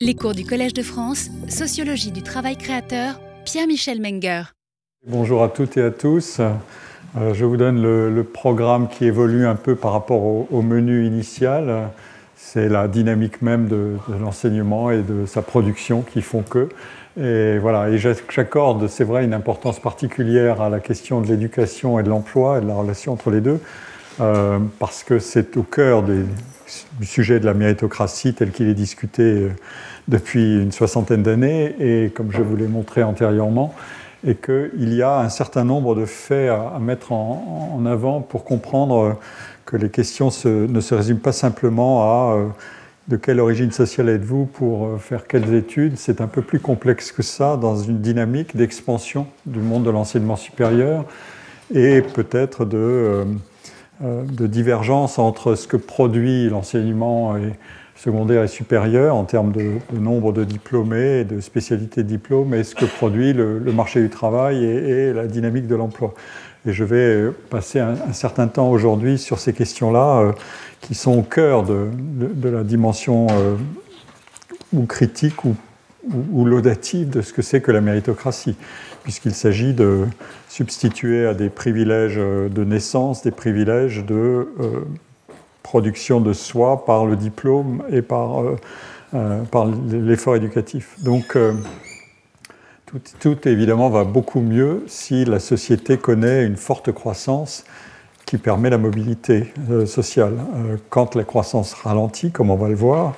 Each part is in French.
Les cours du Collège de France, Sociologie du travail créateur, Pierre-Michel Menger. Bonjour à toutes et à tous. Euh, je vous donne le, programme qui évolue un peu par rapport au, menu initial. C'est la dynamique même de, l'enseignement et de sa production qui font que. Et voilà, et j'accorde, c'est vrai, une importance particulière à la question de l'éducation et de l'emploi et de la relation entre les deux, euh, parce que c'est au cœur du sujet de la méritocratie tel qu'il est discuté euh, depuis une soixantaine d'années, et comme je vous l'ai montré antérieurement, et qu'il y a un certain nombre de faits à, mettre en, avant pour comprendre que les questions ne se résument pas simplement à euh, de quelle origine sociale êtes-vous pour euh, faire quelles études. C'est un peu plus complexe que ça dans une dynamique d'expansion du monde de l'enseignement supérieur et peut-être de, euh, de, divergence entre ce que produit l'enseignement secondaire et supérieur en termes de, nombre de diplômés et de spécialités de diplôme et ce que produit le, marché du travail et, la dynamique de l'emploi. Et je vais passer un, certain temps aujourd'hui sur ces questions-là euh, qui sont au cœur de, la dimension euh, ou critique ou, ou, laudative de ce que c'est que la méritocratie, puisqu'il s'agit de substituer à des privilèges de naissance des privilèges de euh, production de soi par le diplôme et par, euh, euh, l'effort éducatif. Donc, euh, tout, évidemment va beaucoup mieux si la société connaît une forte croissance qui permet la mobilité sociale. quand la croissance ralentit, comme on va le voir,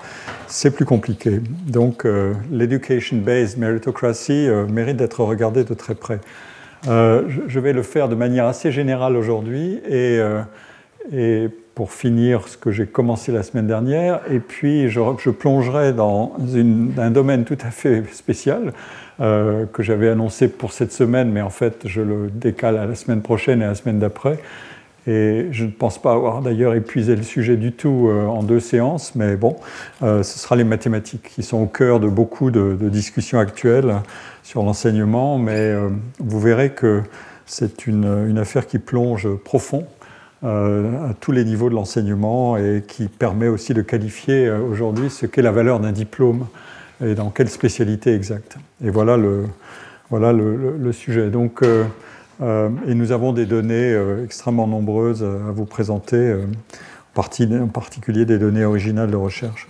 c'est plus compliqué. Donc, l'education-based meritocracy mérite d'être regardé de très près. je vais le faire de manière assez générale aujourd'hui et, pour finir ce que j'ai commencé la semaine dernière, et puis je, plongerai dans un domaine tout à fait spécial euh, que j'avais annoncé pour cette semaine, mais en fait je le décale à la semaine prochaine et à la semaine d'après. Et je ne pense pas avoir d'ailleurs épuisé le sujet du tout euh, en deux séances, mais bon, euh, ce sera les mathématiques qui sont au cœur de beaucoup de, discussions actuelles sur l'enseignement, mais vous verrez que c'est une, affaire qui plonge profond euh, à tous les niveaux de l'enseignement et qui permet aussi de qualifier euh, aujourd'hui ce qu'est la valeur d'un diplôme et dans quelle spécialité exacte. Et voilà le, le, sujet. Donc, euh, et nous avons des données extrêmement nombreuses à vous présenter, en, particulier des données originales de recherche.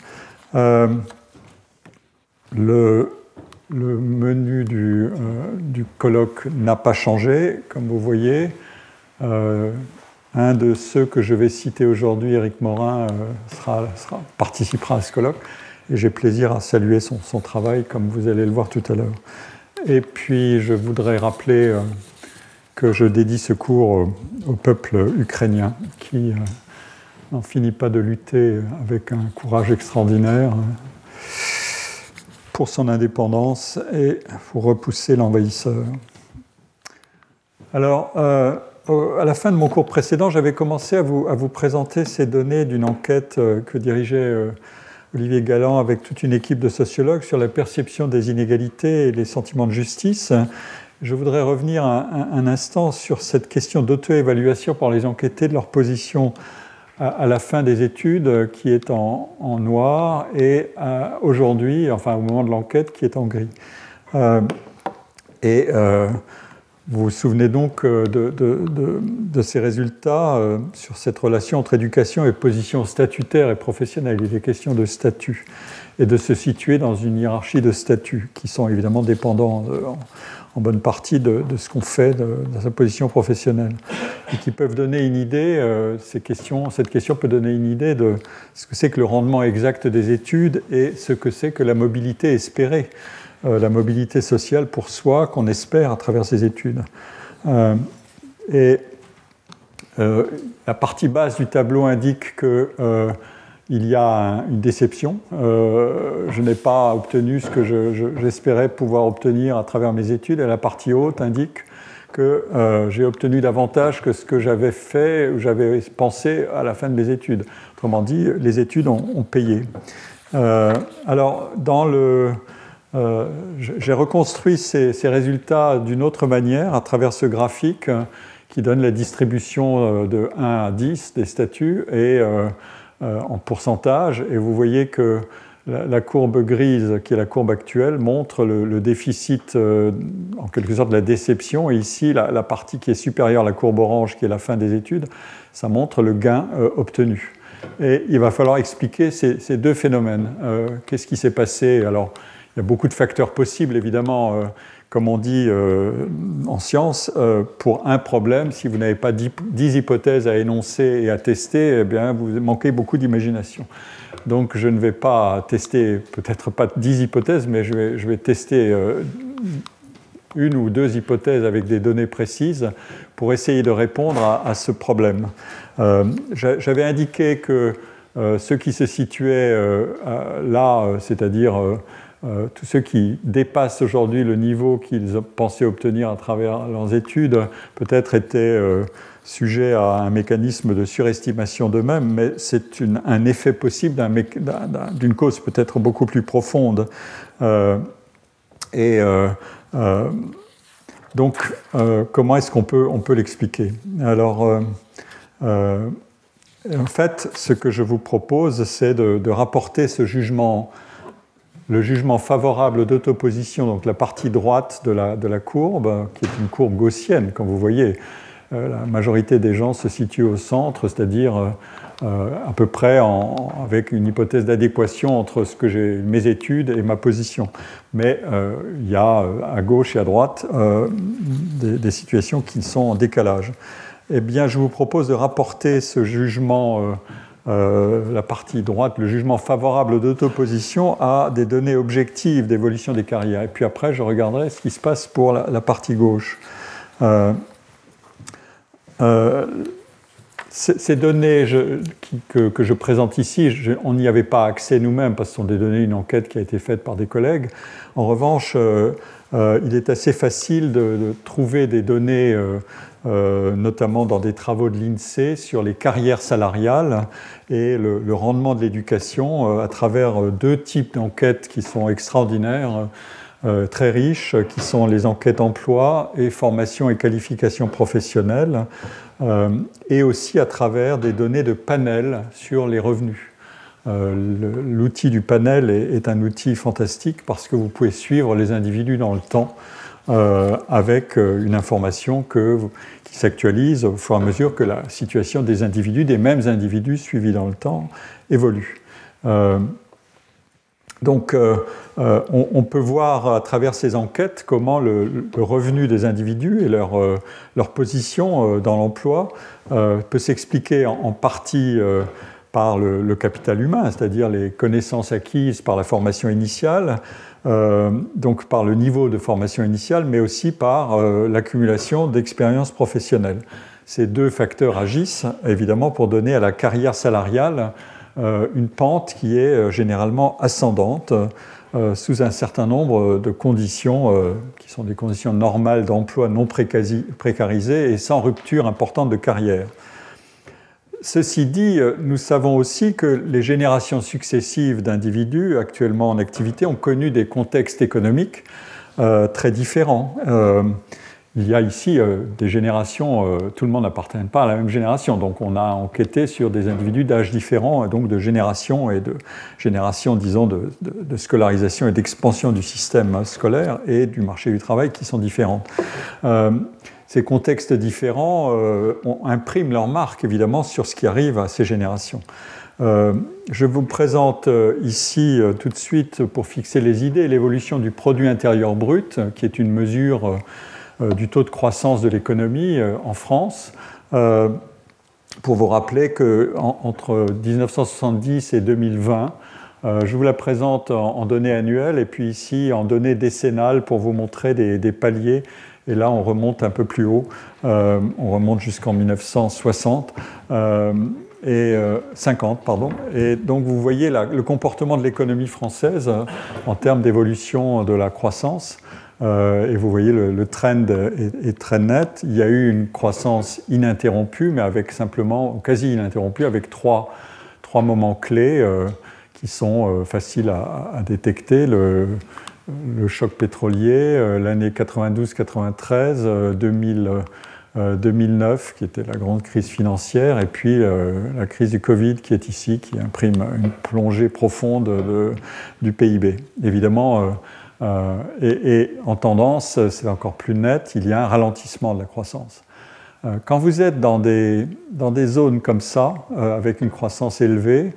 le, menu du, colloque n'a pas changé, comme vous voyez. Un de ceux que je vais citer aujourd'hui, Éric Morin, euh, participera à ce colloque et j'ai plaisir à saluer son, travail comme vous allez le voir tout à l'heure. Et puis je voudrais rappeler euh, que je dédie ce cours euh, au peuple ukrainien qui n'en finit pas de lutter avec un courage extraordinaire pour son indépendance et pour repousser l'envahisseur. Alors, à la fin de mon cours précédent, j'avais commencé à vous, présenter ces données d'une enquête euh, que dirigeait euh, Olivier Galland avec toute une équipe de sociologues sur la perception des inégalités et les sentiments de justice. Je voudrais revenir un, instant sur cette question d'auto-évaluation par les enquêtés de leur position à, la fin des études euh, qui est en, noir et aujourd'hui, enfin au moment de l'enquête, qui est en gris. et vous vous souvenez donc euh, de, ces résultats euh, sur cette relation entre éducation et position statutaire et professionnelle? Il est question de statut et de se situer dans une hiérarchie de statuts qui sont évidemment dépendants euh, en, bonne partie de, ce qu'on fait dans sa position professionnelle et qui peuvent donner une idée, ces questions, cette question peut donner une idée de ce que c'est que le rendement exact des études et ce que c'est que la mobilité espérée. Euh, la mobilité sociale pour soi qu'on espère à travers ces études. Euh, et euh, la partie basse du tableau indique qu'il y a une déception. je n'ai pas obtenu ce que j'espérais pouvoir obtenir à travers mes études. Et la partie haute indique que j'ai obtenu davantage que ce que j'avais fait ou j'avais pensé à la fin de mes études. Autrement dit, les études ont, ont payé. alors, dans le, euh, j'ai reconstruit ces, résultats d'une autre manière à travers ce graphique euh, qui donne la distribution euh, de 1 à 10 des statuts et en pourcentage. Et vous voyez que la, courbe grise, qui est la courbe actuelle, montre le, déficit, en quelque sorte, de la déception. Et ici, la, partie qui est supérieure à la courbe orange, qui est la fin des études, ça montre le gain obtenu. Et il va falloir expliquer ces, deux phénomènes. Qu'est-ce qui s'est passé? Alors, y a beaucoup de facteurs possibles, évidemment comme on dit euh, en science, euh, pour un problème, si vous n'avez pas dix hypothèses à énoncer et à tester, eh bien, vous manquez beaucoup d'imagination. Donc je ne vais pas tester, peut-être pas dix hypothèses, mais je vais, je vais tester euh, une ou deux hypothèses avec des données précises pour essayer de répondre à, ce problème. J'avais indiqué que ce qui se situait là, c'est-à-dire euh, tous ceux qui dépassent aujourd'hui le niveau qu'ils pensaient obtenir à travers leurs études, peut-être étaient euh, sujets à un mécanisme de surestimation d'eux-mêmes, mais c'est un effet possible d'une cause peut-être beaucoup plus profonde. Euh, et donc, comment est-ce qu'on peut, l'expliquer? Alors, en fait, ce que je vous propose, c'est de rapporter ce jugement le jugement favorable d'autoposition, donc la partie droite de la, courbe, qui est une courbe gaussienne, comme vous voyez. Euh, la majorité des gens se situent au centre, c'est-à-dire euh, euh, à peu près avec une hypothèse d'adéquation entre ce que mes études et ma position. Mais il y a à gauche et à droite des, des, situations qui sont en décalage. Eh bien, je vous propose de rapporter ce jugement euh, la partie droite, le jugement favorable d'autoposition, à des données objectives d'évolution des carrières. Et puis après, je regarderai ce qui se passe pour la, partie gauche. Euh, euh, ces données que, je présente ici, on n'y avait pas accès nous-mêmes parce que ce sont des données d'une enquête qui a été faite par des collègues. En revanche, il est assez facile de trouver des données notamment dans des travaux de l'INSEE sur les carrières salariales et le, rendement de l'éducation euh, à travers euh, deux types d'enquêtes qui sont extraordinaires, très riches, qui sont les enquêtes emploi et formation et qualification professionnelle, et aussi à travers des données de panel sur les revenus. L'outil du panel est, un outil fantastique parce que vous pouvez suivre les individus dans le temps euh, avec euh, une information qui s'actualise au fur et à mesure que la situation des individus, des mêmes individus suivis dans le temps, évolue. Euh, donc, on, peut voir à travers ces enquêtes comment le, revenu des individus et leur, leur position dans l'emploi peut s'expliquer en, partie par le, capital humain, c'est-à-dire les connaissances acquises par la formation initiale, euh, donc par le niveau de formation initiale, mais aussi par euh, l'accumulation d'expériences professionnelles. Ces deux facteurs agissent évidemment pour donner à la carrière salariale euh, une pente qui est généralement ascendante sous un certain nombre de conditions qui sont des conditions normales d'emploi non précarisées et sans rupture importante de carrière. Ceci dit, euh, nous savons aussi que les générations successives d'individus actuellement en activité ont connu des contextes économiques euh, très différents. Euh, il y a ici des générations, tout le monde n'appartient pas à la même génération, donc on a enquêté sur des individus d'âge différents, donc de génération et de génération, disons, de scolarisation et d'expansion du système scolaire et du marché du travail qui sont différentes ces contextes différents euh, impriment leur marque évidemment sur ce qui arrive à ces générations. Euh, je vous présente euh, ici tout de suite, pour fixer les idées, l'évolution du produit intérieur brut, qui est une mesure du taux de croissance de l'économie en France. pour vous rappeler qu'entre 1970 et 2020, je vous la présente en, données annuelles et puis ici en données décennales pour vous montrer des paliers et là, on remonte un peu plus haut, euh, on remonte jusqu'en 1960 euh, et 50, euh, pardon. Et donc, vous voyez le comportement de l'économie française en termes d'évolution de la croissance. et vous voyez le, trend est, très net. Il y a eu une croissance ininterrompue, mais avec simplement, quasi ininterrompue, avec trois, trois moments clés qui sont faciles à, détecter. Le choc pétrolier, euh, l'année 92-93, 2000, 2009, qui était la grande crise financière, et puis la crise du Covid qui est ici, qui imprime une plongée profonde du PIB. Évidemment, et, en tendance, c'est encore plus net, il y a un ralentissement de la croissance. quand vous êtes dans des, dans des zones comme ça, avec une croissance élevée,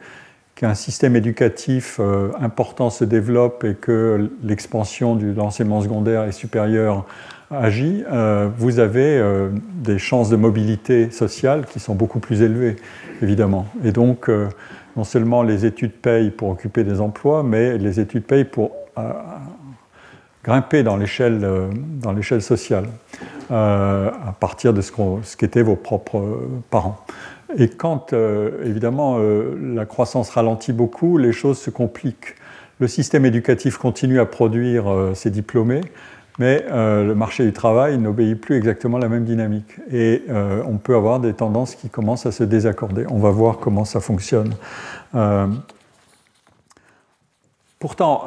qu'un système éducatif euh, important se développe et que l'expansion de l'enseignement secondaire et supérieur agit, euh, vous avez euh, des chances de mobilité sociale qui sont beaucoup plus élevées, évidemment. Et donc, non seulement les études payent pour occuper des emplois, mais les études payent pour grimper dans l'échelle sociale, à partir de ce qu'étaient vos propres parents. Et quand, euh, évidemment, euh, la croissance ralentit beaucoup, les choses se compliquent. Le système éducatif continue à produire euh, ses diplômés, mais le marché du travail n'obéit plus exactement à la même dynamique. Et on peut avoir des tendances qui commencent à se désaccorder. On va voir comment ça fonctionne. pourtant,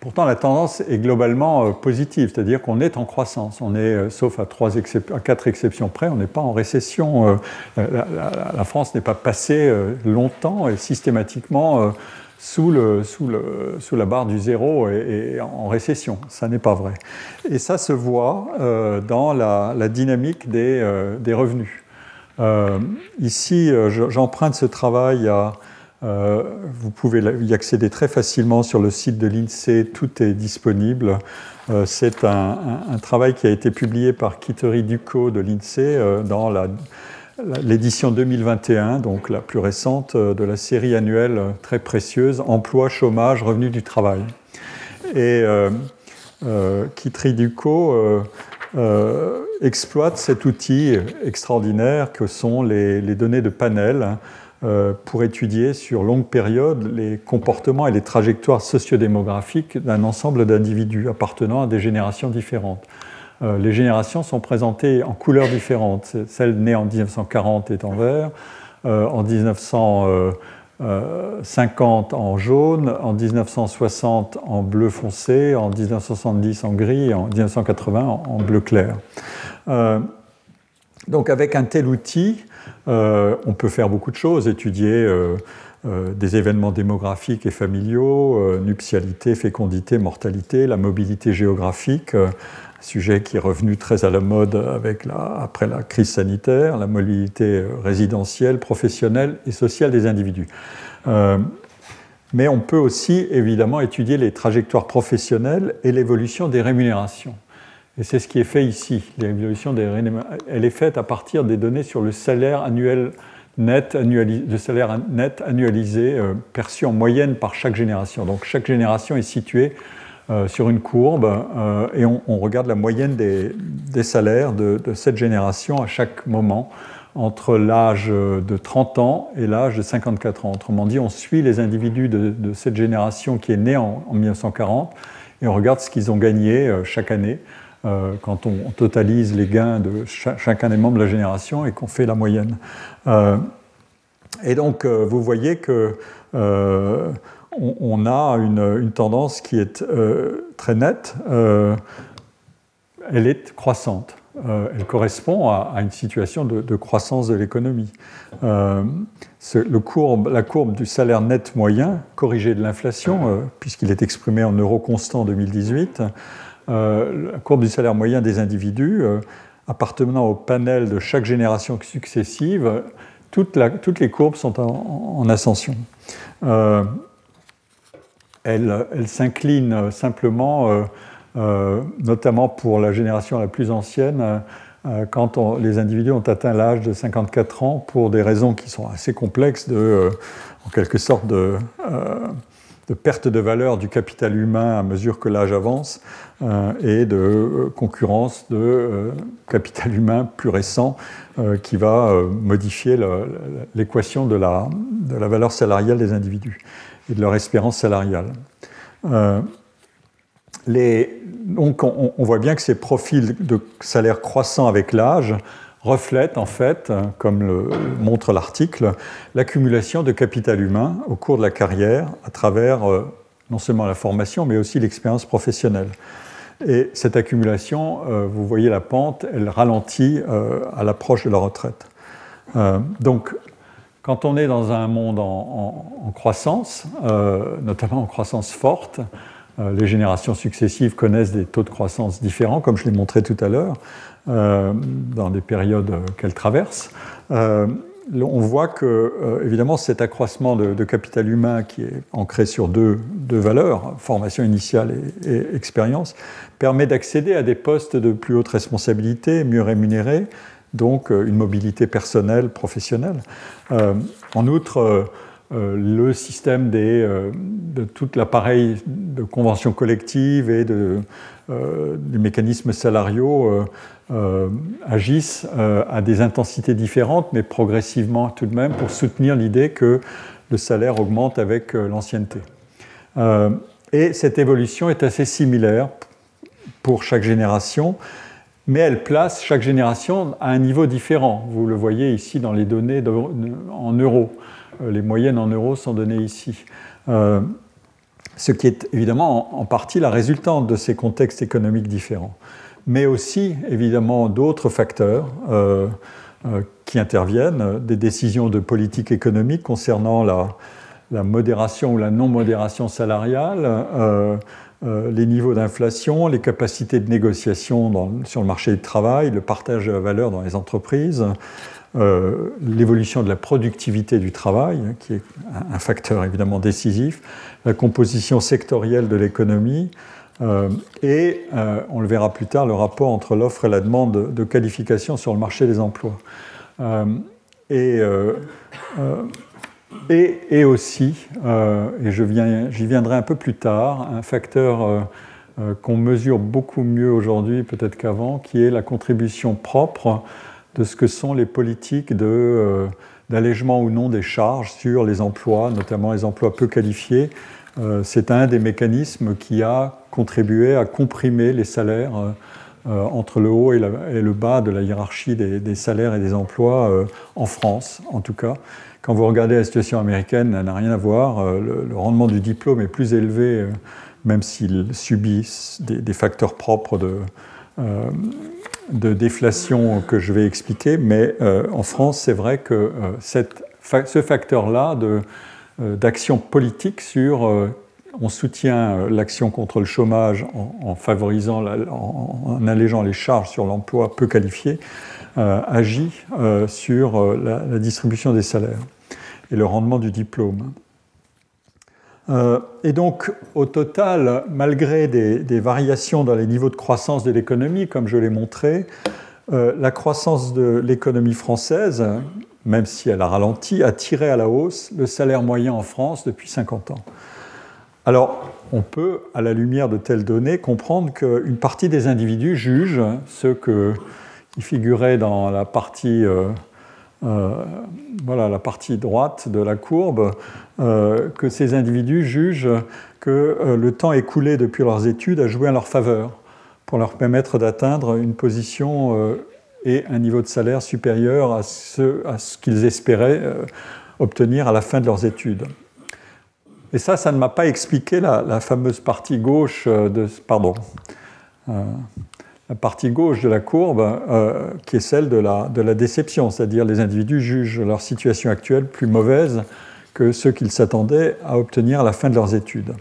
Pourtant, la tendance est globalement euh, positive, c'est-à-dire qu'on est en croissance. On est, euh, sauf à, trois à quatre exceptions près, on n'est pas en récession. Euh, la, France n'est pas passée longtemps et systématiquement sous, la barre du zéro et, en récession. Ça n'est pas vrai. Et ça se voit dans la, dynamique des, revenus. ici, j'emprunte ce travail à vous pouvez y accéder très facilement sur le site de l'INSEE, tout est disponible. Euh, c'est un, travail qui a été publié par Kittery Ducot de l'INSEE euh, dans l'édition 2021, donc la plus récente de la série annuelle très précieuse Emploi, chômage, revenu du travail. Et Kittery Ducot exploite cet outil extraordinaire que sont les, données de panel euh, pour étudier sur longue période les comportements et les trajectoires sociodémographiques d'un ensemble d'individus appartenant à des générations différentes. Euh, les générations sont présentées en couleurs différentes. Celle née en 1940 est en vert, euh, en 1950 en jaune, en 1960 en bleu foncé, en 1970 en gris en 1980 en bleu clair. donc avec un tel outil, euh, on peut faire beaucoup de choses, étudier euh, euh, des événements démographiques et familiaux, nuptialité, fécondité, mortalité, la mobilité géographique, sujet qui est revenu très à la mode après la crise sanitaire, la mobilité résidentielle, professionnelle et sociale des individus. mais on peut aussi évidemment étudier les trajectoires professionnelles et l'évolution des rémunérations. Et c'est ce qui est fait ici. L'évolution elle est faite à partir des données sur le salaire annuel net, le salaire net annualisé euh, perçu en moyenne par chaque génération. Donc chaque génération est située euh, sur une courbe euh, et on, regarde la moyenne des, salaires de, cette génération à chaque moment entre l'âge de 30 ans et l'âge de 54 ans. Autrement dit, on suit les individus de, cette génération qui est née en, en 1940 et on regarde ce qu'ils ont gagné chaque année. Euh, quand on, totalise les gains de chacun des membres de la génération et qu'on fait la moyenne. Euh, et donc, euh, vous voyez que on, a une, tendance qui est très nette. elle est croissante. elle correspond à, une situation de, croissance de l'économie. la courbe du salaire net moyen, corrigé de l'inflation, puisqu'il est exprimé en euros constants en 2018, euh, la courbe du salaire moyen des individus euh, appartenant au panel de chaque génération successive, toutes les courbes sont en, ascension. Euh, elles, s'inclinent simplement, notamment pour la génération la plus ancienne, quand les individus ont atteint l'âge de 54 ans pour des raisons qui sont assez complexes en quelque sorte, de de perte de valeur du capital humain à mesure que l'âge avance euh, et de euh, concurrence de euh, capital humain plus récent qui va modifier l'équation de la, de la, valeur salariale des individus et de leur espérance salariale. Donc on, on, voit bien que ces profils de salaire croissant avec l'âge reflète en fait, comme le montre l'article, l'accumulation de capital humain au cours de la carrière à travers euh, non seulement la formation mais aussi l'expérience professionnelle. Et cette accumulation, vous voyez la pente, elle ralentit à l'approche de la retraite. donc, quand on est dans un monde en, croissance, notamment en croissance forte, les générations successives connaissent des taux de croissance différents, comme je l'ai montré tout à l'heure, dans des périodes qu'elles traversent on voit que, euh, évidemment, cet accroissement de, capital humain qui est ancré sur deux, valeurs, formation initiale et, expérience, permet d'accéder à des postes de plus haute responsabilité, mieux rémunérés, donc euh, une mobilité personnelle, professionnelle. Euh, en outre, le système de tout l'appareil de conventions collectives et de, du mécanisme salariaux euh, agissent euh, à des intensités différentes, mais progressivement tout de même, pour soutenir l'idée que le salaire augmente avec euh, l'ancienneté. et cette évolution est assez similaire pour chaque génération, mais elle place chaque génération à un niveau différent. Vous le voyez ici dans les données en euros. Les moyennes en euros sont données ici. Ce qui est évidemment en partie la résultante de ces contextes économiques différents mais aussi évidemment d'autres facteurs euh, euh, qui interviennent, des décisions de politique économique concernant la, modération ou la non-modération salariale, euh, les niveaux d'inflation, les capacités de négociation sur le marché du travail, le partage de la valeur dans les entreprises, l'évolution de la productivité du travail, qui est un facteur évidemment décisif, la composition sectorielle de l'économie, euh, et euh, on le verra plus tard, le rapport entre l'offre et la demande de, qualification sur le marché des emplois. Euh, et, et, et, aussi, et j'y viendrai un peu plus tard, un facteur qu'on mesure beaucoup mieux aujourd'hui peut-être qu'avant, qui est la contribution propre de ce que sont les politiques d'allègement ou non des charges sur les emplois, notamment les emplois peu qualifiés. C'est un des mécanismes qui a contribuer à comprimer les salaires euh, euh, entre le haut et, le bas de la hiérarchie des, salaires et des emplois euh, en France, en tout cas. Quand vous regardez la situation américaine, elle n'a rien à voir. Le, rendement du diplôme est plus élevé, même s'il subit des, facteurs propres de, de déflation que je vais expliquer. Mais en France, c'est vrai que cette, ce facteur-là d'action politique sur on soutient euh, l'action contre le chômage en, favorisant, en, allégeant les charges sur l'emploi peu qualifié, euh, agit euh, sur la, distribution des salaires et le rendement du diplôme. Et donc, au total, malgré des, variations dans les niveaux de croissance de l'économie, comme je l'ai montré, la croissance de l'économie française, même si elle a ralenti, a tiré à la hausse le salaire moyen en France depuis 50 ans. Alors, on peut, à la lumière de telles données, comprendre qu'une partie des individus jugent, ceux qui figuraient dans la partie, euh, euh, voilà, la partie droite de la courbe, euh, que ces individus jugent que le temps écoulé depuis leurs études a joué en leur faveur pour leur permettre d'atteindre une position et un niveau de salaire supérieur à ce, à ce qu'ils espéraient obtenir à la fin de leurs études. Et ça, ça ne m'a pas expliqué la, fameuse partie gauche euh, de, pardon, euh, la partie gauche de la courbe, euh, qui est celle de la, de la déception, c'est-à-dire les individus jugent leur situation actuelle plus mauvaise que ce qu'ils s'attendaient à obtenir à la fin de leurs études.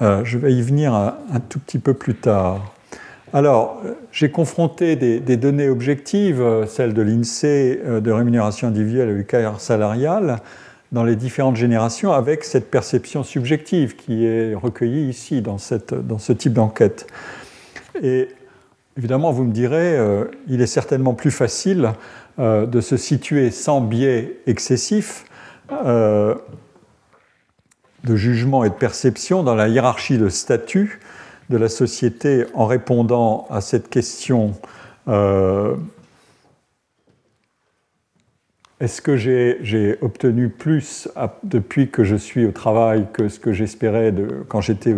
je vais y venir un, tout petit peu plus tard. Alors, j'ai confronté des, données objectives, celles de l'INSEE de rémunération individuelle et du carrière salariale, dans les différentes générations avec cette perception subjective qui est recueillie ici dans, cette, dans ce type d'enquête. Et évidemment, vous me direz, euh, il est certainement plus facile euh, de se situer sans biais excessif euh, de jugement et de perception dans la hiérarchie de statut de la société en répondant à cette question est-ce que j'ai obtenu plus depuis que je suis au travail que ce que j'espérais quand j'étais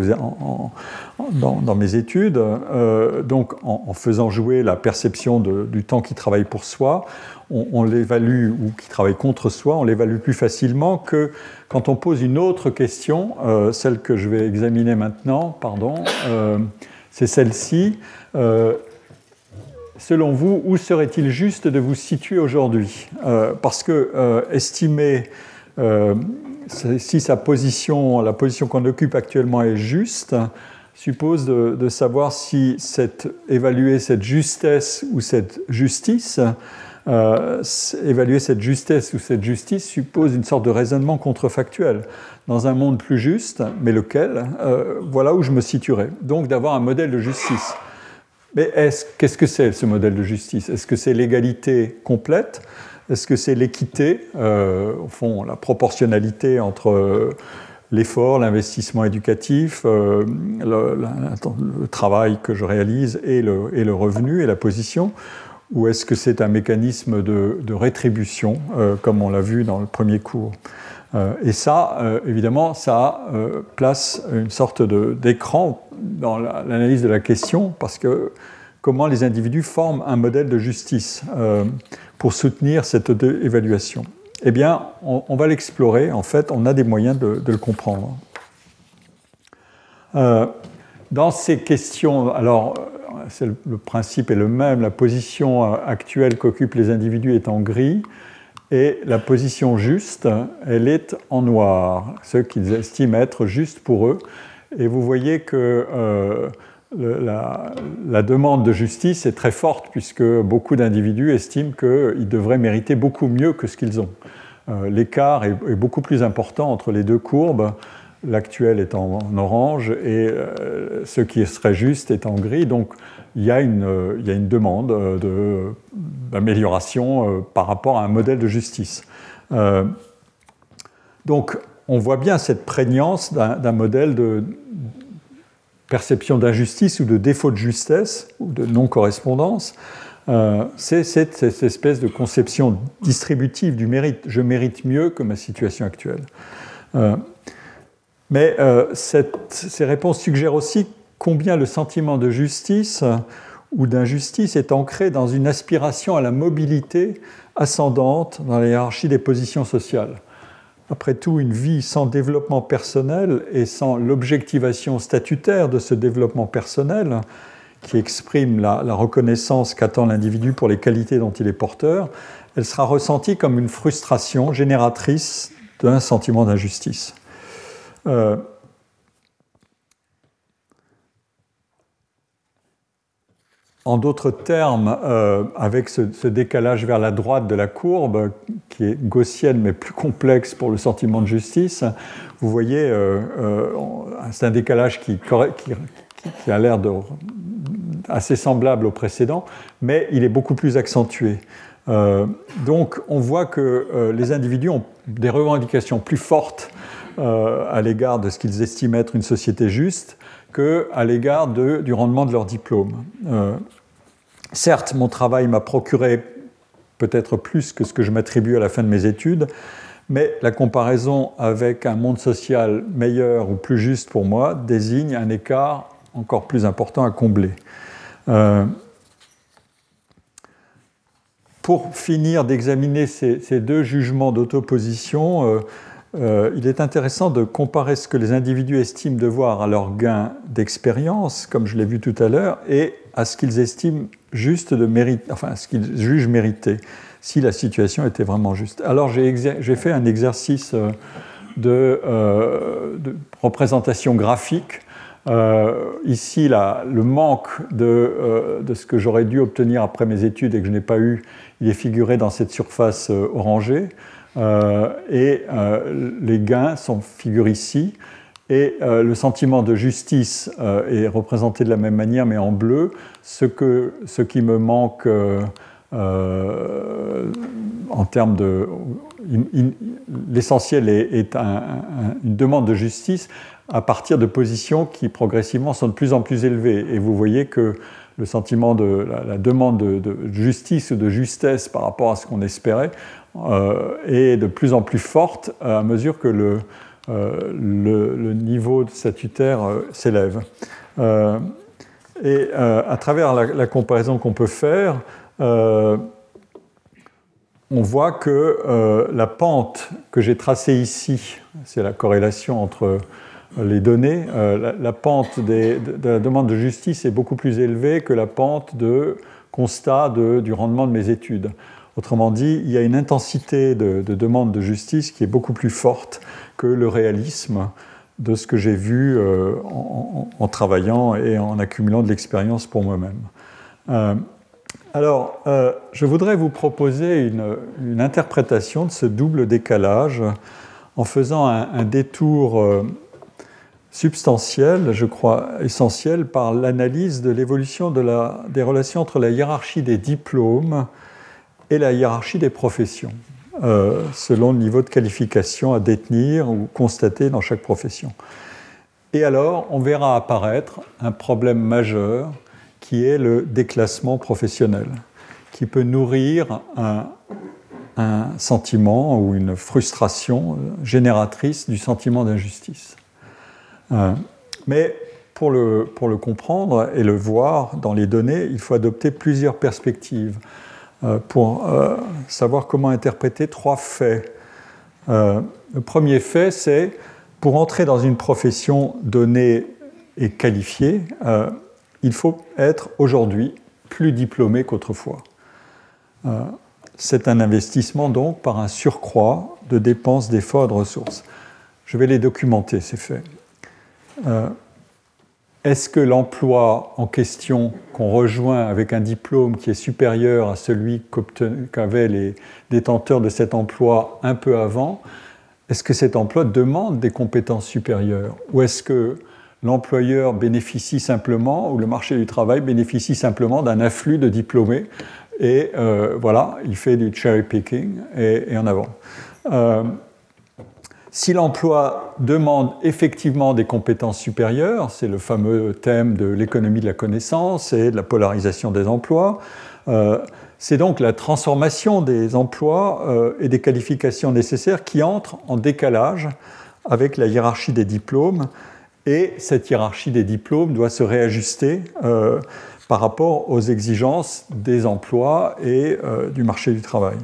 dans, mes études? Euh, Donc, en, faisant jouer la perception du temps qui travaille pour soi, on, l'évalue, ou qui travaille contre soi, on l'évalue plus facilement que quand on pose une autre question, euh, celle que je vais examiner maintenant, pardon, euh, c'est celle-ci. Selon vous, où serait-il juste de vous situer aujourd'hui Parce que estimer si sa position, la position qu'on occupe actuellement est juste, suppose de, savoir si évaluer cette justesse ou cette justice, euh, évaluer cette justesse ou cette justice suppose une sorte de raisonnement contrefactuel. Dans un monde plus juste, mais lequel, euh, voilà où je me situerais. Donc d'avoir un modèle de justice. Mais qu'est-ce que c'est ce modèle de justice? Est-ce que c'est l'égalité complète? Est-ce que c'est l'équité, euh, au fond la proportionnalité entre l'effort, l'investissement éducatif, euh, le, travail que je réalise et le, revenu et la position? Ou est-ce que c'est un mécanisme de, rétribution, euh, comme on l'a vu dans le premier cours? euh, Et ça, évidemment, ça place une sorte d'écran dans l'analyse de la question, parce que comment les individus forment un modèle de justice pour soutenir cette évaluation. Eh bien, on, va l'explorer. En fait, on a des moyens de, le comprendre. Euh, dans ces questions, alors, le principe est le même. La position actuelle qu'occupent les individus est en gris. Et la position juste, elle est en noir, ce qu'ils estiment être juste pour eux. Et vous voyez que euh, la, demande de justice est très forte puisque beaucoup d'individus estiment qu'ils devraient mériter beaucoup mieux que ce qu'ils ont. Euh, l'écart est, beaucoup plus important entre les deux courbes. L'actuel est en, orange et euh, ce qui serait juste est en gris. Donc il y a une, il y a une demande d'amélioration euh, par rapport à un modèle de justice. donc on voit bien cette prégnance d'un modèle de, perception d'injustice ou de défaut de justesse ou de non-correspondance, euh, c'est cette, espèce de conception distributive du mérite. Je mérite mieux que ma situation actuelle. Euh, mais euh, ces réponses suggèrent aussi combien le sentiment de justice ou d'injustice est ancré dans une aspiration à la mobilité ascendante dans la hiérarchie des positions sociales. Après tout, une vie sans développement personnel et sans l'objectivation statutaire de ce développement personnel, qui exprime la, reconnaissance qu'attend l'individu pour les qualités dont il est porteur, elle sera ressentie comme une frustration génératrice d'un sentiment d'injustice. Euh, En d'autres termes, euh, avec ce, décalage vers la droite de la courbe, qui est gaussienne mais plus complexe pour le sentiment de justice, vous voyez, euh, euh, c'est un décalage qui, a l'air assez semblable au précédent, mais il est beaucoup plus accentué. donc on voit que les individus ont des revendications plus fortes à l'égard de ce qu'ils estiment être une société juste qu'à l'égard du rendement de leur diplôme. Certes, mon travail m'a procuré peut-être plus que ce que je m'attribue à la fin de mes études, mais la comparaison avec un monde social meilleur ou plus juste pour moi désigne un écart encore plus important à combler. Euh, pour finir d'examiner ces, deux jugements d'autoposition, euh, euh, il est intéressant de comparer ce que les individus estiment devoir à leur gain d'expérience, comme je l'ai vu tout à l'heure, et à ce qu'ils estiment juste de mérite, enfin ce qu'ils jugent mérité, si la situation était vraiment juste. Alors j'ai fait un exercice euh, euh, de, représentation graphique. ici, le manque de, de ce que j'aurais dû obtenir après mes études et que je n'ai pas eu, il est figuré dans cette surface orangée. Euh, et euh, les gains sont figurés ici. Et euh, le sentiment de justice est représenté de la même manière, mais en bleu. Ce, que, ce qui me manque en termes de... L'essentiel est, une demande de justice à partir de positions qui progressivement sont de plus en plus élevées. Et vous voyez que le sentiment de la, demande de, justice ou de justesse par rapport à ce qu'on espérait est de plus en plus forte à mesure que le, euh, niveau statutaire euh, s'élève. et à travers la, comparaison qu'on peut faire, on voit que la pente que j'ai tracée ici, c'est la corrélation entre les données, la, pente de la demande de justice est beaucoup plus élevée que la pente de constat du rendement de mes études. Autrement dit, il y a une intensité de, demande de justice qui est beaucoup plus forte que le réalisme de ce que j'ai vu euh, en, travaillant et en accumulant de l'expérience pour moi-même. Euh, alors, euh, je voudrais vous proposer une, interprétation de ce double décalage en faisant un, détour substantiel, je crois essentiel, par l'analyse de l'évolution de des relations entre la hiérarchie des diplômes et la hiérarchie des professions, euh, selon le niveau de qualification à détenir ou constater dans chaque profession. Et alors, on verra apparaître un problème majeur qui est le déclassement professionnel, qui peut nourrir un, sentiment ou une frustration génératrice du sentiment d'injustice. Euh, mais pour le, pour le comprendre et le voir dans les données, il faut adopter plusieurs perspectives. Euh, pour euh, savoir comment interpréter trois faits. Euh, le premier fait, c'est pour entrer dans une profession donnée et qualifiée, il faut être aujourd'hui plus diplômé qu'autrefois. c'est un investissement donc par un surcroît de dépenses, d'efforts et de ressources. Je vais les documenter, ces faits est-ce que l'emploi en question qu'on rejoint avec un diplôme qui est supérieur à celui qu'avaient les détenteurs de cet emploi un peu avant, est-ce que cet emploi demande des compétences supérieures Ou est-ce que l'employeur bénéficie simplement, ou le marché du travail bénéficie simplement d'un afflux de diplômés et euh, voilà, il fait du cherry picking et, en avant? Euh, si l'emploi demande effectivement des compétences supérieures, c'est le fameux thème de l'économie de la connaissance et de la polarisation des emplois, euh, c'est donc la transformation des emplois euh, et des qualifications nécessaires qui entrent en décalage avec la hiérarchie des diplômes. Et cette hiérarchie des diplômes doit se réajuster euh, par rapport aux exigences des emplois et du marché du travail.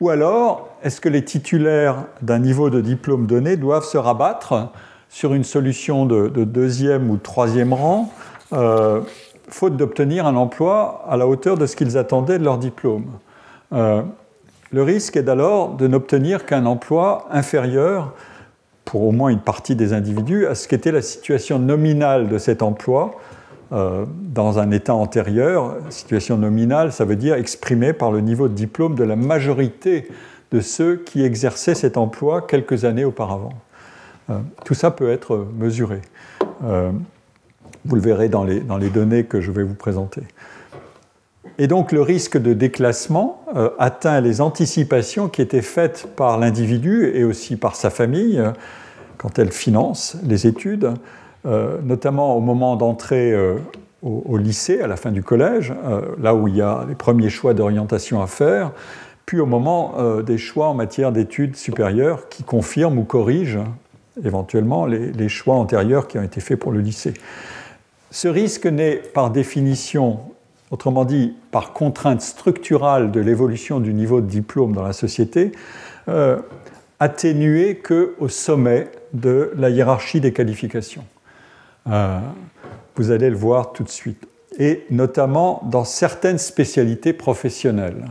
Ou alors, est-ce que les titulaires d'un niveau de diplôme donné doivent se rabattre sur une solution de, deuxième ou troisième rang, euh, faute d'obtenir un emploi à la hauteur de ce qu'ils attendaient de leur diplôme euh, Le risque est alors de n'obtenir qu'un emploi inférieur, pour au moins une partie des individus, à ce qu'était la situation nominale de cet emploi euh, dans un état antérieur. Situation nominale, ça veut dire exprimée par le niveau de diplôme de la majorité de ceux qui exerçaient cet emploi quelques années auparavant. Euh, tout ça peut être mesuré. Euh, vous le verrez dans les, dans les, données que je vais vous présenter. Et donc le risque de déclassement atteint les anticipations qui étaient faites par l'individu et aussi par sa famille quand elle finance les études. Euh, notamment au moment d'entrer euh, au, lycée, à la fin du collège, euh, là où il y a les premiers choix d'orientation à faire, puis au moment des choix en matière d'études supérieures qui confirment ou corrigent éventuellement les, choix antérieurs qui ont été faits pour le lycée. Ce risque n'est par définition, autrement dit par contrainte structurale de l'évolution du niveau de diplôme dans la société, atténué qu'au sommet de la hiérarchie des qualifications. Euh, vous allez le voir tout de suite. Et notamment dans certaines spécialités professionnelles.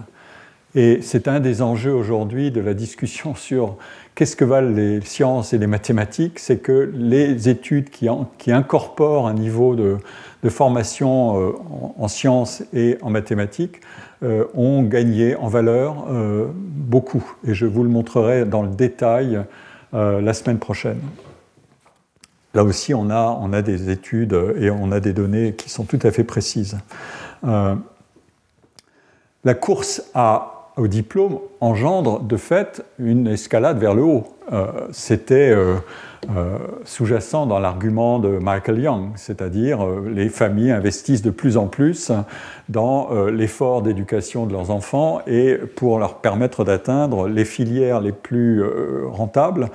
Et c'est un des enjeux aujourd'hui de la discussion sur qu'est-ce que valent les sciences et les mathématiques, c'est que les études qui, incorporent un niveau de, formation euh, en, sciences et en mathématiques euh, ont gagné en valeur beaucoup. Et je vous le montrerai dans le détail la semaine prochaine. Là aussi, on a, on a des études et on a des données qui sont tout à fait précises. Euh, la course à, au diplôme engendre de fait une escalade vers le haut. Euh, c'était euh, sous-jacent dans l'argument de Michael Young, c'est-à-dire les familles investissent de plus en plus dans l'effort d'éducation de leurs enfants et pour leur permettre d'atteindre les filières les plus rentables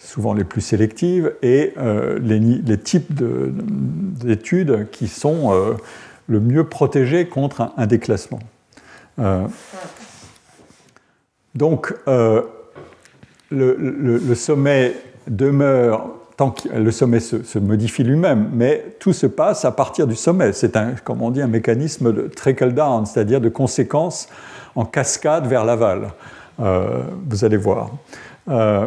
souvent les plus sélectives, et euh, les, types d'études qui sont euh, le mieux protégés contre un, déclassement. Euh, donc, le, sommet demeure le sommet se, modifie lui-même, mais tout se passe à partir du sommet. C'est un, comme on dit, un mécanisme de trickle down, c'est-à-dire de conséquences en cascade vers l'aval. Euh, vous allez voir. Euh,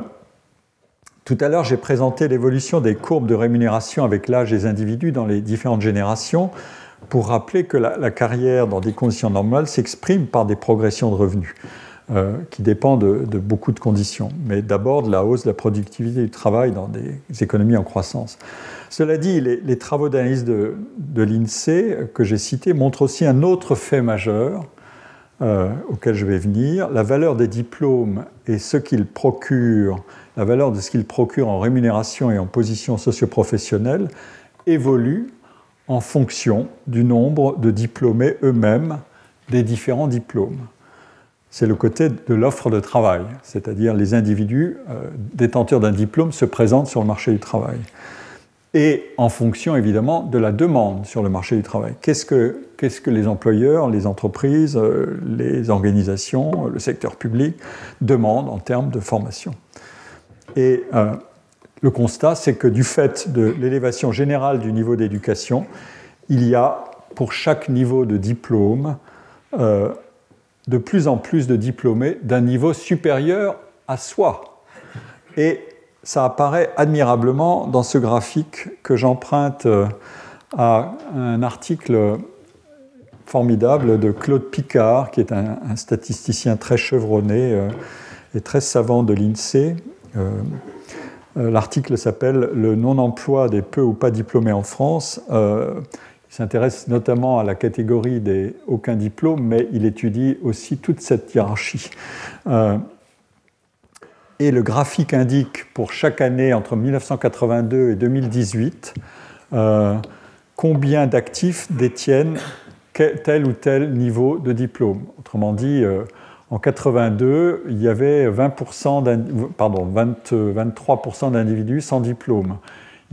tout à l'heure, j'ai présenté l'évolution des courbes de rémunération avec l'âge des individus dans les différentes générations pour rappeler que la, carrière dans des conditions normales s'exprime par des progressions de revenus. Euh, qui dépendent de, beaucoup de conditions, mais d'abord de la hausse de la productivité du travail dans des économies en croissance. Cela dit, les, travaux d'analyse de, de l'INSEE que j'ai cités montrent aussi un autre fait majeur euh, auquel je vais venir. La valeur des diplômes et ce qu'ils procurent, la valeur de ce qu'ils procurent en rémunération et en position socio-professionnelle évolue en fonction du nombre de diplômés eux-mêmes des différents diplômes c'est le côté de l'offre de travail, c'est-à-dire les individus euh, détenteurs d'un diplôme se présentent sur le marché du travail. Et en fonction évidemment de la demande sur le marché du travail. Qu'est-ce que, les employeurs, les entreprises, euh, les organisations, le secteur public demandent en termes de formation? Et euh, le constat, c'est que du fait de l'élévation générale du niveau d'éducation, il y a pour chaque niveau de diplôme de plus en plus de diplômés d'un niveau supérieur à soi. Et ça apparaît admirablement dans ce graphique que j'emprunte euh, à un article formidable de Claude Picard, qui est un, statisticien très chevronné euh, et très savant de l'INSEE. Euh, l'article s'appelle Le non-emploi des peu ou pas diplômés en France. Il s'intéresse notamment à la catégorie des aucun diplôme, mais il étudie aussi toute cette hiérarchie. Euh, et le graphique indique pour chaque année entre 1982 et 2018 euh, combien d'actifs détiennent tel ou tel niveau de diplôme. Autrement dit, euh, en 82, il y avait 20% pardon, 23% d'individus sans diplôme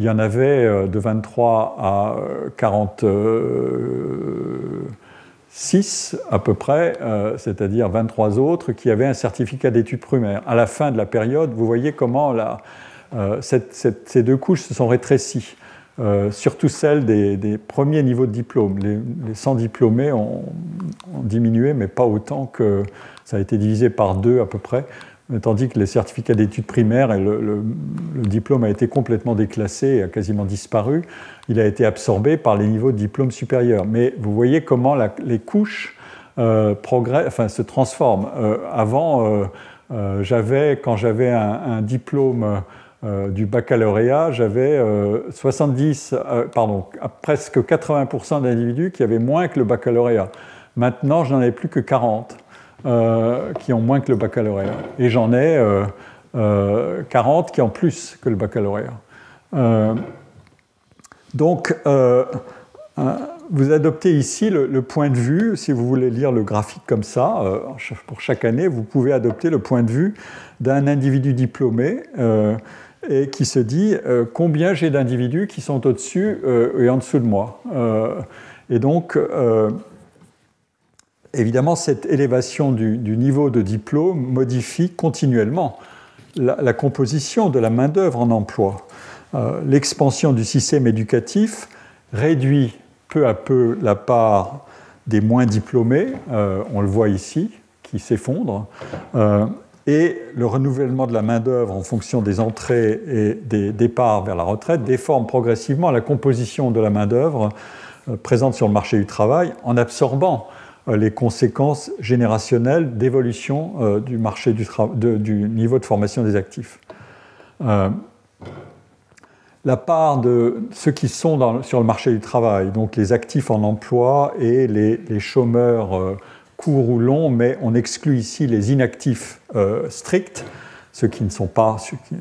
il y en avait euh, de 23 à 46 euh, à peu près, euh, c'est-à-dire 23 autres qui avaient un certificat d'études primaires. À la fin de la période, vous voyez comment ces deux couches se sont rétrécies. surtout celles des, premiers niveaux de diplôme. Les, 100 diplômés ont, diminué, mais pas autant que ça a été divisé par deux à peu près tandis que les certificats d'études primaires et le, diplôme a été complètement déclassé et a quasiment disparu, il a été absorbé par les niveaux de diplôme supérieurs. Mais vous voyez comment les couches euh, se transforment. Euh, avant, euh, j'avais, quand j'avais un, diplôme du baccalauréat, j'avais 70, pardon, presque 80% d'individus qui avaient moins que le baccalauréat. Maintenant, je n'en ai plus que 40. Euh, qui ont moins que le baccalauréat. Et j'en ai 40 euh, euh, qui ont plus que le baccalauréat. donc, vous adoptez ici le, point de vue, si vous voulez lire le graphique comme ça, pour chaque année, vous pouvez adopter le point de vue d'un individu diplômé et qui se dit combien j'ai d'individus qui sont au-dessus et en dessous de moi? et donc, évidemment, cette élévation du, niveau de diplôme modifie continuellement la, composition de la main-d'œuvre en emploi. Euh, l'expansion du système éducatif réduit peu à peu la part des moins diplômés, euh, on le voit ici, qui s'effondre, euh, et le renouvellement de la main-d'œuvre en fonction des entrées et des départs vers la retraite déforme progressivement la composition de la main-d'œuvre présente sur le marché du travail en absorbant les conséquences générationnelles d'évolution euh, du, marché du, niveau de formation des actifs. Euh, la part de ceux qui sont sur le marché du travail, donc les actifs en emploi et les, chômeurs courts ou longs, mais on exclut ici les inactifs stricts, ceux qui ne sont pas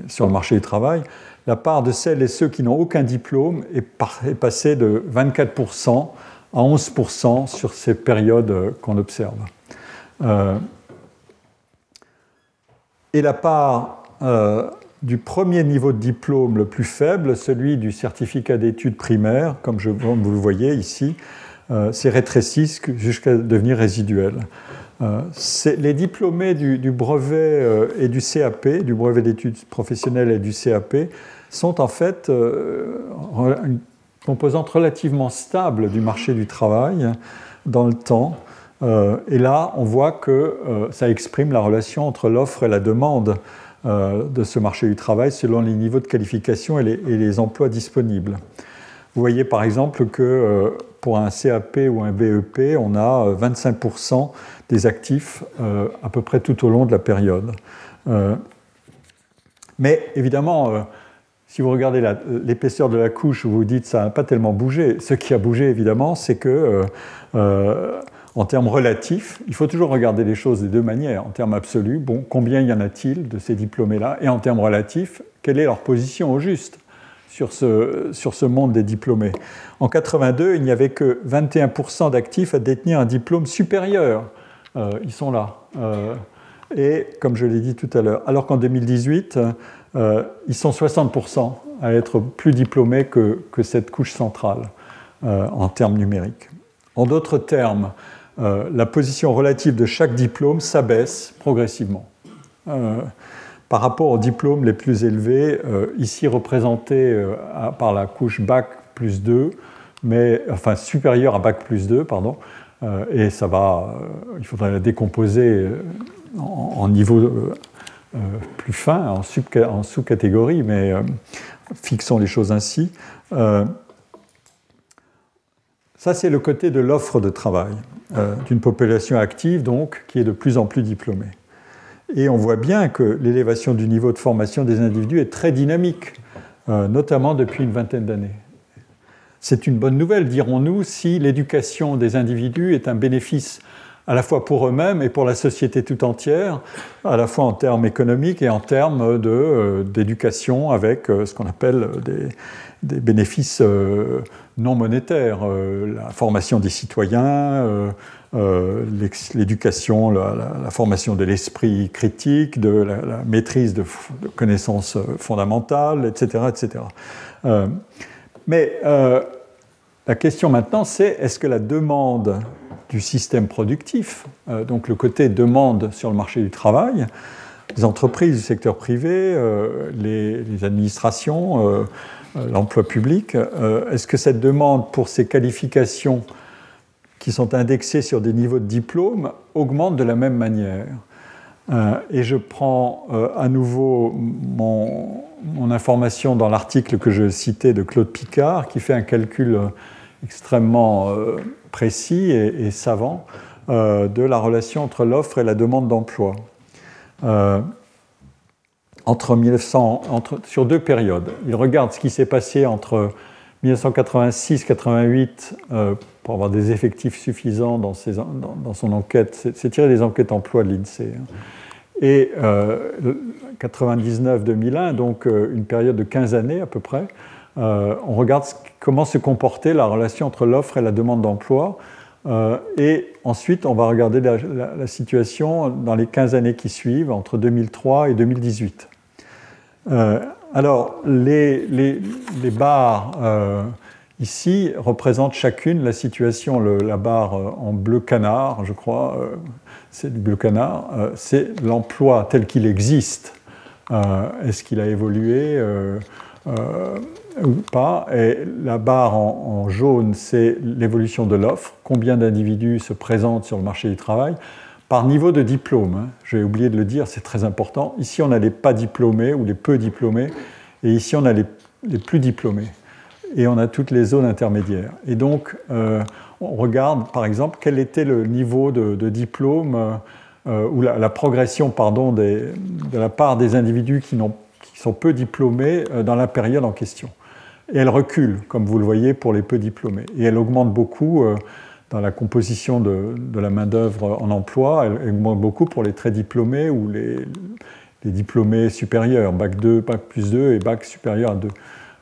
sur le marché du travail, la part de celles et ceux qui n'ont aucun diplôme est passée de 24% à 11% sur ces périodes qu'on observe. Euh, et la part euh, du premier niveau de diplôme le plus faible, celui du certificat d'études primaires, comme, vous le voyez ici, euh, s'est rétréci jusqu'à devenir résiduel. les diplômés du, brevet et du CAP, du brevet d'études professionnelles et du CAP, sont en fait composante relativement stable du marché du travail dans le temps. et là, on voit que ça exprime la relation entre l'offre et la demande de ce marché du travail selon les niveaux de qualification et les emplois disponibles. Vous voyez par exemple que euh, pour un CAP ou un BEP, on a 25% euh, des actifs euh, à peu près tout au long de la période. Mais évidemment, si vous regardez l'épaisseur de la couche, vous vous dites ça n'a pas tellement bougé. Ce qui a bougé, évidemment, c'est que en termes relatifs, il faut toujours regarder les choses de deux manières. En termes absolus, bon, combien y en a-t-il de ces diplômés-là? Et en termes relatifs, quelle est leur position au juste sur ce, sur ce monde des diplômés? En 82, il n'y avait que 21% d'actifs à détenir un diplôme supérieur. Euh, ils sont là. Euh, et comme je l'ai dit tout à l'heure, alors qu'en 2018, euh, ils sont 60% à être plus diplômés que, cette couche centrale en termes numériques. En d'autres termes, la position relative de chaque diplôme s'abaisse progressivement par rapport aux diplômes les plus élevés, euh, ici représentés euh, par la couche Bac plus 2, mais, enfin supérieure à Bac plus 2, pardon, euh, et ça va, il faudrait la décomposer en, niveau plus fin, en, sous-catégorie, mais fixons les choses ainsi. ça, c'est le côté de l'offre de travail d'une population active, donc, qui est de plus en plus diplômée. Et on voit bien que l'élévation du niveau de formation des individus est très dynamique, euh, notamment depuis une vingtaine d'années. C'est une bonne nouvelle, dirons-nous, si l'éducation des individus est un bénéfice à la fois pour eux-mêmes et pour la société tout entière, à la fois en termes économiques et en termes euh, d'éducation avec euh, ce qu'on appelle des, bénéfices non monétaires, la formation des citoyens, euh, l'éducation, la, formation de l'esprit critique, de la, maîtrise de, connaissances euh, fondamentales, etc. etc. Euh, mais la question maintenant, c'est est-ce que la demande du système productif, donc le côté demande sur le marché du travail, les entreprises du secteur privé, les, les, administrations, l'emploi public, est-ce que cette demande pour ces qualifications qui sont indexés sur des niveaux de diplôme augmentent de la même manière? Euh, et je prends euh, à nouveau mon, information dans l'article que je citais de Claude Picard, qui fait un calcul euh, extrêmement précis et, savant de la relation entre l'offre et la demande d'emploi. entre 1900, entre, sur deux périodes. Il regarde ce qui s'est passé entre 1986-88 pour avoir des effectifs suffisants dans, dans, son enquête. C'est tiré des enquêtes emploi de l'INSEE. Hein. Et 99-2001, euh, donc euh, une période de 15 années à peu près, euh, on regarde comment se comportait la relation entre l'offre et la demande d'emploi. et ensuite, on va regarder la, situation dans les 15 années qui suivent, entre 2003 et 2018. alors, les, les, les barres ici représente chacune la situation, la barre euh, en bleu canard, je crois, euh, c'est du bleu canard, euh, c'est l'emploi tel qu'il existe. Est-ce qu'il a évolué? Ou pas Et la barre en, jaune, c'est l'évolution de l'offre, combien d'individus se présentent sur le marché du travail par niveau de diplôme. Hein. J'ai oublié de le dire, c'est très important. Ici, on a les pas diplômés ou les peu diplômés, et ici, on a les plus diplômés et on a toutes les zones intermédiaires. Et donc, euh, on regarde, par exemple, quel était le niveau de, diplôme euh, ou la, progression pardon, de la part des individus qui, sont peu diplômés euh, dans la période en question. Et elle recule, comme vous le voyez, pour les peu diplômés. Et elle augmente beaucoup dans la composition de, la main-d'œuvre en emploi. Elle, augmente beaucoup pour les très diplômés ou les, diplômés supérieurs, bac 2, bac plus 2 et bac supérieur à 2.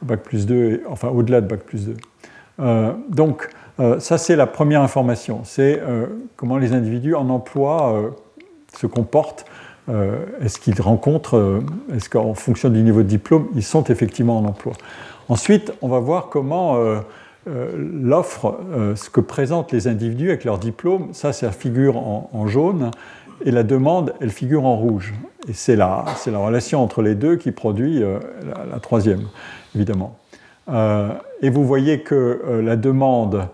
Bac plus 2, enfin au-delà de Bac plus 2. Euh, donc, euh, ça c'est la première information, c'est euh, comment les individus en emploi se comportent. est-ce qu'ils rencontrent, est-ce qu'en fonction du niveau de diplôme, ils sont effectivement en emploi Ensuite, on va voir comment l'offre, ce que présentent les individus avec leur diplôme, ça, c'est la figure en, jaune, et la demande, elle figure en rouge. Et c'est la, la relation entre les deux qui produit la, troisième, évidemment. et vous voyez que la demande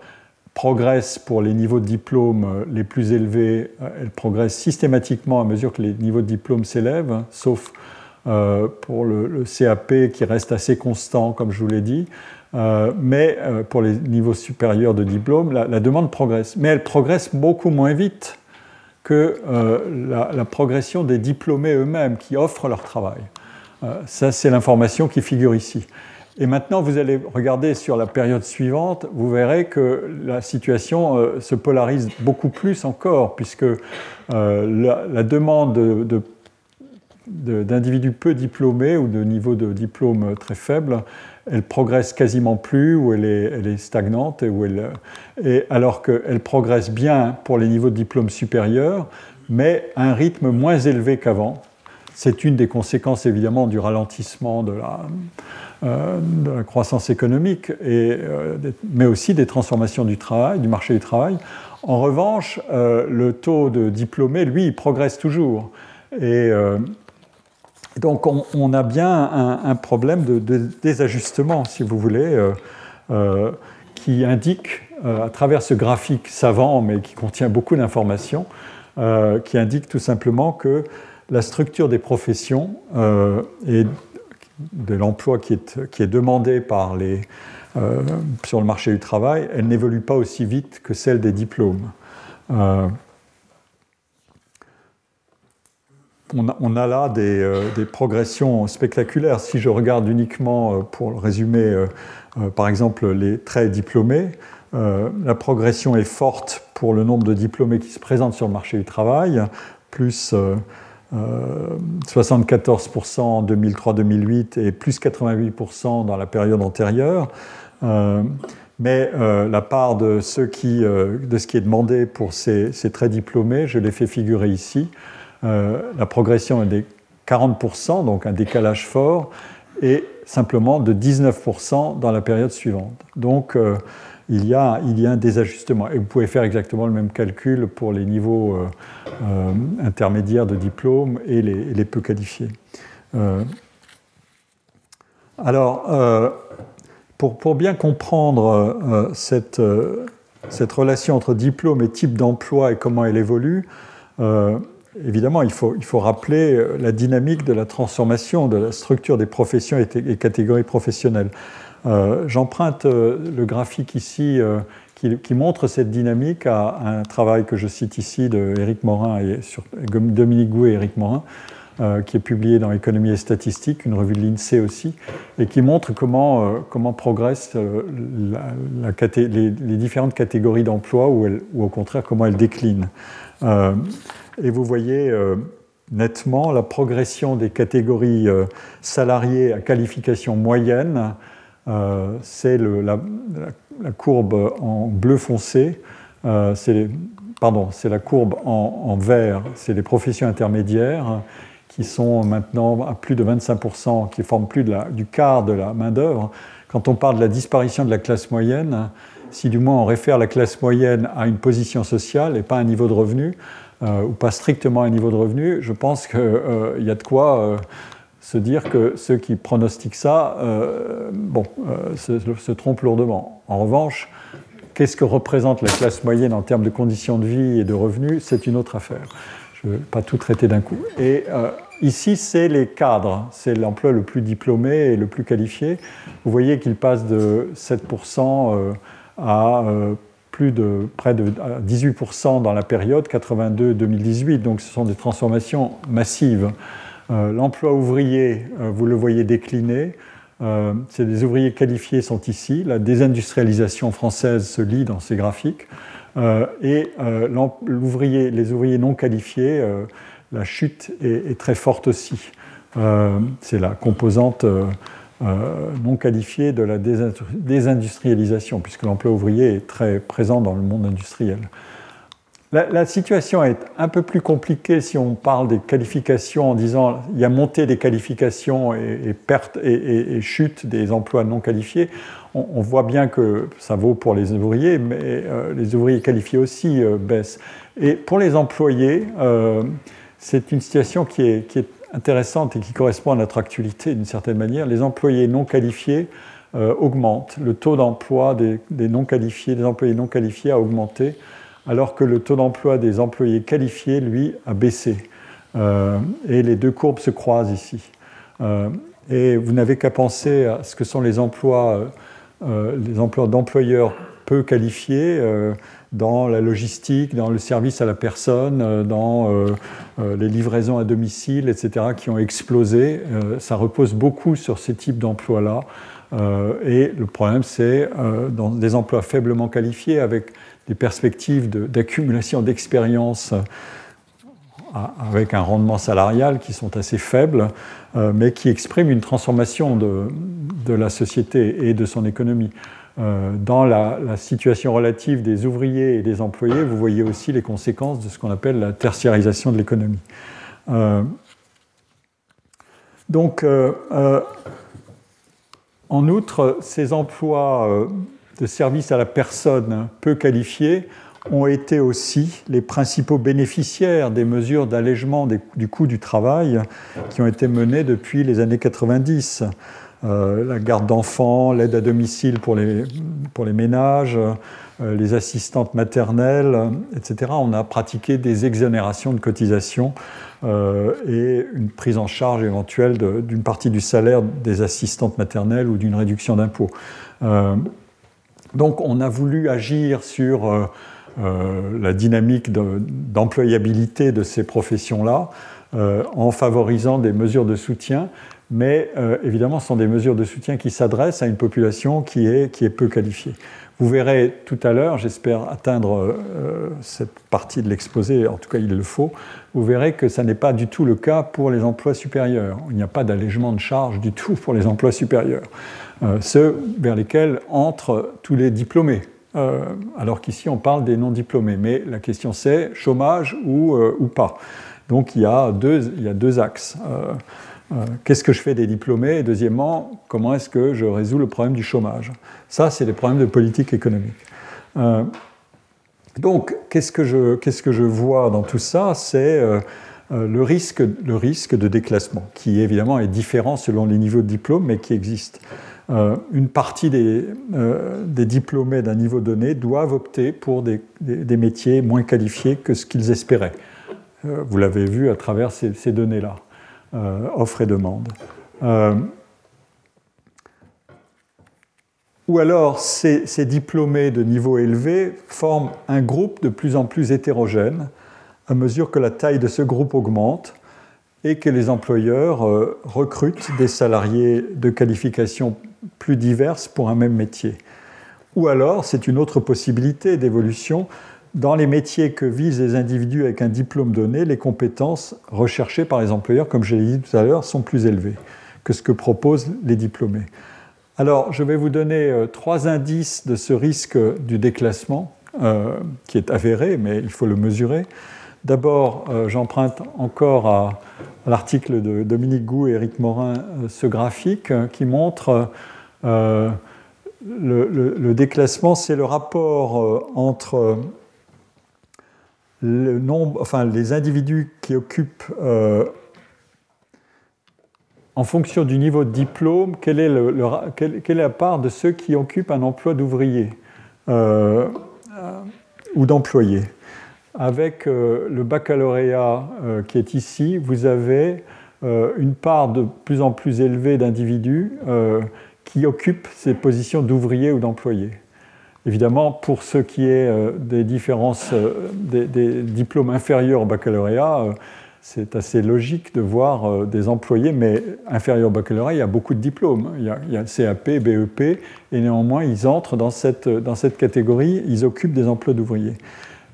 progresse pour les niveaux de diplôme les plus élevés, elle progresse systématiquement à mesure que les niveaux de diplôme s'élèvent, sauf euh, pour le, CAP qui reste assez constant, comme je vous l'ai dit. Euh, mais euh, pour les niveaux supérieurs de diplôme, la, demande progresse. Mais elle progresse beaucoup moins vite que la, progression des diplômés eux-mêmes qui offrent leur travail. ça, c'est l'information qui figure ici. Et maintenant, vous allez regarder sur la période suivante, vous verrez que la situation se polarise beaucoup plus encore, puisque la, demande de d'individus peu diplômés ou de niveau de diplôme très faible, elle progresse quasiment plus ou elle est, stagnante, et, où elle, et alors qu'elle progresse bien pour les niveaux de diplôme supérieurs, mais à un rythme moins élevé qu'avant. C'est une des conséquences évidemment du ralentissement de la, euh, croissance économique, et, euh, mais aussi des transformations du travail, du marché du travail. En revanche, euh, le taux de diplômés, lui, il progresse toujours. Et donc on, a bien un, problème de, désajustement, si vous voulez, euh, euh, qui indique, euh, à travers ce graphique savant, mais qui contient beaucoup d'informations, qui indique tout simplement que la structure des professions et de l'emploi qui est, qui est, demandé par les, sur le marché du travail, elle n'évolue pas aussi vite que celle des diplômes on a, là euh, des, progressions spectaculaires. Si je regarde uniquement, euh, pour résumer, euh, par exemple, les très diplômés, la progression est forte pour le nombre de diplômés qui se présentent sur le marché du travail, plus 74% en 2003-2008 et plus 88% dans la période antérieure. mais la part de, ce qui, est demandé pour ces, ces très diplômés, je l'ai fait figurer ici. Euh, la progression est de 40%, donc un décalage fort, et simplement de 19% dans la période suivante. Donc euh, il, y a, un désajustement. Et vous pouvez faire exactement le même calcul pour les niveaux euh, intermédiaires de diplôme et les, peu qualifiés. alors, pour, bien comprendre cette relation entre diplôme et type d'emploi et comment elle évolue, évidemment, il faut, il faut, rappeler euh, la dynamique de la transformation de la structure des professions et, catégories professionnelles. Euh, j'emprunte euh, le graphique ici qui, montre cette dynamique à un travail que je cite ici de Éric Morin et sur, Dominique Gouet et Éric Morin, qui est publié dans Économie et Statistique, une revue de l'INSEE aussi, et qui montre comment, comment progressent les, différentes catégories d'emploi ou, au contraire comment elles déclinent. Et vous voyez euh, nettement la progression des catégories euh, salariées à qualification moyenne. Euh, c'est la, courbe en bleu foncé. c'est pardon, c'est la courbe en, vert. C'est les professions intermédiaires qui sont maintenant à plus de 25%, qui forment plus du quart de la main-d'œuvre. Quand on parle de la disparition de la classe moyenne, si du moins on réfère la classe moyenne à une position sociale et pas à un niveau de revenu, euh, ou pas strictement un niveau de revenu, je pense qu'il euh, y a de quoi euh, se dire que ceux qui pronostiquent ça bon, se, trompent lourdement. En revanche, qu'est-ce que représente la classe moyenne en termes de conditions de vie et de revenus C'est une autre affaire. Je ne vais pas tout traiter d'un coup. Et ici, c'est les cadres, c'est l'emploi le plus diplômé et le plus qualifié. Vous voyez qu'il passe de 7% à plus de près de 18% dans la période 82-2018. Donc ce sont des transformations massives. Euh, l'emploi ouvrier, euh, vous le voyez décliner. Euh, c'est des ouvriers qualifiés sont ici. La désindustrialisation française se lit dans ces graphiques. et l'ouvrier, les ouvriers non qualifiés, la chute est, très forte aussi. c'est la composante euh, non qualifié de la désindustrialisation, puisque l'emploi ouvrier est très présent dans le monde industriel. la, situation est un peu plus compliquée si on parle des qualifications en disant il y a montée des qualifications et, perte et, chute des emplois non qualifiés. On, voit bien que ça vaut pour les ouvriers, mais euh, les ouvriers qualifiés aussi euh, baissent. Et pour les employés, c'est une situation qui est, qui est, intéressante et qui correspond à notre actualité d'une certaine manière. Les employés non qualifiés augmentent. Le taux d'emploi des, non qualifiés, des employés non qualifiés a augmenté alors que le taux d'emploi des employés qualifiés, lui, a baissé. Euh, et les deux courbes se croisent ici. Euh, et vous n'avez qu'à penser à ce que sont les emplois, euh, les emplois d'employeurs peu qualifiés dans la logistique, dans le service à la personne, dans les livraisons à domicile, etc., qui ont explosé. ça repose beaucoup sur ces types d'emplois-là. et le problème, c'est dans des emplois faiblement qualifiés, avec des perspectives d'accumulation d'expérience euh, avec un rendement salarial qui sont assez faibles, euh, mais qui expriment une transformation de, la société et de son économie. Euh, dans la, situation relative des ouvriers et des employés, vous voyez aussi les conséquences de ce qu'on appelle la tertiarisation de l'économie. donc, en outre, ces emplois de services à la personne peu qualifiés ont été aussi les principaux bénéficiaires des mesures d'allègement du coût du travail qui ont été menées depuis les années 90. Euh, la garde d'enfants, l'aide à domicile pour les, ménages, euh, les assistantes maternelles, etc. On a pratiqué des exonérations de cotisations euh, et une prise en charge éventuelle d'une partie du salaire des assistantes maternelles ou d'une réduction d'impôts. Donc on a voulu agir sur la dynamique d'employabilité de, ces professions-là en favorisant des mesures de soutien, mais évidemment ce sont des mesures de soutien qui s'adressent à une population qui est, qui est peu qualifiée. Vous verrez tout à l'heure, j'espère atteindre cette partie de l'exposé, en tout cas il le faut, vous verrez que ça n'est pas du tout le cas pour les emplois supérieurs. Il n'y a pas d'allègement de charges du tout pour les emplois supérieurs. Euh, ceux vers lesquels entrent tous les diplômés. Euh, alors qu'ici on parle des non-diplômés. Mais la question c'est chômage ou, euh, ou, pas. Donc il y a deux, il y a deux axes. Qu'est-ce que je fais des diplômés? Et deuxièmement, comment est-ce que je résous le problème du chômage? Ça, c'est des problèmes de politique économique. donc, qu'est-ce que, je, qu'est-ce que je vois dans tout ça? C'est le, risque, le risque de déclassement, qui évidemment est différent selon les niveaux de diplôme, mais qui existe. Euh, une partie euh, des, diplômés d'un niveau donné doivent opter pour des, métiers moins qualifiés que ce qu'ils espéraient. Euh, vous l'avez vu à travers ces, données-là, offre et demande. ou alors ces, diplômés de niveau élevé forment un groupe de plus en plus hétérogène à mesure que la taille de ce groupe augmente et que les employeurs recrutent des salariés de qualification plus diverses pour un même métier. Ou alors, c'est une autre possibilité d'évolution. Dans les métiers que visent les individus avec un diplôme donné, les compétences recherchées par les employeurs, comme je l'ai dit tout à l'heure, sont plus élevées que ce que proposent les diplômés. Alors, je vais vous donner euh, trois indices de ce risque du déclassement, euh, qui est avéré, mais il faut le mesurer. D'abord, euh, j'emprunte encore à, l'article de Dominique Gou et Éric Morin ce graphique qui montre euh, le, déclassement, c'est le rapport entre les individus qui occupent, euh, en fonction du niveau de diplôme, quelle est, la part de ceux qui occupent un emploi d'ouvrier ou d'employé. Avec le baccalauréat qui est ici, vous avez une part de plus en plus élevée d'individus qui occupent ces positions d'ouvriers ou d'employés. Évidemment, pour ce qui est euh, des différences, euh, des, diplômes inférieurs au baccalauréat, euh, c'est assez logique de voir des employés, mais inférieurs au baccalauréat, il y a beaucoup de diplômes. Il y a, CAP, BEP, et néanmoins, ils entrent dans cette, dans cette catégorie, ils occupent des emplois d'ouvriers.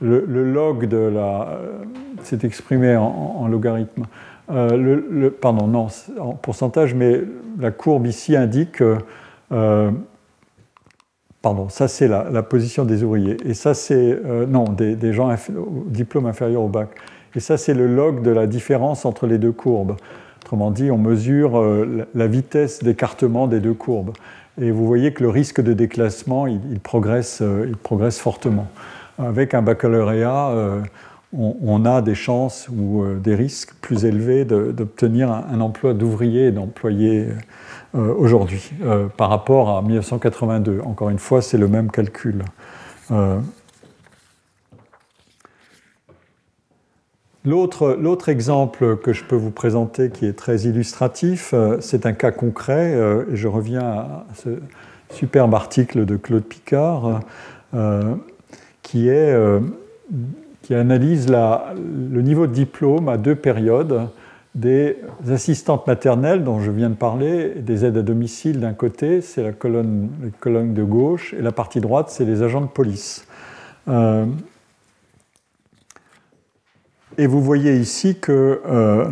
Le, log de la. c'est exprimé en logarithme. Pardon, non, en pourcentage, mais la courbe ici indique pardon, ça c'est la, position des ouvriers. Et ça c'est, non, des, gens au diplôme inférieur au bac. Et ça c'est le log de la différence entre les deux courbes. Autrement dit, on mesure la vitesse d'écartement des deux courbes. Et vous voyez que le risque de déclassement, il, progresse, il progresse fortement. Avec un baccalauréat, on, a des chances ou euh, des risques plus élevés d'obtenir un, emploi d'ouvrier et d'employé euh, aujourd'hui euh, par rapport à 1982. Encore une fois, c'est le même calcul. L'autre exemple que je peux vous présenter qui est très illustratif, c'est un cas concret, et je reviens à ce superbe article de Claude Picard, qui analyse le niveau de diplôme à deux périodes des assistantes maternelles dont je viens de parler, des aides à domicile d'un côté, c'est la colonne, de gauche, et la partie droite, c'est les agents de police. Euh, et vous voyez ici que euh,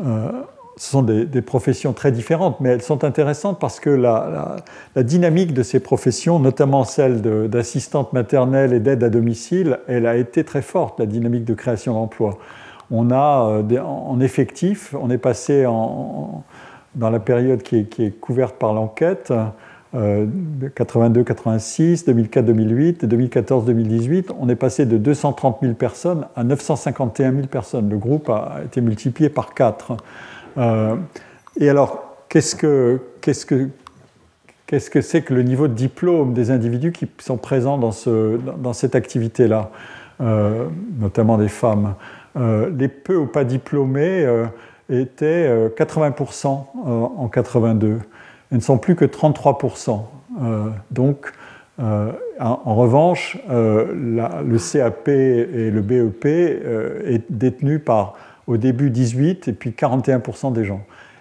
euh, ce sont des, professions très différentes, mais elles sont intéressantes parce que la, dynamique de ces professions, notamment celle d'assistante maternelle et d'aide à domicile, elle a été très forte, la dynamique de création d'emplois. On a euh, en effectif, on est passé dans la période qui est, couverte par l'enquête, 82-86, 2004-2008 et 2014-2018, on est passé de 230 000 personnes à 951 000 personnes. Le groupe a été multiplié par 4. Euh, et alors, qu'est-ce que c'est que le niveau de diplôme des individus qui sont présents dans, ce, dans cette activité-là, euh, notamment des femmes? Les peu ou pas diplômés étaient 80% en 82. Ils ne sont plus que 33%. donc, en, revanche, le CAP et le BEP est détenu par au début 18 et puis 41% des gens.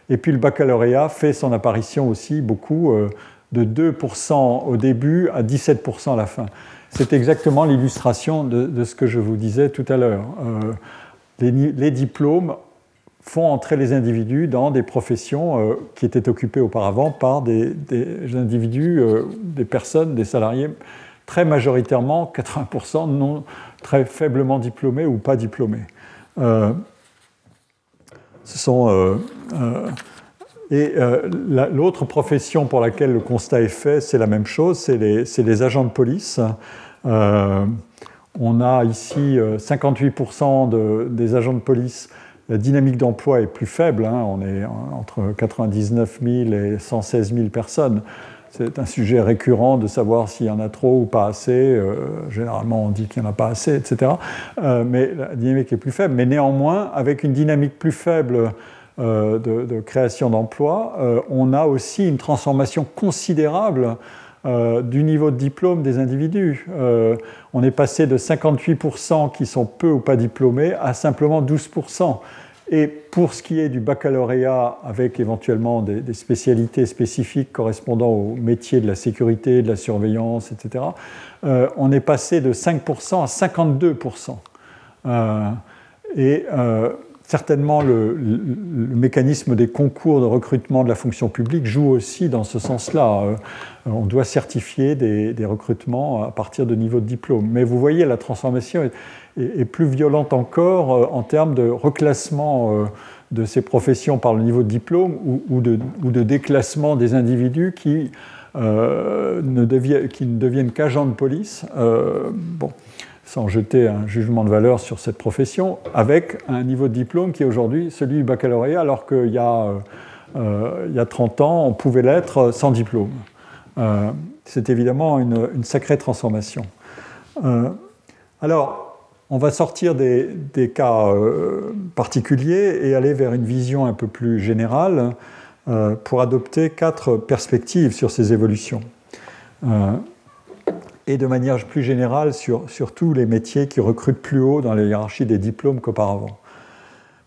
Et puis le baccalauréat fait son apparition aussi beaucoup, euh, de 2% au début à 17% à la fin. C'est exactement l'illustration de, ce que je vous disais tout à l'heure. Euh, les, diplômes font entrer les individus dans des professions euh, qui étaient occupées auparavant par des, individus, des personnes, des salariés, très majoritairement, 80% non très faiblement diplômés ou pas diplômés. Ce euh, euh, et euh, l'autre profession pour laquelle le constat est fait, c'est la même chose, c'est les, agents de police. On a ici 58% de, des agents de police. La dynamique d'emploi est plus faible, hein. on est entre 99 000 et 116 000 personnes. C'est un sujet récurrent de savoir s'il y en a trop ou pas assez. généralement, on dit qu'il n'y en a pas assez, etc. mais la dynamique est plus faible. Mais néanmoins, avec une dynamique plus faible euh, de, création d'emplois, euh, on a aussi une transformation considérable euh, du niveau de diplôme des individus. on est passé de 58% qui sont peu ou pas diplômés à simplement 12%. Et pour ce qui est du baccalauréat, avec éventuellement des, spécialités spécifiques correspondant au métier de la sécurité, de la surveillance, etc., euh, on est passé de 5% à 52%. Euh, et euh, certainement, le, mécanisme des concours de recrutement de la fonction publique joue aussi dans ce sens-là. on doit certifier des, recrutements à partir de niveau de diplôme. Mais vous voyez, la transformation est, plus violente encore euh, en termes de reclassement euh, de ces professions par le niveau de diplôme ou, de, déclassement des individus qui, euh, ne, deviennent, qu'agents de police, sans jeter un jugement de valeur sur cette profession, avec un niveau de diplôme qui est aujourd'hui celui du baccalauréat, alors qu'il y, a, il y a 30 ans, on pouvait l'être sans diplôme. C'est évidemment une, sacrée transformation. alors, on va sortir des, cas euh, particuliers et aller vers une vision un peu plus générale euh, pour adopter quatre perspectives sur ces évolutions. Et de manière plus générale sur, tous les métiers qui recrutent plus haut dans la hiérarchie des diplômes qu'auparavant.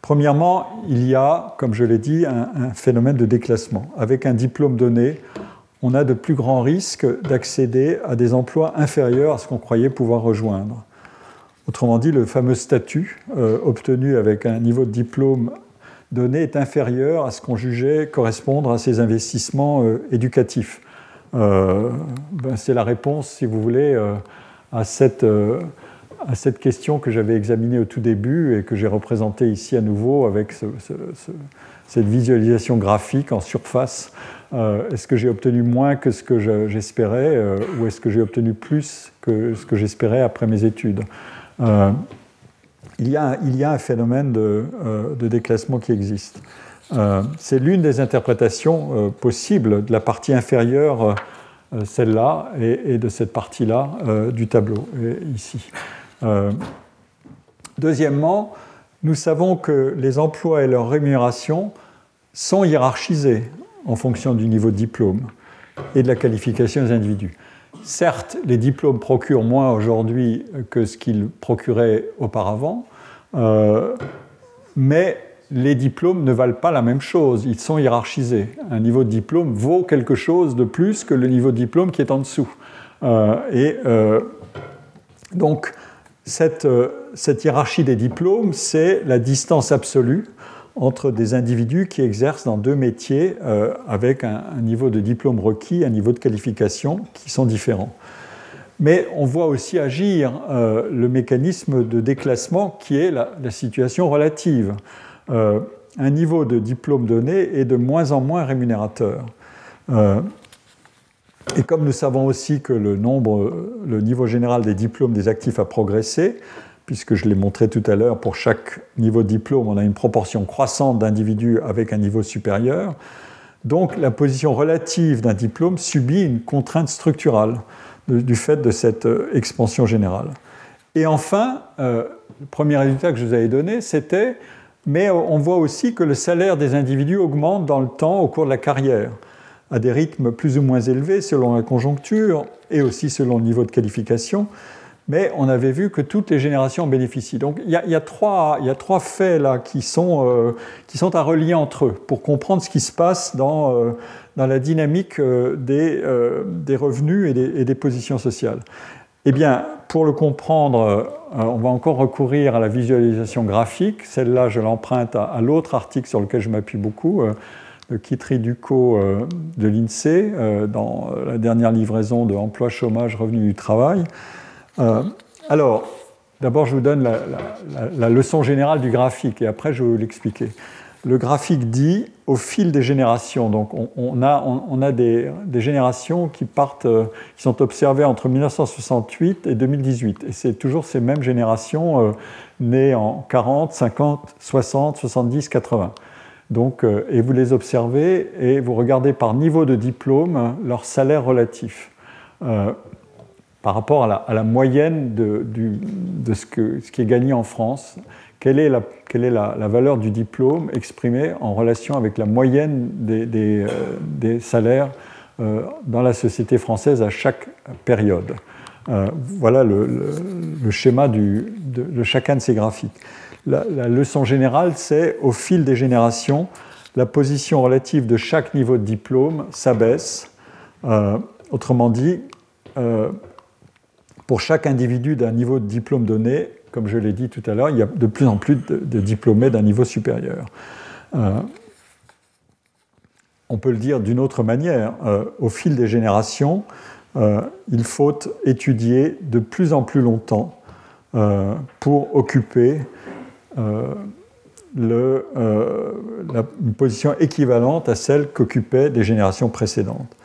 Premièrement, il y a, comme je l'ai dit, un, phénomène de déclassement. Avec un diplôme donné, on a de plus grands risques d'accéder à des emplois inférieurs à ce qu'on croyait pouvoir rejoindre. Autrement dit, le fameux statut euh, obtenu avec un niveau de diplôme donné est inférieur à ce qu'on jugeait correspondre à ces investissements euh, éducatifs. Ben, c'est la réponse, si vous voulez, à cette à cette question que j'avais examinée au tout début et que j'ai représentée ici à nouveau avec cette visualisation graphique en surface. Euh, est-ce que j'ai obtenu moins que ce que j'espérais euh, ou est-ce que j'ai obtenu plus que ce que j'espérais après mes études euh, il, y a, un phénomène de déclassement qui existe. C'est l'une des interprétations possibles de la partie inférieure, celle-là, et, de cette partie-là du tableau, ici. Euh, deuxièmement, nous savons que les emplois et leurs rémunérations sont hiérarchisés en fonction du niveau de diplôme et de la qualification des individus. Certes, les diplômes procurent moins aujourd'hui que ce qu'ils procuraient auparavant, euh, mais les diplômes ne valent pas la même chose, ils sont hiérarchisés. Un niveau de diplôme vaut quelque chose de plus que le niveau de diplôme qui est en dessous. Euh, et donc, euh, cette, hiérarchie des diplômes, c'est la distance absolue entre des individus qui exercent dans deux métiers euh, avec un, niveau de diplôme requis, un niveau de qualification qui sont différents. Mais on voit aussi agir euh, le mécanisme de déclassement qui est la, situation relative. Un niveau de diplôme donné est de moins en moins rémunérateur. Et comme nous savons aussi que le, nombre, le niveau général des diplômes des actifs a progressé, puisque je l'ai montré tout à l'heure, pour chaque niveau de diplôme, on a une proportion croissante d'individus avec un niveau supérieur. Donc la position relative d'un diplôme subit une contrainte structurale du fait de cette euh, expansion générale. Et enfin, euh, le premier résultat que je vous avais donné, c'était, mais on voit aussi que le salaire des individus augmente dans le temps au cours de la carrière à des rythmes plus ou moins élevés selon la conjoncture et aussi selon le niveau de qualification. Mais on avait vu que toutes les générations en bénéficient. Donc il y a, trois, faits là qui sont, euh, qui sont à relier entre eux pour comprendre ce qui se passe dans, euh, la dynamique euh, des, revenus et des, positions sociales. Eh bien, pour le comprendre, on va encore recourir à la visualisation graphique. Celle-là, je l'emprunte à, l'autre article sur lequel je m'appuie beaucoup de Kitri Ducot euh, de l'INSEE euh, dans la dernière livraison de emploi, chômage, revenu du travail. Euh, alors, d'abord, je vous donne la, leçon générale du graphique et après, je vais vous l'expliquer. Le graphique dit au fil des générations. Donc, on, a, on, a des, générations qui partent, qui sont observées entre 1968 et 2018. Et c'est toujours ces mêmes générations nées en 40, 50, 60, 70, 80. Donc, euh, et vous les observez et vous regardez par niveau de diplôme leur salaire relatif euh, par rapport à la, moyenne de, ce, qui est gagné en France. Quelle est, la, valeur du diplôme exprimée en relation avec la moyenne des, euh, salaires dans la société française à chaque période? Voilà le, schéma de chacun de ces graphiques la, leçon générale, c'est au fil des générations, la position relative de chaque niveau de diplôme s'abaisse. Euh, autrement dit, euh, pour chaque individu d'un niveau de diplôme donné, comme je l'ai dit tout à l'heure, il y a de plus en plus de, diplômés d'un niveau supérieur. Euh, on peut le dire d'une autre manière, au fil des générations, il faut étudier de plus en plus longtemps pour occuper euh, euh, une position équivalente à celle qu'occupaient des générations précédentes.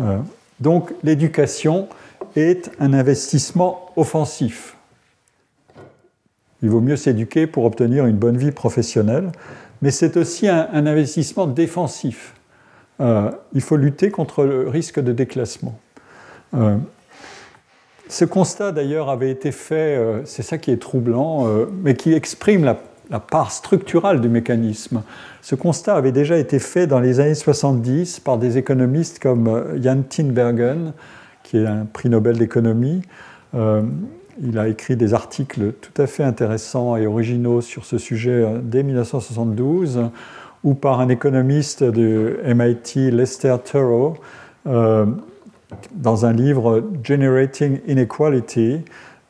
Euh, donc l'éducation est un investissement offensif. Il vaut mieux s'éduquer pour obtenir une bonne vie professionnelle, mais c'est aussi un, investissement défensif. il faut lutter contre le risque de déclassement. Ce constat d'ailleurs avait été fait, euh, c'est ça qui est troublant, euh, mais qui exprime la, part structurale du mécanisme. Ce constat avait déjà été fait dans les années 70 par des économistes comme euh, Jan Tinbergen, qui est un prix Nobel d'économie. Il a écrit des articles tout à fait intéressants et originaux sur ce sujet dès 1972, ou par un économiste de MIT, Lester Turow dans un livre Generating Inequality,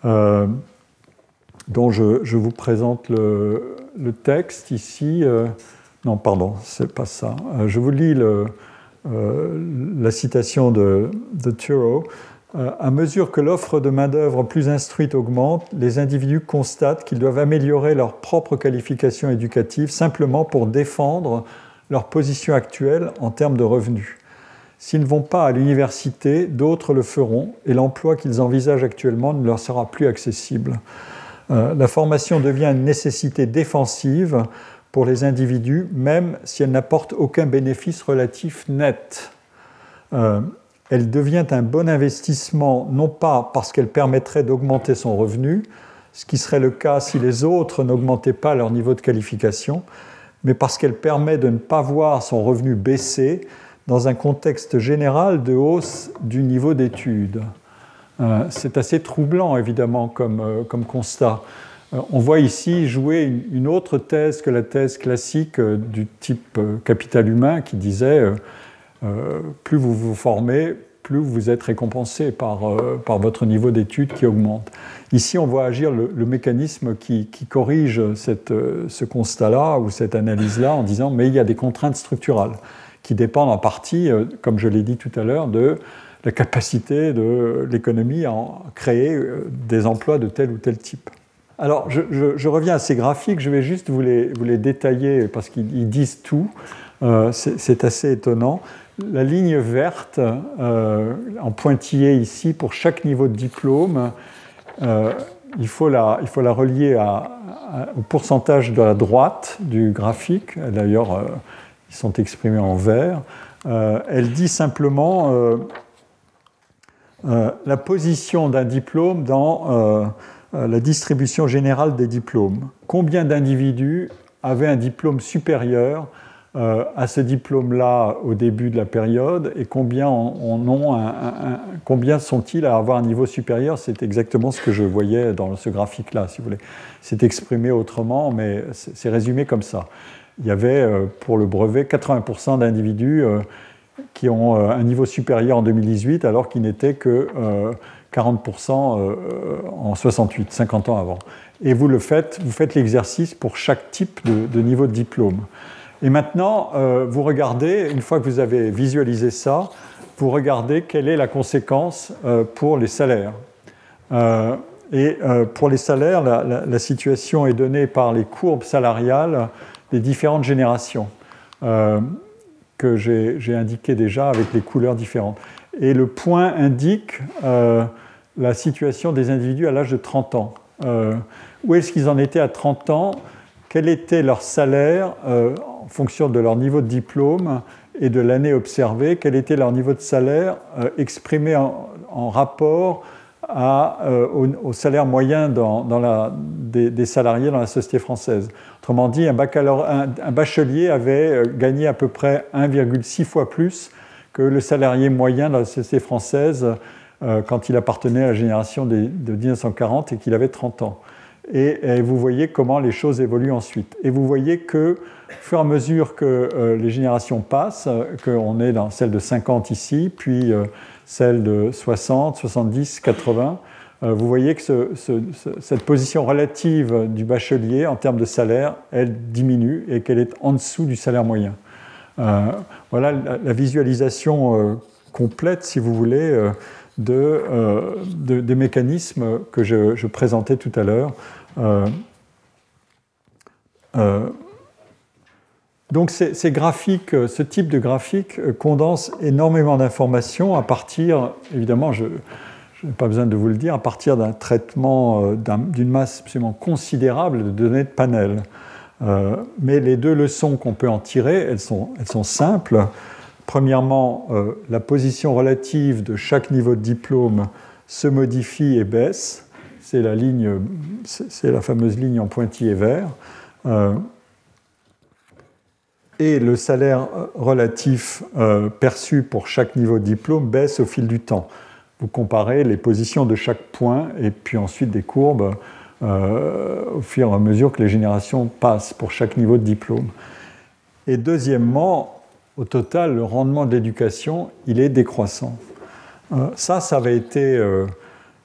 euh, dont je, vous présente le, texte ici. Euh, non, pardon, c'est pas ça. Euh, je vous lis la citation de, de Thurow, à mesure que l'offre de main-d'œuvre plus instruite augmente, les individus constatent qu'ils doivent améliorer leur propre qualification éducative simplement pour défendre leur position actuelle en termes de revenus. S'ils ne vont pas à l'université, d'autres le feront et l'emploi qu'ils envisagent actuellement ne leur sera plus accessible. Euh, la formation devient une nécessité défensive pour les individus, même si elle n'apporte aucun bénéfice relatif net. Euh, elle devient un bon investissement, non pas parce qu'elle permettrait d'augmenter son revenu, ce qui serait le cas si les autres n'augmentaient pas leur niveau de qualification, mais parce qu'elle permet de ne pas voir son revenu baisser dans un contexte général de hausse du niveau d'études. Euh, c'est assez troublant, évidemment, comme, euh, constat. Euh, on voit ici jouer une, autre thèse que la thèse classique du type capital humain qui disait plus vous vous formez, plus vous êtes récompensé par, par votre niveau d'études qui augmente. Ici, on voit agir le, mécanisme qui, qui corrige cette, ce constat-là ou cette analyse-là en disant mais il y a des contraintes structurales qui dépendent en partie, euh, comme je l'ai dit tout à l'heure, de la capacité de l'économie à créer euh, des emplois de tel ou tel type. Alors, je, reviens à ces graphiques, je vais juste vous les, vous les détailler parce qu'ils disent tout. Euh, c'est assez étonnant. La ligne verte, en pointillé ici, pour chaque niveau de diplôme, il, faut la, il faut la relier au pourcentage de la droite du graphique. D'ailleurs, qui sont exprimés en vert. Euh, elle dit simplement euh, euh, la position d'un diplôme dans la distribution générale des diplômes. Combien d'individus avaient un diplôme supérieur à ce diplôme-là au début de la période et combien, combien sont-ils à avoir un niveau supérieur? C'est exactement ce que je voyais dans ce graphique-là, si vous voulez. C'est exprimé autrement, mais c'est résumé comme ça il y avait euh, pour le brevet 80% d'individus euh, qui ont euh, un niveau supérieur en 2018 alors qu'ils n'étaient que 40% en 68, 50 ans avant. Et vous le faites, vous faites l'exercice pour chaque type de, niveau de diplôme. Et maintenant, vous regardez, une fois que vous avez visualisé ça, vous regardez quelle est la conséquence pour les salaires. et pour les salaires, la, situation est donnée par les courbes salariales des différentes générations euh, que j'ai indiquées déjà avec les couleurs différentes. Et le point indique euh, la situation des individus à l'âge de 30 ans. Euh, où est-ce qu'ils en étaient à 30 ans? Quel était leur salaire en fonction de leur niveau de diplôme et de l'année observée Quel était leur niveau de salaire exprimé en rapport euh, au, salaire moyen des, salariés dans la société française. Autrement dit, un, bachelier avait euh, gagné à peu près 1,6 fois plus que le salarié moyen dans la société française euh, quand il appartenait à la génération de 1940 et qu'il avait 30 ans. Et, vous voyez comment les choses évoluent ensuite. Et vous voyez que, au fur et à mesure que les générations passent, qu'on est dans celle de 50 ici, puis celle de 60, 70, 80, vous voyez que cette position relative du bachelier en termes de salaire, elle diminue et qu'elle est en dessous du salaire moyen. Euh, voilà la, visualisation euh, complète, si vous voulez, euh, de, des mécanismes que je, présentais tout à l'heure. Donc ces, graphiques, euh, ce type de graphique euh, condense énormément d'informations à partir, évidemment, je n'ai pas besoin de vous le dire, à partir d'un traitement euh, d'une masse absolument considérable de données de panel. mais les deux leçons qu'on peut en tirer, elles sont simples. Premièrement, la position relative de chaque niveau de diplôme se modifie et baisse. C'est la fameuse ligne en pointillé vert et le salaire euh, relatif euh, perçu pour chaque niveau de diplôme baisse au fil du temps. Vous comparez les positions de chaque point et puis ensuite des courbes euh, au fur et à mesure que les générations passent pour chaque niveau de diplôme. Et deuxièmement, au total, le rendement de l'éducation, il est décroissant. ça, ça avait été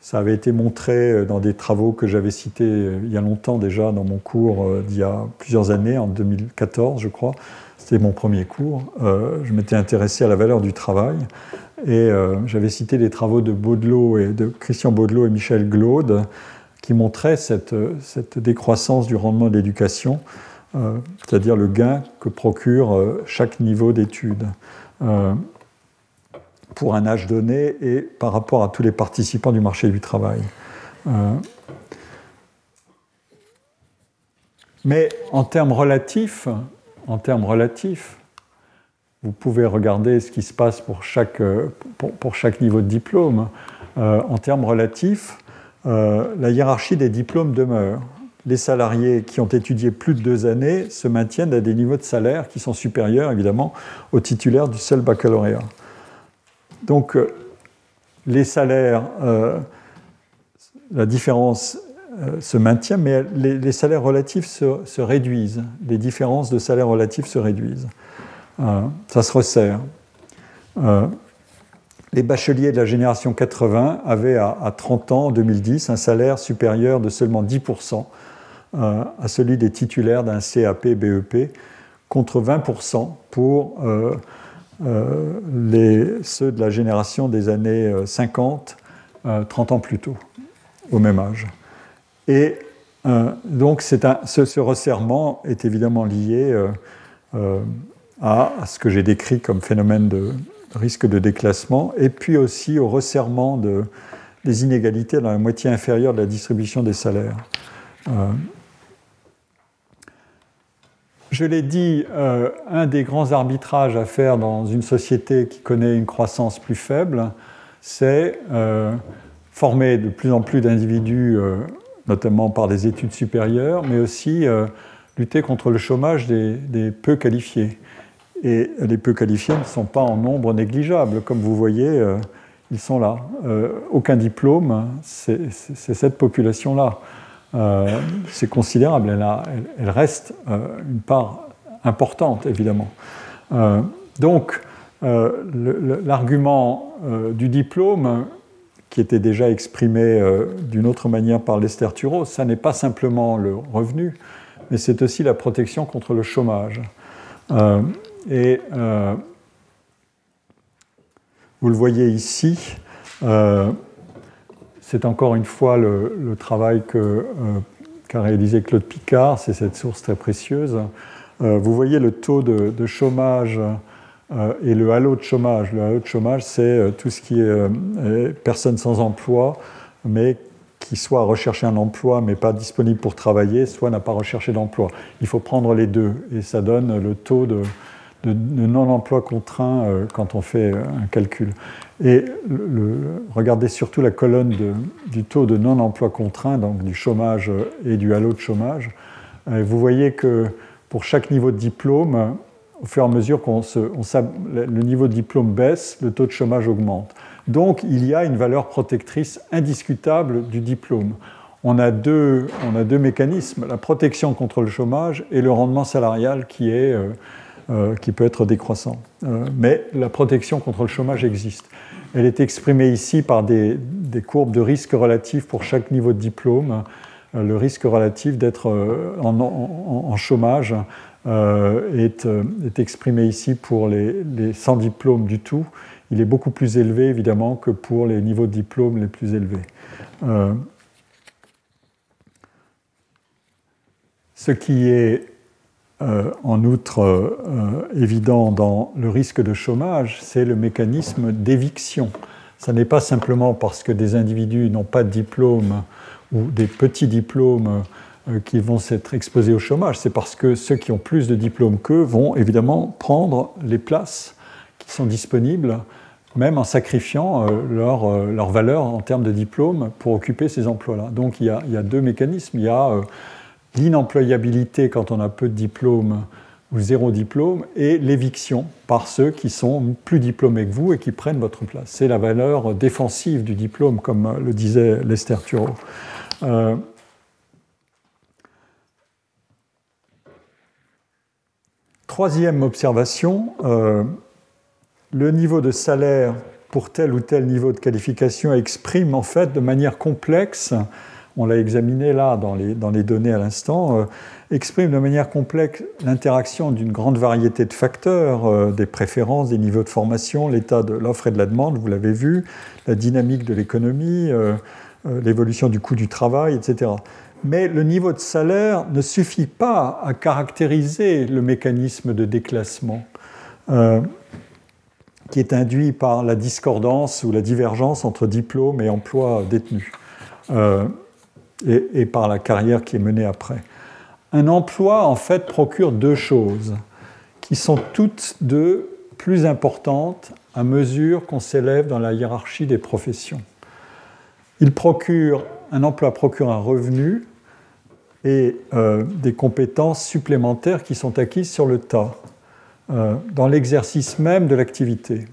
Ça avait été montré dans des travaux que j'avais cités il y a longtemps déjà dans mon cours d'il y a plusieurs années, en 2014 je crois. C'était mon premier cours. je m'étais intéressé à la valeur du travail et j'avais cité les travaux de Baudelot et de Christian Baudelot et Michel Glaude qui montraient cette décroissance du rendement de l'éducation euh, c'est-à-dire le gain que procure euh, chaque niveau d'étude euh, pour un âge donné et par rapport à tous les participants du marché du travail. Mais en termes relatifs, en termes relatifs, vous pouvez regarder ce qui se passe pour chaque, pour, chaque niveau de diplôme. en termes relatifs, la hiérarchie des diplômes demeure les salariés qui ont étudié plus de deux années se maintiennent à des niveaux de salaire qui sont supérieurs, évidemment, aux titulaires du seul baccalauréat. Donc, euh, les salaires, euh, la différence euh, se maintient, mais les, salaires relatifs se, réduisent. Les différences de salaires relatifs se réduisent. ça se resserre. les bacheliers de la génération 80 avaient à, à 30 ans, en 2010, un salaire supérieur de seulement 10% à celui des titulaires d'un CAP BEP, contre 20% pour euh, euh, ceux de la génération des années 50, euh, 30 ans plus tôt, au même âge. Et donc ce, resserrement est évidemment lié à, ce que j'ai décrit comme phénomène de risque de déclassement, et puis aussi au resserrement de, des inégalités dans la moitié inférieure de la distribution des salaires. Je l'ai dit, euh, un des grands arbitrages à faire dans une société qui connaît une croissance plus faible, c'est euh, former de plus en plus d'individus, euh, notamment par des études supérieures, mais aussi lutter contre le chômage des, peu qualifiés. Et les peu qualifiés ne sont pas en nombre négligeable. Comme vous voyez, ils sont là. aucun diplôme, c'est cette population-là. Euh, c'est considérable. Elle, reste euh, une part importante, évidemment. Euh, donc, l'argument du diplôme, qui était déjà exprimé d'une autre manière par Lester Thureau, ça n'est pas simplement le revenu, mais c'est aussi la protection contre le chômage. et vous le voyez ici, c'est encore une fois le, travail euh, qu'a réalisé Claude Picard, c'est cette source très précieuse. Euh, vous voyez le taux de, chômage euh, et le halo de chômage. Le halo de chômage, c'est tout ce qui est personne sans emploi, mais qui soit a un emploi mais pas disponible pour travailler, soit n'a pas recherché d'emploi. Il faut prendre les deux et ça donne le taux de, de, non-emploi contraint euh, quand on fait euh, un calcul. Et regardez surtout la colonne du taux de non-emploi contraint, donc du chômage euh, et du halo de chômage. vous voyez que pour chaque niveau de diplôme, au fur et à mesure qu'on le niveau de diplôme baisse, le taux de chômage augmente. Donc il y a une valeur protectrice indiscutable du diplôme. On a, deux, on a deux mécanismes, la protection contre le chômage et le rendement salarial qui est qui peut être décroissant. Euh, mais la protection contre le chômage existe. Elle est exprimée ici par des, courbes de risque relatif pour chaque niveau de diplôme. Euh, le risque relatif d'être en, chômage est, exprimé ici pour les, les, sans diplôme du tout. Il est beaucoup plus élevé évidemment que pour les niveaux de diplôme les plus élevés. ce qui est euh, en outre euh, évident dans le risque de chômage, c'est le mécanisme d'éviction. Ce n'est pas simplement parce que des individus n'ont pas de diplôme ou des petits diplômes euh, qui vont s'être exposés au chômage, c'est parce que ceux qui ont plus de diplômes qu'eux vont évidemment prendre les places qui sont disponibles, même en sacrifiant leur, leur valeur en termes de diplôme pour occuper ces emplois-là. Donc il y, a, il y, a, deux mécanismes. Il y a l'inemployabilité quand on a peu de diplômes ou zéro diplôme, et l'éviction par ceux qui sont plus diplômés que vous et qui prennent votre place. C'est la valeur défensive du diplôme, comme le disait Lester Thurow. Euh, troisième observation, euh, le niveau de salaire pour tel ou tel niveau de qualification exprime en fait de manière complexe, on l'a examiné là dans les, dans les données à l'instant, euh, exprime de manière complexe l'interaction d'une grande variété de facteurs, euh, des préférences, des niveaux de formation, l'état de l'offre et de la demande, vous l'avez vu, la dynamique de l'économie, euh, l'évolution du coût du travail, etc. Mais le niveau de salaire ne suffit pas à caractériser le mécanisme de déclassement qui est induit par la discordance ou la divergence entre diplôme et emploi détenu, et, par la carrière qui est menée après. Un emploi, en fait, procure deux choses qui sont toutes deux plus importantes à mesure qu'on s'élève dans la hiérarchie des professions. Il procure, un emploi procure un revenu et euh, des compétences supplémentaires qui sont acquises sur le tas. Euh, dans l'exercice même de l'activité.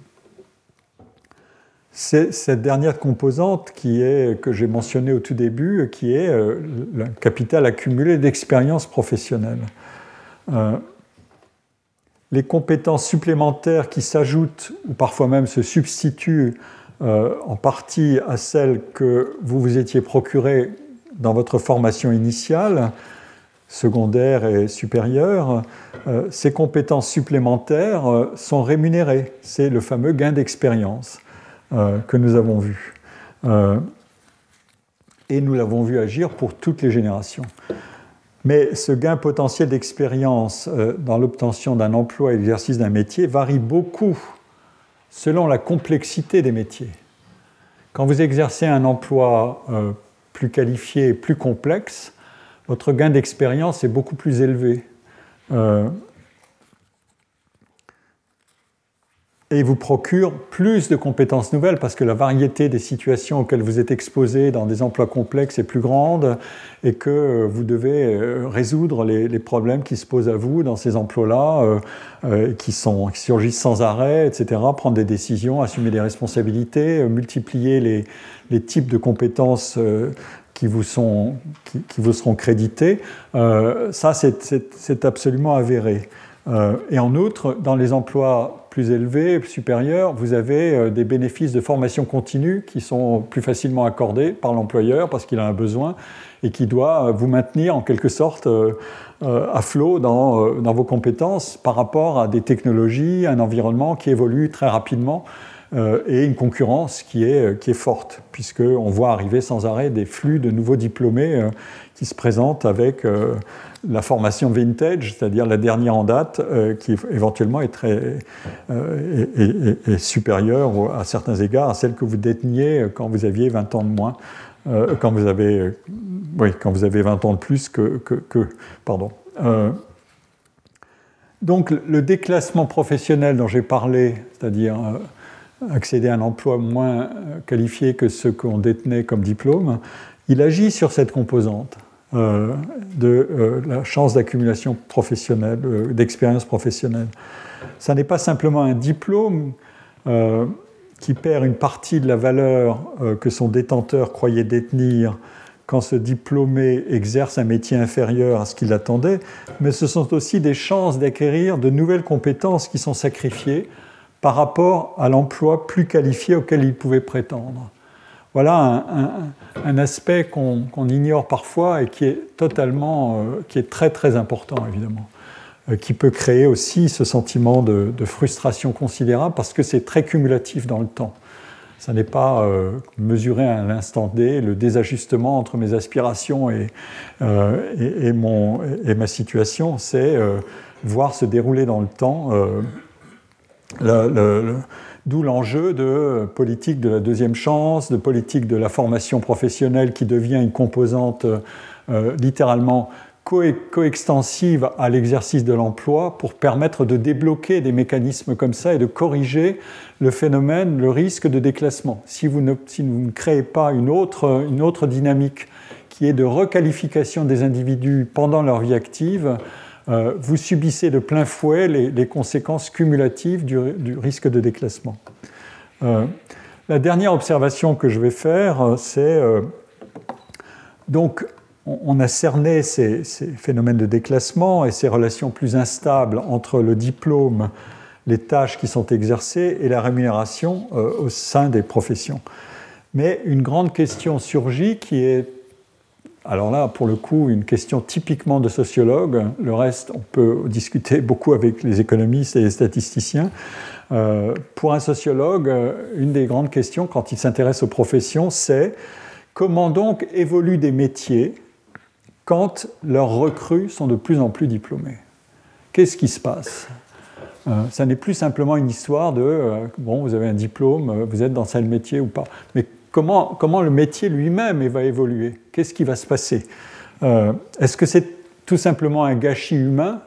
C'est cette dernière composante que j'ai mentionnée au tout début, qui est euh, le capital accumulé d'expérience professionnelle. Euh, les compétences supplémentaires qui s'ajoutent ou parfois même se substituent en partie à celles que vous vous étiez procurées dans votre formation initiale, secondaire et supérieure, euh, ces compétences supplémentaires euh, sont rémunérées. C'est le fameux gain d'expérience euh, que nous avons vu. et nous l'avons vu agir pour toutes les générations. Mais ce gain potentiel d'expérience dans l'obtention d'un emploi et l'exercice d'un métier varie beaucoup selon la complexité des métiers. Quand vous exercez un emploi plus qualifié et plus complexe, votre gain d'expérience est beaucoup plus élevé. Euh, et vous procure plus de compétences nouvelles parce que la variété des situations auxquelles vous êtes exposé dans des emplois complexes est plus grande et que vous devez euh, résoudre les, problèmes qui se posent à vous dans ces emplois-là, euh, qui, sont, qui surgissent sans arrêt, etc., prendre des décisions, assumer des responsabilités, multiplier les, les, types de compétences qui vous, sont, qui, vous seront crédités, euh, ça c'est absolument avéré. Euh, et en outre, dans les emplois plus élevés, supérieurs, vous avez euh, des bénéfices de formation continue qui sont plus facilement accordés par l'employeur parce qu'il a un besoin et qui doit vous maintenir en quelque sorte à flot dans, vos compétences par rapport à des technologies, un environnement qui évolue très rapidement. Euh, et une concurrence qui est, euh, qui est forte, puisqu'on voit arriver sans arrêt des flux de nouveaux diplômés euh, qui se présentent avec la formation vintage, c'est-à-dire la dernière en date, qui éventuellement est, très, est, supérieure à certains égards à celle que vous déteniez quand vous aviez 20 ans de moins. quand, vous avez, oui, quand vous avez 20 ans de plus que. que, pardon. donc le déclassement professionnel dont j'ai parlé, c'est-à-dire accéder à un emploi moins euh, qualifié que ce qu'on détenait comme diplôme, il agit sur cette composante euh, de euh, la chance d'accumulation professionnelle, d'expérience professionnelle. Ça n'est pas simplement un diplôme qui perd une partie de la valeur que son détenteur croyait détenir quand ce diplômé exerce un métier inférieur à ce qu'il attendait, mais ce sont aussi des chances d'acquérir de nouvelles compétences qui sont sacrifiées par rapport à l'emploi plus qualifié auquel il pouvait prétendre. Voilà un, aspect qu'on ignore parfois et qui est totalement, euh, qui est très très important évidemment, euh, qui peut créer aussi ce sentiment de, frustration considérable parce que c'est très cumulatif dans le temps. Ça n'est pas euh, mesurer à l'instant D le désajustement entre mes aspirations et, et, mon, et ma situation, c'est voir se dérouler dans le temps D'où l'enjeu de politique de la deuxième chance, de politique de la formation professionnelle qui devient une composante euh, littéralement coextensive à l'exercice de l'emploi pour permettre de débloquer des mécanismes comme ça et de corriger le phénomène, le risque de déclassement. Si vous ne, créez pas une autre dynamique qui est de requalification des individus pendant leur vie active, euh, vous subissez de plein fouet les, conséquences cumulatives du, risque de déclassement. Euh, la dernière observation que je vais faire, euh, c'est donc on, a cerné ces, phénomènes de déclassement et ces relations plus instables entre le diplôme, les tâches qui sont exercées et la rémunération au sein des professions. Mais une grande question surgit qui est alors là, pour le coup, une question typiquement de sociologue. Le reste, on peut discuter beaucoup avec les économistes et les statisticiens. Euh, pour un sociologue, euh, une des grandes questions quand il s'intéresse aux professions, c'est comment donc évoluent des métiers quand leurs recrues sont de plus en plus diplômés Qu'est-ce qui se passe? Euh, ça n'est plus simplement une histoire de bon, vous avez un diplôme, vous êtes dans tel métier ou pas. Comment, le métier lui-même va évoluer? Qu'est-ce qui va se passer? Euh, Est-ce que c'est tout simplement un gâchis humain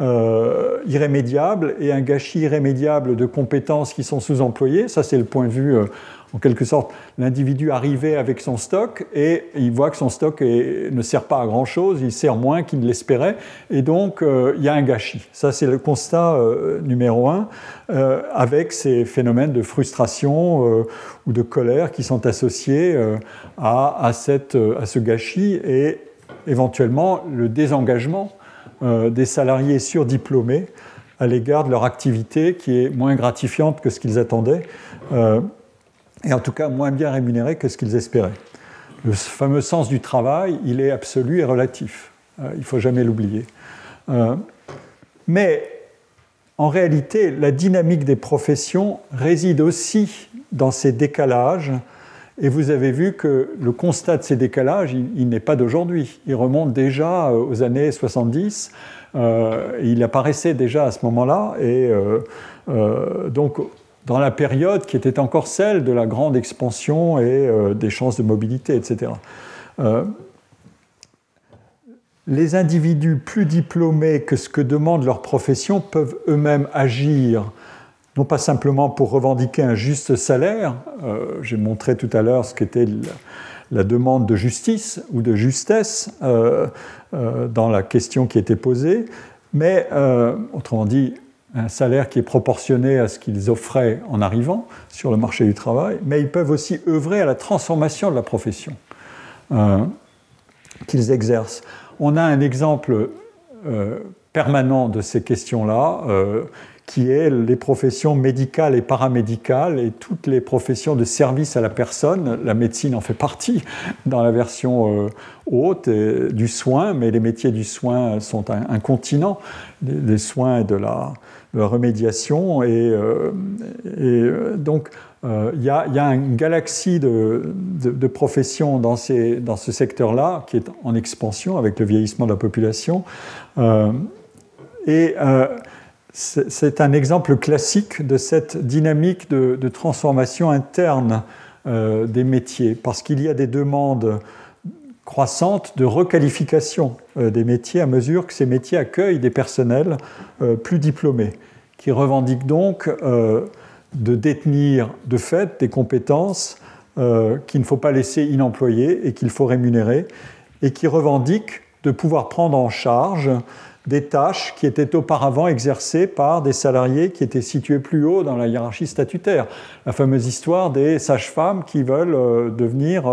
euh, irrémédiable et un gâchis irrémédiable de compétences qui sont sous-employées? Ça, c'est le point de vue euh, en quelque sorte, l'individu arrivait avec son stock et il voit que son stock ne sert pas à grand-chose, il sert moins qu'il ne l'espérait, et donc euh, il y a un gâchis. Ça, c'est le constat euh, numéro un, euh, avec ces phénomènes de frustration ou de colère qui sont associés à, à, ce gâchis et éventuellement le désengagement des salariés surdiplômés à l'égard de leur activité qui est moins gratifiante que ce qu'ils attendaient et en tout cas moins bien rémunérés que ce qu'ils espéraient. Le fameux sens du travail, il est absolu et relatif. Euh, il ne faut jamais l'oublier. Euh, mais en réalité, la dynamique des professions réside aussi dans ces décalages. Et vous avez vu que le constat de ces décalages, il, n'est pas d'aujourd'hui. Il remonte déjà euh, aux années 70. il apparaissait déjà à ce moment-là. Et donc, dans la période qui était encore celle de la grande expansion et euh, des chances de mobilité, etc. Euh, les individus plus diplômés que ce que demande leur profession peuvent eux-mêmes agir, non pas simplement pour revendiquer un juste salaire, euh, j'ai montré tout à l'heure ce qu'était la demande de justice ou de justesse dans la question qui était posée, mais autrement dit, un salaire qui est proportionné à ce qu'ils offraient en arrivant sur le marché du travail, mais ils peuvent aussi œuvrer à la transformation de la profession euh, qu'ils exercent. On a un exemple euh, permanent de ces questions-là, euh, qui est les professions médicales et paramédicales et toutes les professions de service à la personne. La médecine en fait partie dans la version haute du soin, mais les métiers du soin sont un, continent, des soins et de la, remédiation. Et, euh, euh, donc, euh, il y, a une galaxie de, professions dans ce secteur-là qui est en expansion avec le vieillissement de la population. et c'est un exemple classique de cette dynamique de, transformation interne des métiers, parce qu'il y a des demandes croissante de requalification euh, des métiers à mesure que ces métiers accueillent des personnels euh, plus diplômés, qui revendiquent donc euh, de détenir de fait des compétences qu'il ne faut pas laisser inemployées et qu'il faut rémunérer, et qui revendiquent de pouvoir prendre en charge des tâches qui étaient auparavant exercées par des salariés qui étaient situés plus haut dans la hiérarchie statutaire. La fameuse histoire des sages-femmes qui veulent devenir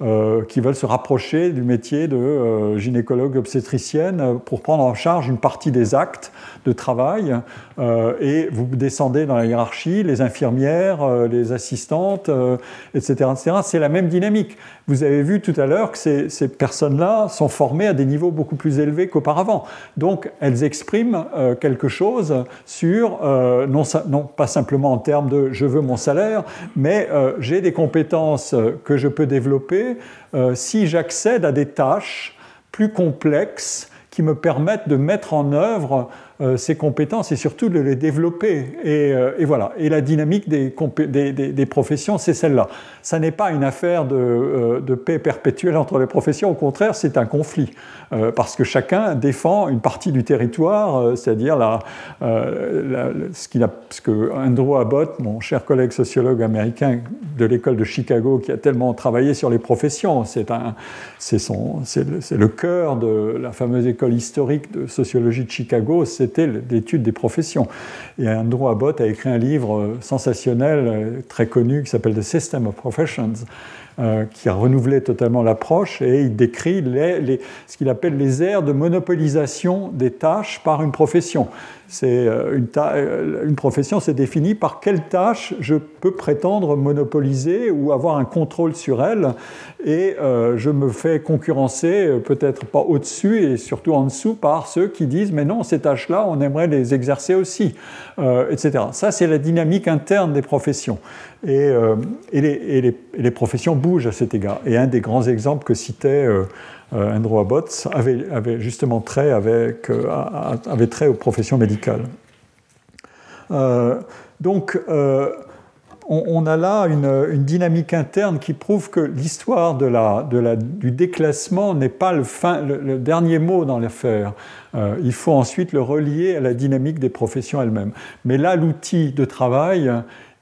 qui veulent se rapprocher du métier de euh, gynécologue obstétricienne pour prendre en charge une partie des actes de travail. Euh, et vous descendez dans la hiérarchie, les infirmières, les assistantes, etc. etc. C'est la même dynamique. Vous avez vu tout à l'heure que ces, personnes-là sont formées à des niveaux beaucoup plus élevés qu'auparavant. Donc elles expriment quelque chose sur, non, pas simplement en termes de je veux mon salaire, mais j'ai des compétences que je peux développer euh, si j'accède à des tâches plus complexes qui me permettent de mettre en œuvre euh, ces compétences et surtout de les développer. Et, euh, voilà. Et la dynamique des, des, professions, c'est celle-là. Ça n'est pas une affaire de, de, paix perpétuelle entre les professions, au contraire, c'est un conflit. Euh, parce que chacun défend une partie du territoire, euh, c'est-à-dire euh, ce, ce, que Andrew Abbott, mon cher collègue sociologue américain de l'école de Chicago, qui a tellement travaillé sur les professions, c'est le, le cœur de la fameuse école historique de sociologie de Chicago, c'était l'étude des professions. Andrew Abbott a écrit un livre sensationnel, très connu, qui s'appelle The System of Professions, qui a renouvelé totalement l'approche et il décrit les, ce qu'il appelle les aires de monopolisation des tâches par une profession. Euh, une, euh, une, profession, c'est défini par quelle tâche je peux prétendre monopoliser ou avoir un contrôle sur elle, et euh, je me fais concurrencer, peut-être pas au-dessus et surtout en dessous, par ceux qui disent mais non, ces tâches-là, on aimerait les exercer aussi, etc. Ça, c'est la dynamique interne des professions. Et, les, et, les, professions bougent à cet égard. Et un des grands exemples que citait Andrew Abbott avait, justement trait, avec, euh, avait trait aux professions médicales. Euh, donc, on, a là une, dynamique interne qui prouve que l'histoire du déclassement n'est pas le, dernier mot dans l'affaire. il faut ensuite le relier à la dynamique des professions elles-mêmes. Mais là, l'outil de travail,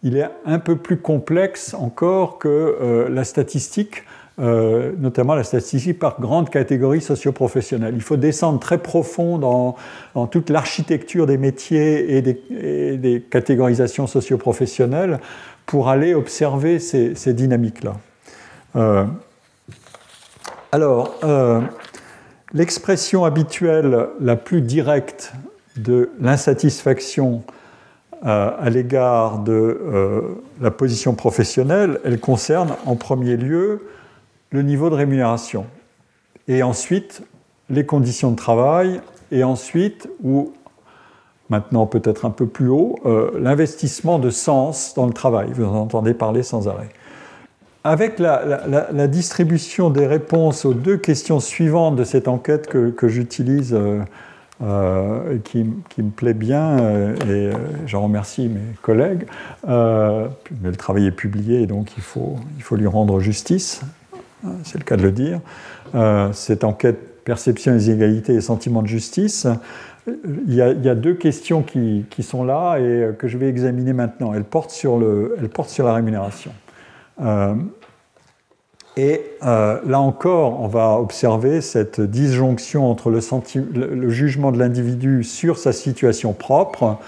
il est un peu plus complexe encore que la statistique euh, notamment la statistique par grande catégorie socioprofessionnelle. Il faut descendre très profond dans, toute l'architecture des métiers et des, catégorisations socioprofessionnelles pour aller observer ces, dynamiques-là. Euh, alors, euh, l'expression habituelle la plus directe de l'insatisfaction à l'égard de la position professionnelle, elle concerne en premier lieu le niveau de rémunération, et ensuite les conditions de travail, et ensuite, ou maintenant peut-être un peu plus haut, euh, l'investissement de sens dans le travail. Vous en entendez parler sans arrêt. Avec la, distribution des réponses aux deux questions suivantes de cette enquête que, j'utilise, euh, euh, qui, me plaît bien, et j'en remercie mes collègues, mais le travail est publié, donc il faut lui rendre justice. Hein, c'est le cas de le dire. Euh, cette enquête perception des inégalités et sentiment de justice, il y, a, deux questions qui, sont là et que je vais examiner maintenant. Elles portent sur, la rémunération. Euh, et euh, là encore, on va observer cette disjonction entre le jugement de l'individu sur sa situation propre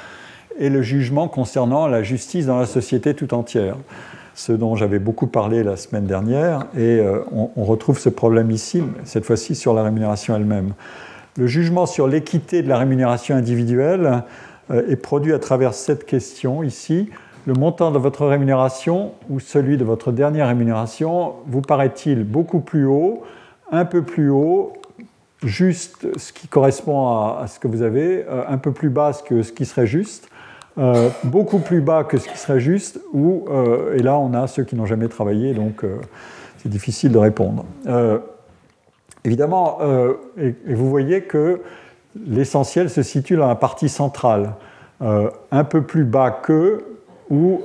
et le jugement concernant la justice dans la société tout entière ce dont j'avais beaucoup parlé la semaine dernière, et euh, on, retrouve ce problème ici, cette fois-ci sur la rémunération elle-même. Le jugement sur l'équité de la rémunération individuelle euh, est produit à travers cette question ici. Le montant de votre rémunération ou celui de votre dernière rémunération vous paraît-il beaucoup plus haut, un peu plus haut, juste ce qui correspond à, ce que vous avez, euh, un peu plus bas que ce qui serait juste? Euh, beaucoup plus bas que ce qui serait juste, ou, euh, et là on a ceux qui n'ont jamais travaillé, donc euh, c'est difficile de répondre. évidemment, et, vous voyez que l'essentiel se situe dans la partie centrale, un peu plus bas que, ou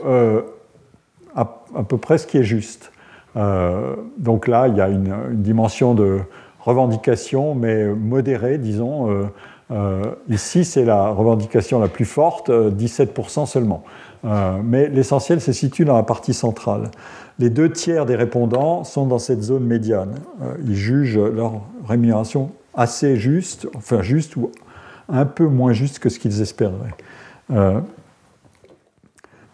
à, peu près ce qui est juste. donc là, il y a une, une dimension de revendication, mais modérée, disons euh, ici, c'est la revendication la plus forte, 17% euh, seulement. Euh, mais l'essentiel se situe dans la partie centrale. Les deux tiers des répondants sont dans cette zone médiane. ils jugent leur rémunération assez juste, enfin juste ou un peu moins juste que ce qu'ils espéreraient.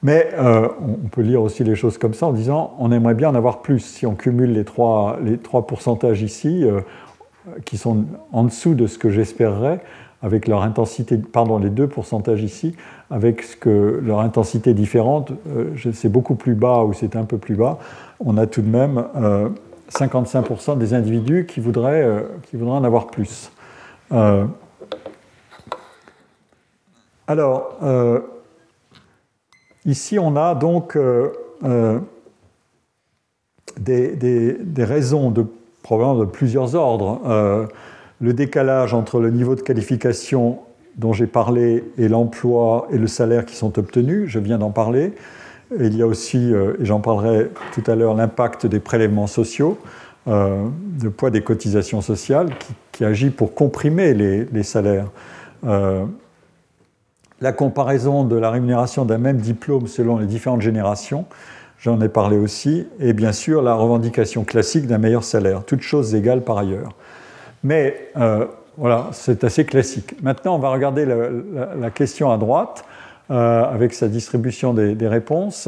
mais on peut lire aussi les choses comme ça en disant on aimerait bien en avoir plus. Si on cumule les trois, les trois pourcentages ici, qui sont en dessous de ce que j'espérerais, avec leur intensité, pardon, les deux pourcentages ici, avec leur intensité différente, euh, c'est beaucoup plus bas ou c'est un peu plus bas, on a tout de même 55% euh, des individus qui voudraient, euh, qui voudraient en avoir plus. alors, ici on a donc des, des, raisons de, probablement de plusieurs ordres le décalage entre le niveau de qualification dont j'ai parlé et l'emploi et le salaire qui sont obtenus, je viens d'en parler. il y a aussi, euh, et j'en parlerai tout à l'heure, l'impact des prélèvements sociaux, euh, le poids des cotisations sociales qui, agit pour comprimer les, salaires. Euh, la comparaison de la rémunération d'un même diplôme selon les différentes générations, j'en ai parlé aussi, et bien sûr la revendication classique d'un meilleur salaire, toutes choses égales par ailleurs. Mais euh, voilà, c'est assez classique. Maintenant, on va regarder la, question à droite euh, avec sa distribution des, réponses.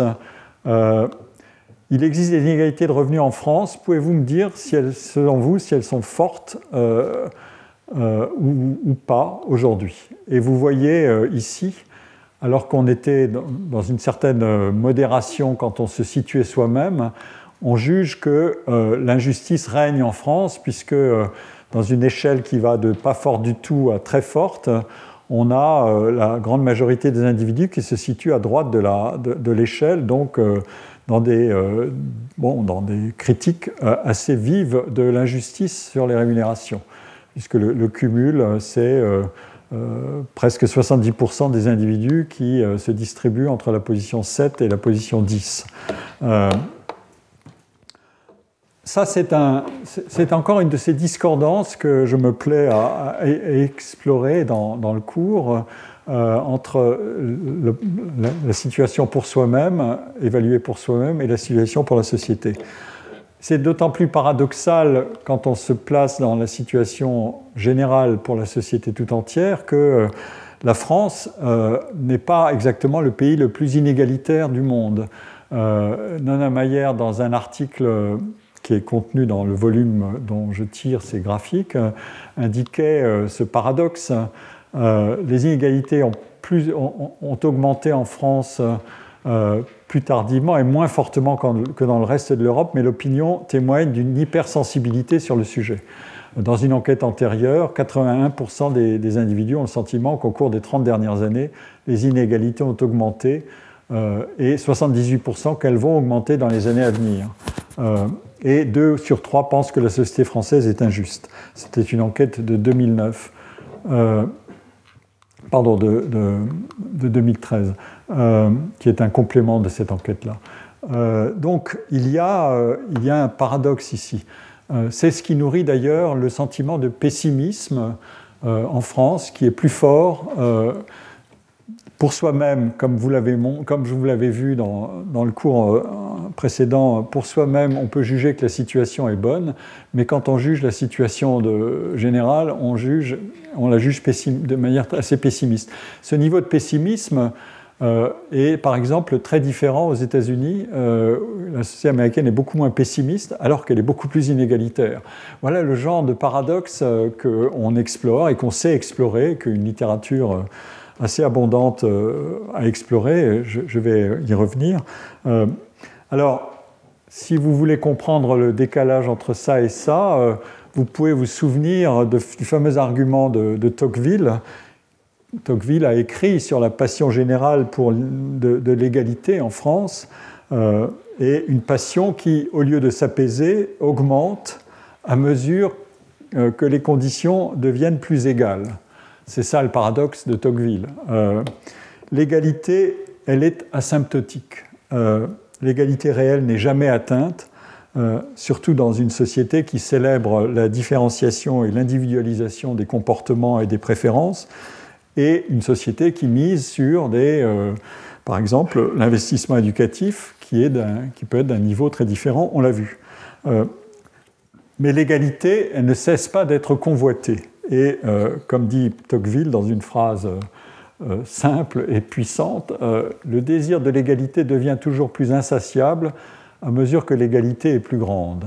Euh, il existe des inégalités de revenus en France. Pouvez-vous me dire, si elles, selon vous, si elles sont fortes ou, pas aujourd'hui? Et vous voyez ici, alors qu'on était dans, une certaine modération quand on se situait soi-même, on juge que l'injustice règne en France, puisque dans une échelle qui va de pas forte du tout à très forte, on a la grande majorité des individus qui se situent à droite de l'échelle, donc dans des, euh, bon, dans des critiques euh, assez vives de l'injustice sur les rémunérations, puisque le, cumul, c'est euh, presque 70% des individus qui se distribuent entre la position 7 et la position 10. Ça, c'est encore une de ces discordances que je me plais à, explorer dans, le cours. Euh, entre la, situation pour soi-même, évaluée pour soi-même, et la situation pour la société. C'est d'autant plus paradoxal quand on se place dans la situation générale pour la société tout entière que euh, la France euh, n'est pas exactement le pays le plus inégalitaire du monde. Nona Mayer, dans un article qui est contenu dans le volume dont je tire ces graphiques, indiquait ce paradoxe euh, les inégalités ont, augmenté en France euh, plus tardivement et moins fortement que dans le reste de l'Europe, mais l'opinion témoigne d'une hypersensibilité sur le sujet. Dans une enquête antérieure, 81% des, individus ont le sentiment qu'au cours des 30 dernières années, les inégalités ont augmenté euh, et 78% qu'elles vont augmenter dans les années à venir. Et 2 sur 3 pensent que la société française est injuste. C'était une enquête de 2009 pardon, de, 2013, euh, qui est un complément de cette enquête-là. Euh, donc il y, a, euh, il y, a, un paradoxe ici. C'est ce qui nourrit d'ailleurs le sentiment de pessimisme en France, qui est plus fort pour soi-même, comme, comme je vous l'avais vu dans, dans, le cours euh, précédent, pour soi-même, on peut juger que la situation est bonne, mais quand on juge la situation de, générale, on, juge, on la juge de manière assez pessimiste. Ce niveau de pessimisme euh, est, par exemple, très différent aux États-Unis. Euh, la société américaine est beaucoup moins pessimiste, alors qu'elle est beaucoup plus inégalitaire. Voilà le genre de paradoxe qu'on explore et qu'on sait explorer, qu'une littérature assez abondante euh, à explorer, je, vais y revenir. Euh, alors, si vous voulez comprendre le décalage entre ça et ça, euh, vous pouvez vous souvenir du fameux argument de, Tocqueville. Tocqueville a écrit sur la passion générale pour de, l'égalité en France, et une passion qui, au lieu de s'apaiser, augmente à mesure que les conditions deviennent plus égales. C'est ça le paradoxe de Tocqueville. Euh, l'égalité, elle est asymptotique. Euh, l'égalité réelle n'est jamais atteinte, euh, surtout dans une société qui célèbre la différenciation et l'individualisation des comportements et des préférences, et une société qui mise sur des, par exemple, l'investissement éducatif qui, qui peut être d'un niveau très différent, on l'a vu. mais l'égalité, elle ne cesse pas d'être convoitée. Et euh, comme dit Tocqueville dans une phrase euh, euh, simple et puissante, le désir de l'égalité devient toujours plus insatiable à mesure que l'égalité est plus grande.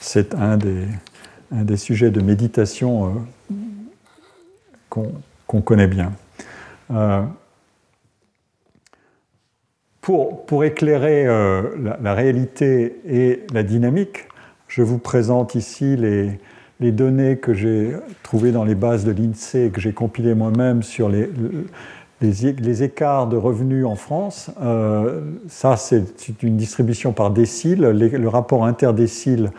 C'est un des, sujets de méditation qu'on connaît bien. Pour, éclairer la, la, réalité et la dynamique, je vous présente ici les, les données que j'ai trouvées dans les bases de l'INSEE et que j'ai compilées moi-même sur les, les, écarts de revenus en France, euh, ça c'est une distribution par décile. le rapport interdécile,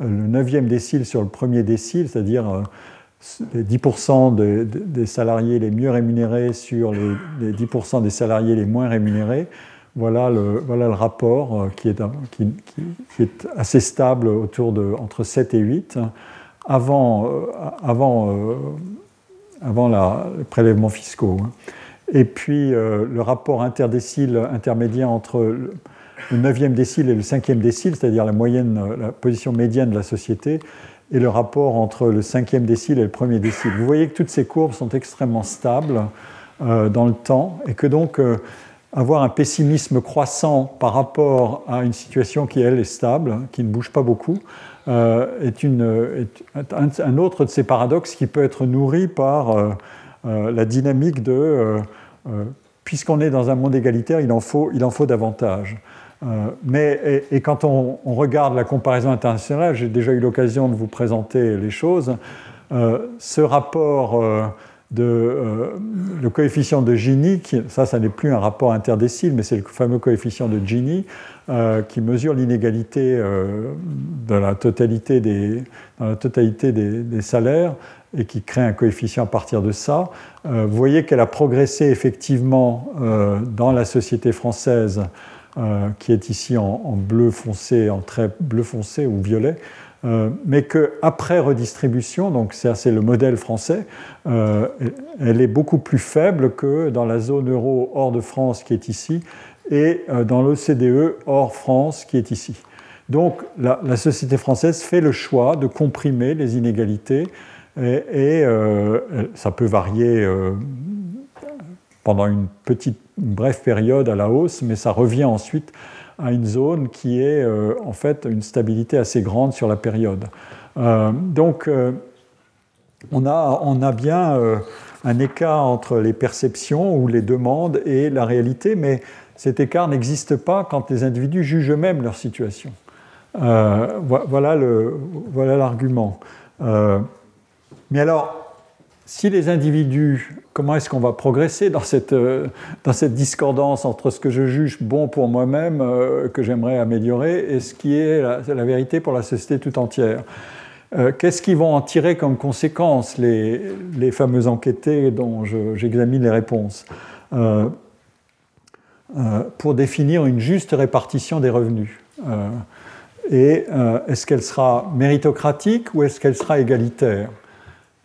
euh, le neuvième décile sur le premier décile, c'est-à-dire euh, les 10% des salariés les mieux rémunérés sur les, 10% des salariés les moins rémunérés. Voilà le, voilà le rapport qui est, qui, qui est assez stable autour de entre 7 et 8 avant, euh, avant, euh, avant les prélèvements fiscaux. Hein. Et puis euh, le rapport interdécile intermédiaire entre le 9e décile et le 5e décile, c'est-à-dire la la position médiane de la société, et le rapport entre le 5e décile et le 1er décile. Vous voyez que toutes ces courbes sont extrêmement stables dans le temps et que donc avoir un pessimisme croissant par rapport à une situation qui, elle, est stable, qui ne bouge pas beaucoup, est, une, un, autre de ces paradoxes qui peut être nourri par la dynamique de puisqu'on est dans un monde égalitaire, il en faut, il en faut davantage. Euh, mais, et, quand on, regarde la comparaison internationale, j'ai déjà eu l'occasion de vous présenter les choses, euh, ce rapport euh, de le coefficient de Gini, ça, ça n'est plus un rapport interdécile, mais c'est le fameux coefficient de Gini qui mesure l'inégalité dans la totalité, des, dans la totalité des, salaires et qui crée un coefficient à partir de ça. vous voyez qu'elle a progressé effectivement dans la société française euh, qui est ici en, bleu foncé, en trait bleu foncé ou violet, euh, mais qu'après redistribution, donc c'est le modèle français, euh, elle est beaucoup plus faible que dans la zone euro hors de France qui est ici et dans l'OCDE hors France qui est ici. Donc la, société française fait le choix de comprimer les inégalités et, ça peut varier pendant une petite, brève période à la hausse, mais ça revient ensuite à une zone qui est euh, en fait une stabilité assez grande sur la période. Euh, donc euh, on, a, on, a, bien un écart entre les perceptions ou les demandes et la réalité, mais cet écart n'existe pas quand les individus jugent eux-mêmes leur situation. voilà l'argument. Voilà mais alors, si les individus, comment est-ce qu'on va progresser dans cette, euh, discordance entre ce que je juge bon pour moi-même, euh, que j'aimerais améliorer, et ce qui est la, vérité pour la société tout entière? Euh, Qu'est-ce qu'ils vont en tirer comme conséquence, les, les fameux enquêtés dont j'examine les réponses? Pour définir une juste répartition des revenus Et est-ce qu'elle sera méritocratique ou est-ce qu'elle sera égalitaire?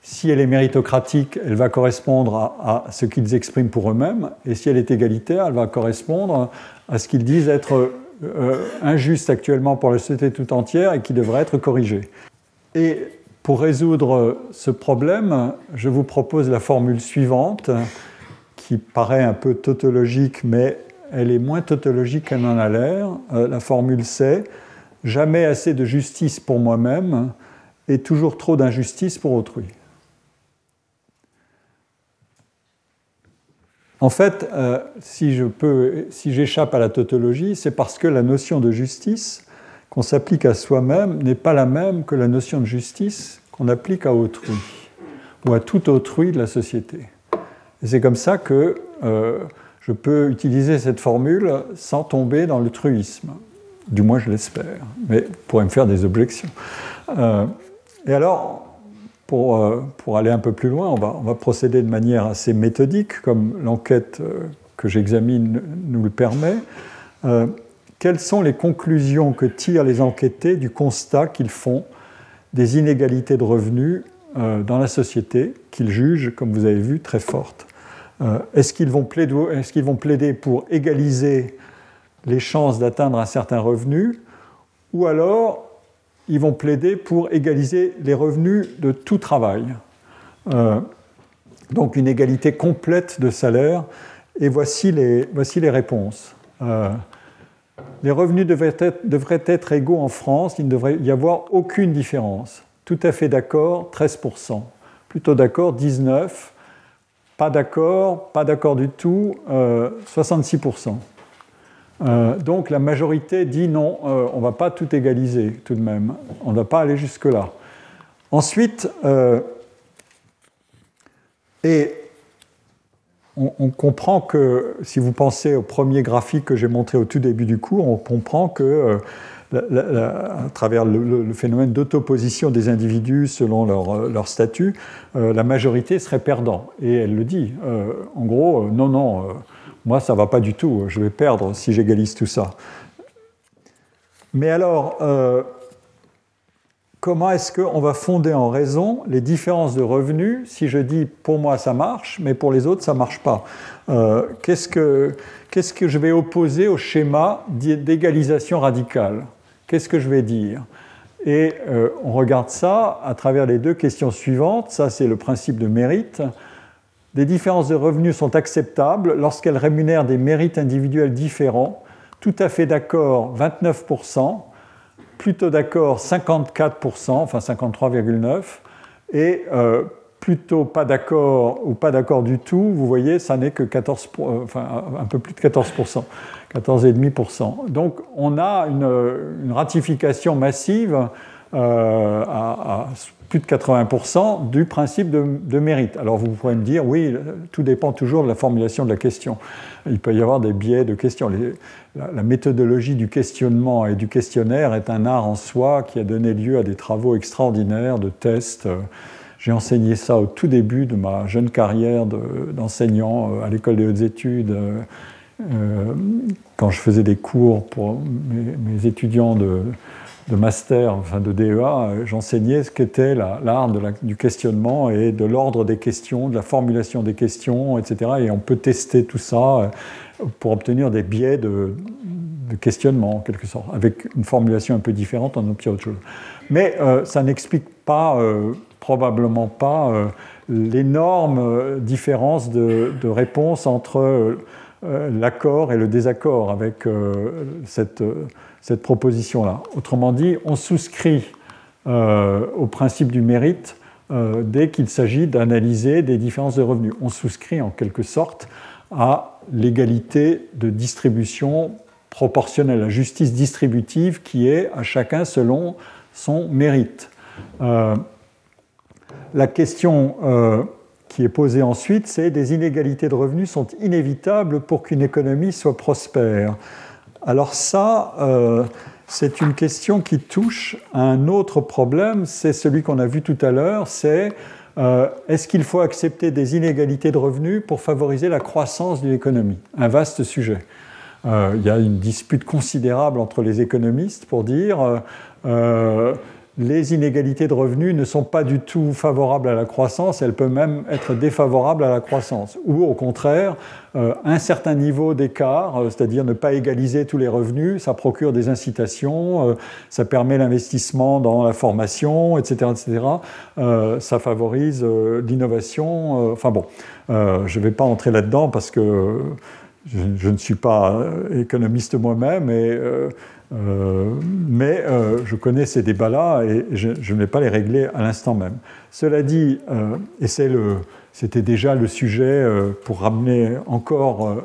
Si elle est méritocratique, elle va correspondre à, ce qu'ils expriment pour eux-mêmes, et si elle est égalitaire, elle va correspondre à ce qu'ils disent être euh, injuste actuellement pour la société tout entière et qui devrait être corrigé. Et pour résoudre ce problème, je vous propose la formule suivante, qui paraît un peu tautologique, mais elle est moins tautologique qu'elle en a l'air. Euh, la formule c'est jamais assez de justice pour moi-même et toujours trop d'injustice pour autrui. En fait, euh, si j'échappe à la tautologie, c'est parce que la notion de justice qu'on s'applique à soi-même n'est pas la même que la notion de justice qu'on applique à autrui ou à tout autrui de la société. C'est comme ça que euh, je peux utiliser cette formule sans tomber dans le truisme. Du moins, je l'espère. Mais vous pourrez me faire des objections. Euh, et alors, euh, pour, aller un peu plus loin, on va, on procéder de manière assez méthodique, comme l'enquête euh, que j'examine nous le permet. Quelles sont les conclusions que tirent les enquêtés du constat qu'ils font des inégalités de revenus dans la société, qu'ils jugent, comme vous avez vu, très fortes? Est-ce qu'ils vont, plaider pour égaliser les chances d'atteindre un certain revenu ou alors ils vont plaider pour égaliser les revenus de tout travail. Euh, donc une égalité complète de salaire. Et voici les, réponses. Euh, les revenus devraient être, devraient être, égaux en France, il ne devrait y avoir aucune différence. Tout à fait d'accord, 13%. Plutôt d'accord, 19%. Pas d'accord, pas d'accord du tout, 66%. Euh, euh, donc la majorité dit non, euh, on ne va pas tout égaliser tout de même, on ne va pas aller jusque-là. Ensuite, et on, comprend que, si vous pensez au premier graphique que j'ai montré au tout début du cours, on comprend que à travers le, phénomène d'autoposition des individus selon leur, leur statut, la majorité serait perdant. Et elle le dit. en gros, non, non moi, ça ne va pas du tout. Je vais perdre si j'égalise tout ça. Mais alors, euh, comment est-ce qu'on va fonder en raison les différences de revenus si je dis pour moi ça marche, mais pour les autres ça ne marche pas? Euh, que, qu'est-ce que je vais opposer au schéma d'égalisation radicale? Qu'est-ce que je vais dire? Et euh, on regarde ça à travers les deux questions suivantes. Ça, c'est le principe de mérite. des différences de revenus sont acceptables lorsqu'elles rémunèrent des mérites individuels différents. Tout à fait d'accord, 29%, plutôt d'accord, 54%, enfin 53,9%, et euh, plutôt pas d'accord ou pas d'accord du tout, vous voyez, ça n'est que 14, enfin, un peu plus de 14%, 14,5%. Donc on a une, ratification massive euh, à, plus de 80% du principe de, mérite. Alors vous pourrez me dire, oui, tout dépend toujours de la formulation de la question. Il peut y avoir des biais de questions. la, méthodologie du questionnement et du questionnaire est un art en soi qui a donné lieu à des travaux extraordinaires de tests. J'ai enseigné ça au tout début de ma jeune carrière d'enseignant euh, à l'école des hautes études, euh, euh, quand je faisais des cours pour mes, étudiants de, master, enfin de DEA, j'enseignais ce qu'était l'art du questionnement et de l'ordre des questions, de la formulation des questions, etc. Et on peut tester tout ça pour obtenir des biais de, questionnement, en quelque sorte. Avec une formulation un peu différente, on obtient autre chose. Mais ça n'explique pas probablement pas euh, l'énorme euh, différence de, réponse entre euh, l'accord et le désaccord avec cette, cette proposition-là. Autrement dit, on souscrit au principe du mérite dès qu'il s'agit d'analyser des différences de revenus. On souscrit en quelque sorte à l'égalité de distribution proportionnelle, la justice distributive qui est à chacun selon son mérite. La question euh, qui est posée ensuite, c'est des inégalités de revenus sont inévitables pour qu'une économie soit prospère. Alors ça, euh, c'est une question qui touche à un autre problème, c'est celui qu'on a vu tout à l'heure, c'est euh, est-ce qu'il faut accepter des inégalités de revenus pour favoriser la croissance d'une économie? Un vaste sujet. il y a une dispute considérable entre les économistes pour dire les inégalités de revenus ne sont pas du tout favorables à la croissance, elles peuvent même être défavorables à la croissance. Ou au contraire, euh, un certain niveau d'écart, euh, c'est-à-dire ne pas égaliser tous les revenus, ça procure des incitations, euh, ça permet l'investissement dans la formation, etc. etc. ça favorise l'innovation. enfin bon, je ne vais pas entrer là-dedans parce que je, je, ne suis pas économiste moi-même et euh, mais euh, je connais ces débats-là et je, ne vais pas les régler à l'instant même. Cela dit, euh, et c'était déjà le sujet pour ramener encore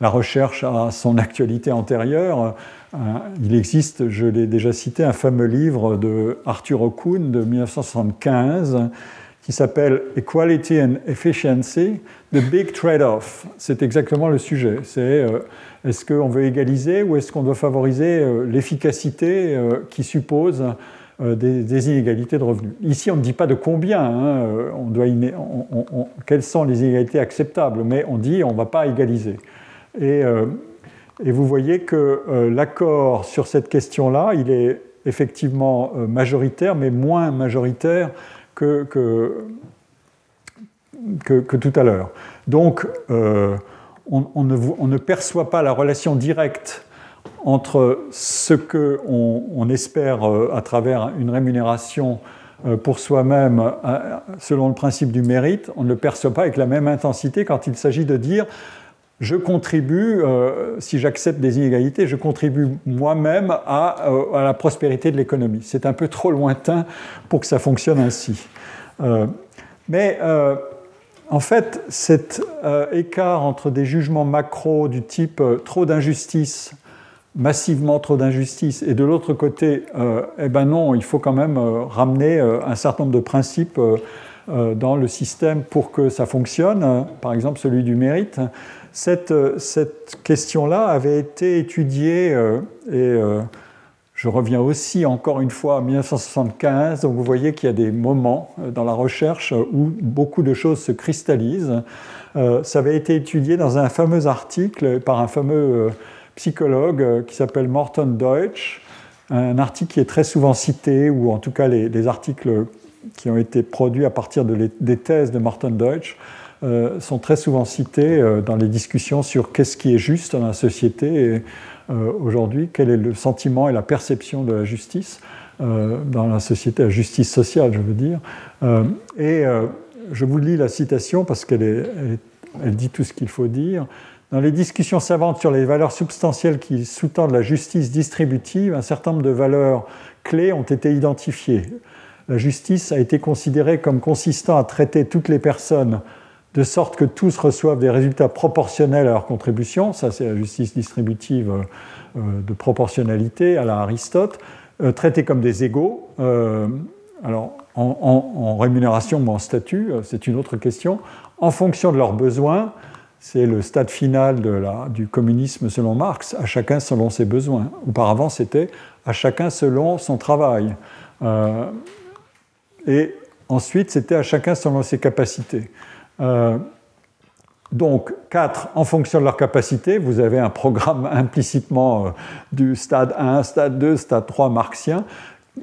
la recherche à son actualité antérieure, il existe, je l'ai déjà cité, un fameux livre de Arthur Okun de 1975 qui s'appelle Equality and Efficiency, The Big Trade-off. C'est exactement le sujet. C'est est-ce qu'on veut égaliser ou est-ce qu'on doit favoriser euh, l'efficacité euh, qui suppose des, inégalités de revenus? Ici, on ne dit pas de combien, hein, on doit quelles sont les inégalités acceptables, mais on dit on ne va pas égaliser. Et, vous voyez que l'accord sur cette question-là, il est effectivement majoritaire, mais moins majoritaire que, que, tout à l'heure. Donc, euh, on, ne, perçoit pas la relation directe entre ce qu'on on espère euh, à travers une rémunération euh, pour soi-même selon le principe du mérite, on ne le perçoit pas avec la même intensité quand il s'agit de dire je contribue, si j'accepte des inégalités, je contribue moi-même à, la prospérité de l'économie. C'est un peu trop lointain pour que ça fonctionne ainsi. Euh, mais euh, en fait, cet euh, écart entre des jugements macro du type trop d'injustice, massivement trop d'injustice, et de l'autre côté, eh ben non, il faut quand même ramener un certain nombre de principes dans le système pour que ça fonctionne, par exemple celui du mérite. Cette, cette question-là avait été étudiée et je reviens aussi encore une fois à 1975, donc vous voyez qu'il y a des moments euh, dans la recherche où beaucoup de choses se cristallisent. Euh, ça avait été étudié dans un fameux article par un fameux euh, psychologue qui s'appelle Morton Deutsch, un article qui est très souvent cité, ou en tout cas les, articles qui ont été produits à partir de des thèses de Morton Deutsch sont très souvent cités dans les discussions sur qu'est-ce qui est juste dans la société. Euh, aujourd'hui, quel est le sentiment et la perception de la justice euh, dans la société, la justice sociale, je veux dire. Euh, et je vous lis la citation parce qu'elle elle dit tout ce qu'il faut dire. Dans les discussions savantes sur les valeurs substantielles qui sous-tendent la justice distributive, un certain nombre de valeurs clés ont été identifiées. La justice a été considérée comme consistant à traiter toutes les personnes de sorte que tous reçoivent des résultats proportionnels à leur contribution. Ça, c'est la justice distributive euh, de proportionnalité à la Aristote. Euh, traités comme des égaux, euh, alors en, rémunération ou en statut, c'est une autre question, en fonction de leurs besoins. C'est le stade final du communisme selon Marx, à chacun selon ses besoins. Auparavant, c'était à chacun selon son travail. et ensuite, c'était à chacun selon ses capacités. Euh, donc, 4, en fonction de leur capacité, vous avez un programme implicitement euh, du stade 1, stade 2, stade 3 marxien.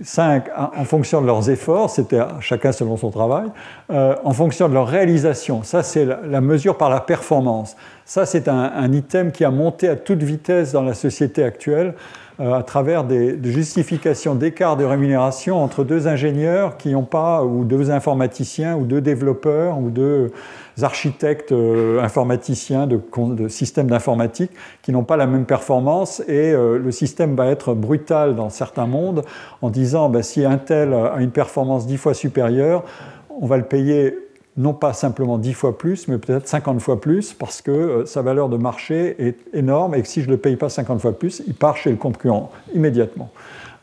5, en fonction de leurs efforts, c'était chacun selon son travail. Euh, en fonction de leur réalisation, ça c'est la, mesure par la performance. Ça c'est un, item qui a monté à toute vitesse dans la société actuelle. Euh, à travers des, justifications d'écart de rémunération entre deux ingénieurs qui n'ont pas, ou deux informaticiens, ou deux développeurs, ou deux architectes euh, informaticiens de, systèmes d'informatique qui n'ont pas la même performance. Et euh, le système va être brutal dans certains mondes en disant ben, si un tel a une performance dix fois supérieure, on va le payer non pas simplement 10 fois plus, mais peut-être 50 fois plus, parce que euh, sa valeur de marché est énorme et que si je ne le paye pas 50 fois plus, il part chez le concurrent immédiatement.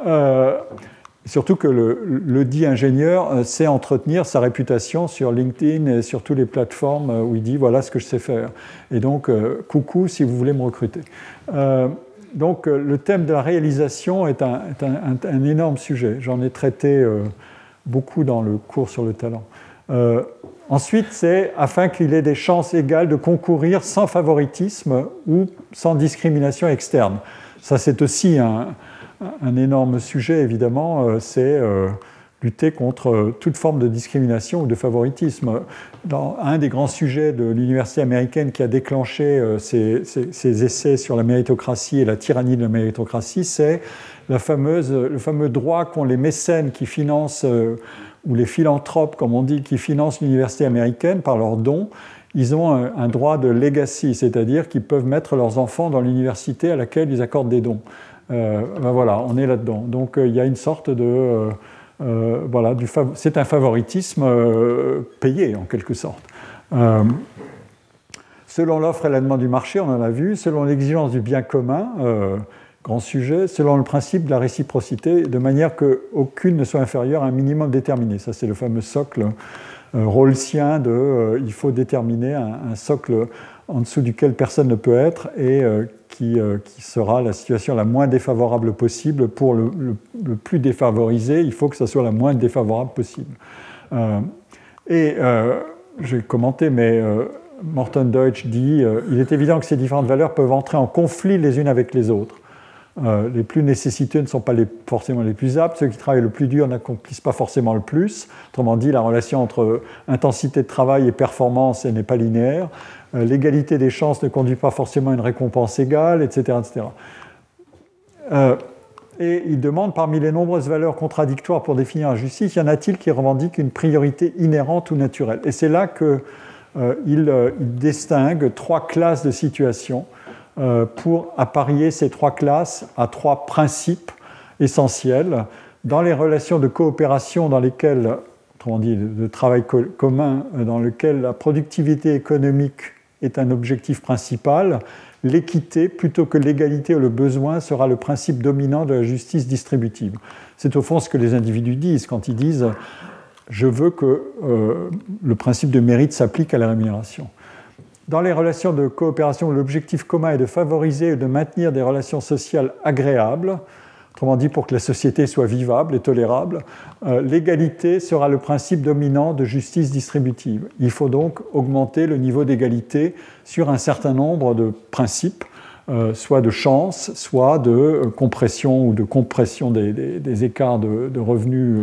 Euh, surtout que le, dit ingénieur euh, sait entretenir sa réputation sur LinkedIn et sur toutes les plateformes où il dit voilà ce que je sais faire. Et donc, coucou si vous voulez me recruter. donc, le thème de la réalisation est un, un énorme sujet. J'en ai traité beaucoup dans le cours sur le talent. Ensuite, c'est afin qu'il ait des chances égales de concourir sans favoritisme ou sans discrimination externe. Ça, c'est aussi un, énorme sujet, évidemment, euh, c'est euh, lutter contre toute forme de discrimination ou de favoritisme. Un des grands sujets de l'université américaine qui a déclenché euh, ces, essais sur la méritocratie et la tyrannie de la méritocratie, c'est le fameux droit qu'ont les mécènes qui financent ou les philanthropes, comme on dit, qui financent l'université américaine par leurs dons, ils ont un, droit de legacy, c'est-à-dire qu'ils peuvent mettre leurs enfants dans l'université à laquelle ils accordent des dons. Euh, ben voilà, on est là-dedans. Donc euh, il y a une sorte de... Euh, voilà, c'est un favoritisme payé en quelque sorte. selon l'offre et la demande du marché, on en a vu, selon l'exigence du bien commun, grand sujet, selon le principe de la réciprocité, de manière qu'aucune ne soit inférieure à un minimum déterminé. Ça, c'est le fameux socle euh, de euh, il faut déterminer un, socle en dessous duquel personne ne peut être et euh, qui, qui, sera la situation la moins défavorable possible. Pour le, plus défavorisé, il faut que ça soit la moins défavorable possible. et j'ai commenté, mais Morton Deutsch dit il est évident que ces différentes valeurs peuvent entrer en conflit les unes avec les autres. Euh, les plus nécessiteux ne sont pas forcément les plus aptes. Ceux qui travaillent le plus dur n'accomplissent pas forcément le plus. Autrement dit, la relation entre intensité de travail et performance n'est pas linéaire. Euh, l'égalité des chances ne conduit pas forcément à une récompense égale, etc. etc. Euh, et il demande, parmi les nombreuses valeurs contradictoires pour définir la justice, y en a-t-il qui revendiquent une priorité inhérente ou naturelle? Et c'est là qu'il distingue trois classes de situations euh, pour apparier ces trois classes à trois principes essentiels dans les relations de coopération dans lesquelles, autrement dit, de travail commun, euh, dans lequel la productivité économique est un objectif principal, l'équité plutôt que l'égalité ou le besoin sera le principe dominant de la justice distributive. C'est au fond ce que les individus disent quand ils disent je veux que euh, le principe de mérite s'applique à la rémunération. Dans les relations de coopération, l'objectif commun est de favoriser et de maintenir des relations sociales agréables, autrement dit pour que la société soit vivable et tolérable. Euh, l'égalité sera le principe dominant de justice distributive. Il faut donc augmenter le niveau d'égalité sur un certain nombre de principes, euh, soit de chance, soit de euh, compression ou de compression des, écarts de, de revenus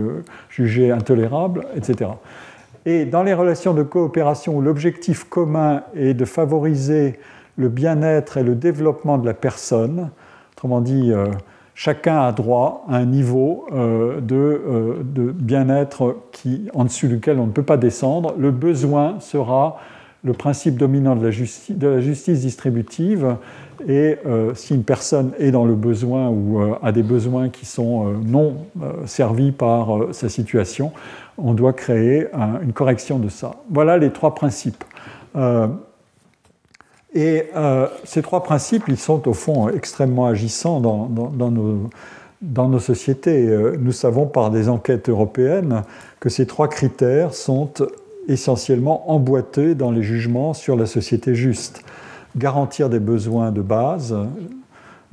jugés intolérables, etc. Et dans les relations de coopération où l'objectif commun est de favoriser le bien-être et le développement de la personne, autrement dit, euh, chacun a droit à un niveau de, de bien-être en dessous duquel on ne peut pas descendre. Le besoin sera le principe dominant de la, justice, distributive. Et euh, si une personne est dans le besoin ou euh, a des besoins qui sont euh, non servis par sa situation, on doit créer une correction de ça. Voilà les trois principes. et ces trois principes, ils sont au fond extrêmement agissants dans, nos, dans nos sociétés. Nous savons par des enquêtes européennes que ces trois critères sont essentiellement emboîté dans les jugements sur la société juste. Garantir des besoins de base,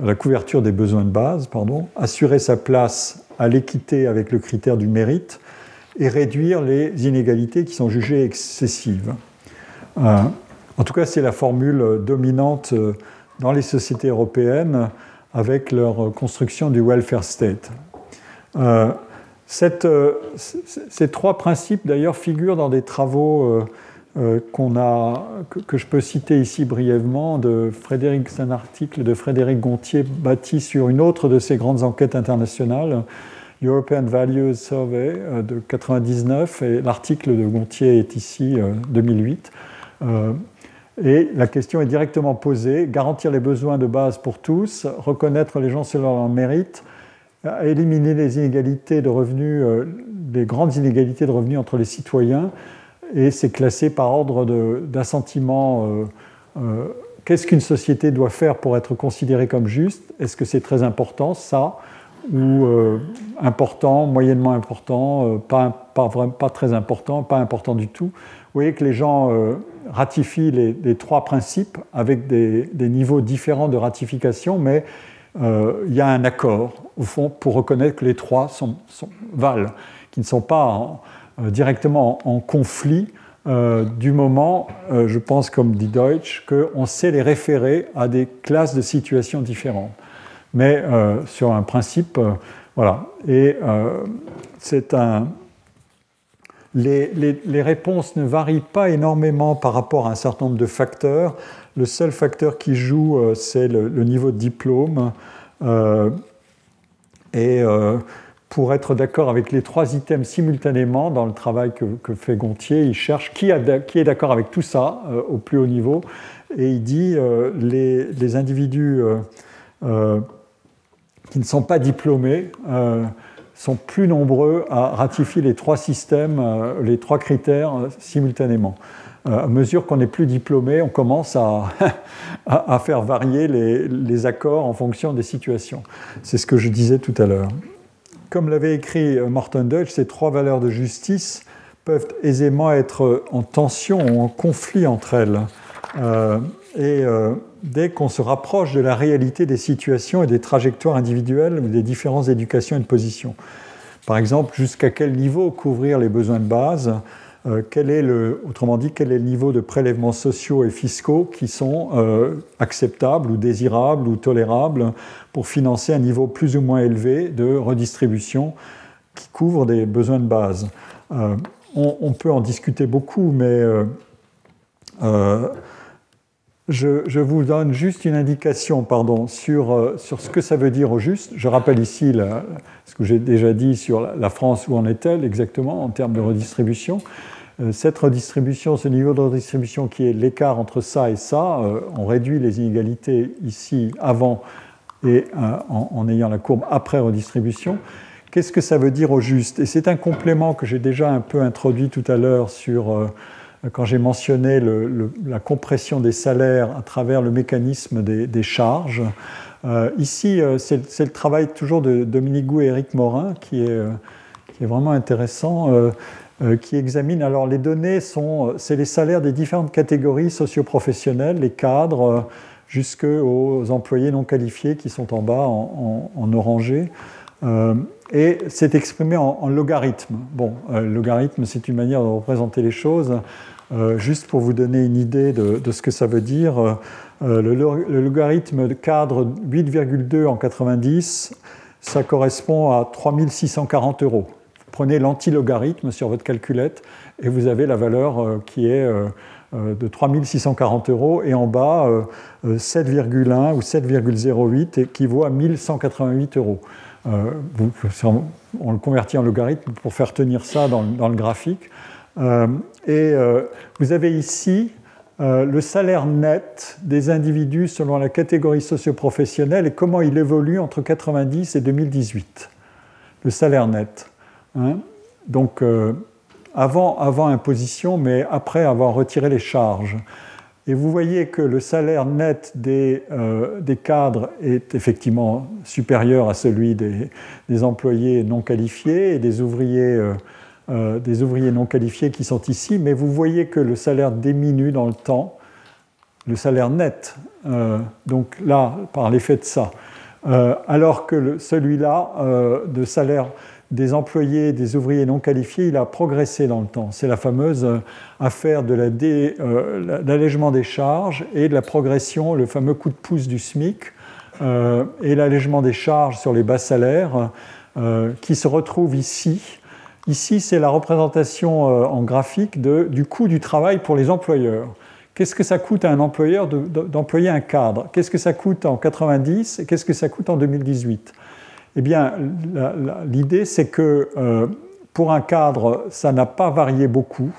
la couverture des besoins de base, pardon, assurer sa place à l'équité avec le critère du mérite et réduire les inégalités qui sont jugées excessives. Euh, en tout cas, c'est la formule dominante euh, dans les sociétés européennes avec leur construction du welfare state. Euh, ces trois principes, d'ailleurs, figurent dans des travaux que, je peux citer ici brièvement, de Frédéric, un article de Frédéric Gontier bâti sur une autre de ces grandes enquêtes internationales, European Values Survey de 99, et l'article de Gontier est ici 2008. Et la question est directement posée garantir les besoins de base pour tous, reconnaître les gens selon leur mérite, éliminer les inégalités de revenus, euh, les grandes inégalités de revenus entre les citoyens, et c'est classé par ordre d'assentiment. Euh, euh, qu'est-ce qu'une société doit faire pour être considérée comme juste? Est-ce que c'est très important, ça? Ou important, moyennement important, pas, pas, pas, très important, pas important du tout Vous voyez que les gens ratifient les, trois principes avec des, niveaux différents de ratification, mais il y a un accord au fond, pour reconnaître que les trois sont, valent, qui ne sont pas euh, directement en, conflit euh, du moment, euh, je pense comme dit Deutsch, qu'on sait les référer à des classes de situations différentes. Mais sur un principe, voilà. Et c'est un. Les, les, réponses ne varient pas énormément par rapport à un certain nombre de facteurs. Le seul facteur qui joue, c'est le, niveau de diplôme. Et euh, pour être d'accord avec les trois items simultanément dans le travail que, fait Gontier, il cherche qui, est d'accord avec tout ça euh, au plus haut niveau. Et il dit euh, les, les, individus qui ne sont pas diplômés sont plus nombreux à ratifier les trois systèmes, les trois critères simultanément. à mesure qu'on est plus diplômé, on commence à, à, faire varier les, accords en fonction des situations. C'est ce que je disais tout à l'heure. Comme l'avait écrit euh, Morton Deutsch, ces trois valeurs de justice peuvent aisément être en tension ou en conflit entre elles. Et euh, dès qu'on se rapproche de la réalité des situations et des trajectoires individuelles ou des différences d'éducation et de position. Par exemple, jusqu'à quel niveau couvrir les besoins de base euh, autrement dit, quel est le niveau de prélèvements sociaux et fiscaux qui sont euh, acceptables ou désirables ou tolérables pour financer un niveau plus ou moins élevé de redistribution qui couvre des besoins de base. On, peut en discuter beaucoup, mais je, vous donne juste une indication pardon, sur, sur, ce que ça veut dire au juste. Je rappelle ici ce que j'ai déjà dit sur la France, où en est-elle exactement en termes de redistribution. Euh, cette redistribution, ce niveau de redistribution qui est l'écart entre ça et ça, euh, on réduit les inégalités ici avant et euh, en, ayant la courbe après redistribution. Qu'est-ce que ça veut dire au juste? Et c'est un complément que j'ai déjà un peu introduit tout à l'heure sur quand j'ai mentionné la compression des salaires à travers le mécanisme des, charges. ici, c'est le travail toujours de Dominique Gou et Eric Morin qui est, est vraiment intéressant. Euh, qui examine. Alors, les données sont, c'est les salaires des différentes catégories socioprofessionnelles, les cadres, euh, jusqu'aux employés non qualifiés qui sont en bas en, orangé. Euh, et c'est exprimé en, logarithme. Bon, logarithme, c'est une manière de représenter les choses. Juste pour vous donner une idée de, ce que ça veut dire, le, le, logarithme cadre 8,2 en 90, ça correspond à 3640 euros prenez l'antilogarithme sur votre calculette et vous avez la valeur euh, qui est de 3640 euros et en bas 7,1 ou 7,08 équivaut à 1188 euros. on le convertit en logarithme pour faire tenir ça dans le graphique. Et vous avez ici le salaire net des individus selon la catégorie socioprofessionnelle et comment il évolue entre 90 et 2018. Le salaire net. Hein. Donc, avant, imposition, mais après avoir retiré les charges. Et vous voyez que le salaire net des, euh, cadres est effectivement supérieur à celui des, des employés non qualifiés et des ouvriers, euh, euh, des ouvriers non qualifiés qui sont ici, mais vous voyez que le salaire diminue dans le temps, le salaire net, donc là, par l'effet de ça. alors que celui-là, de salaire des employés, des ouvriers non qualifiés, il a progressé dans le temps. C'est la fameuse euh, affaire de euh, l'allègement des charges et de la progression, le fameux coup de pouce du SMIC euh, et l'allègement des charges sur les bas salaires qui se retrouve ici. Ici, c'est la représentation en graphique du coût du travail pour les employeurs. Qu'est-ce que ça coûte à un employeur d'employer un cadre? Qu'est-ce que ça coûte en 90 et qu'est-ce que ça coûte en 2018 eh bien, l'idée, c'est que euh, pour un cadre, ça n'a pas varié beaucoup,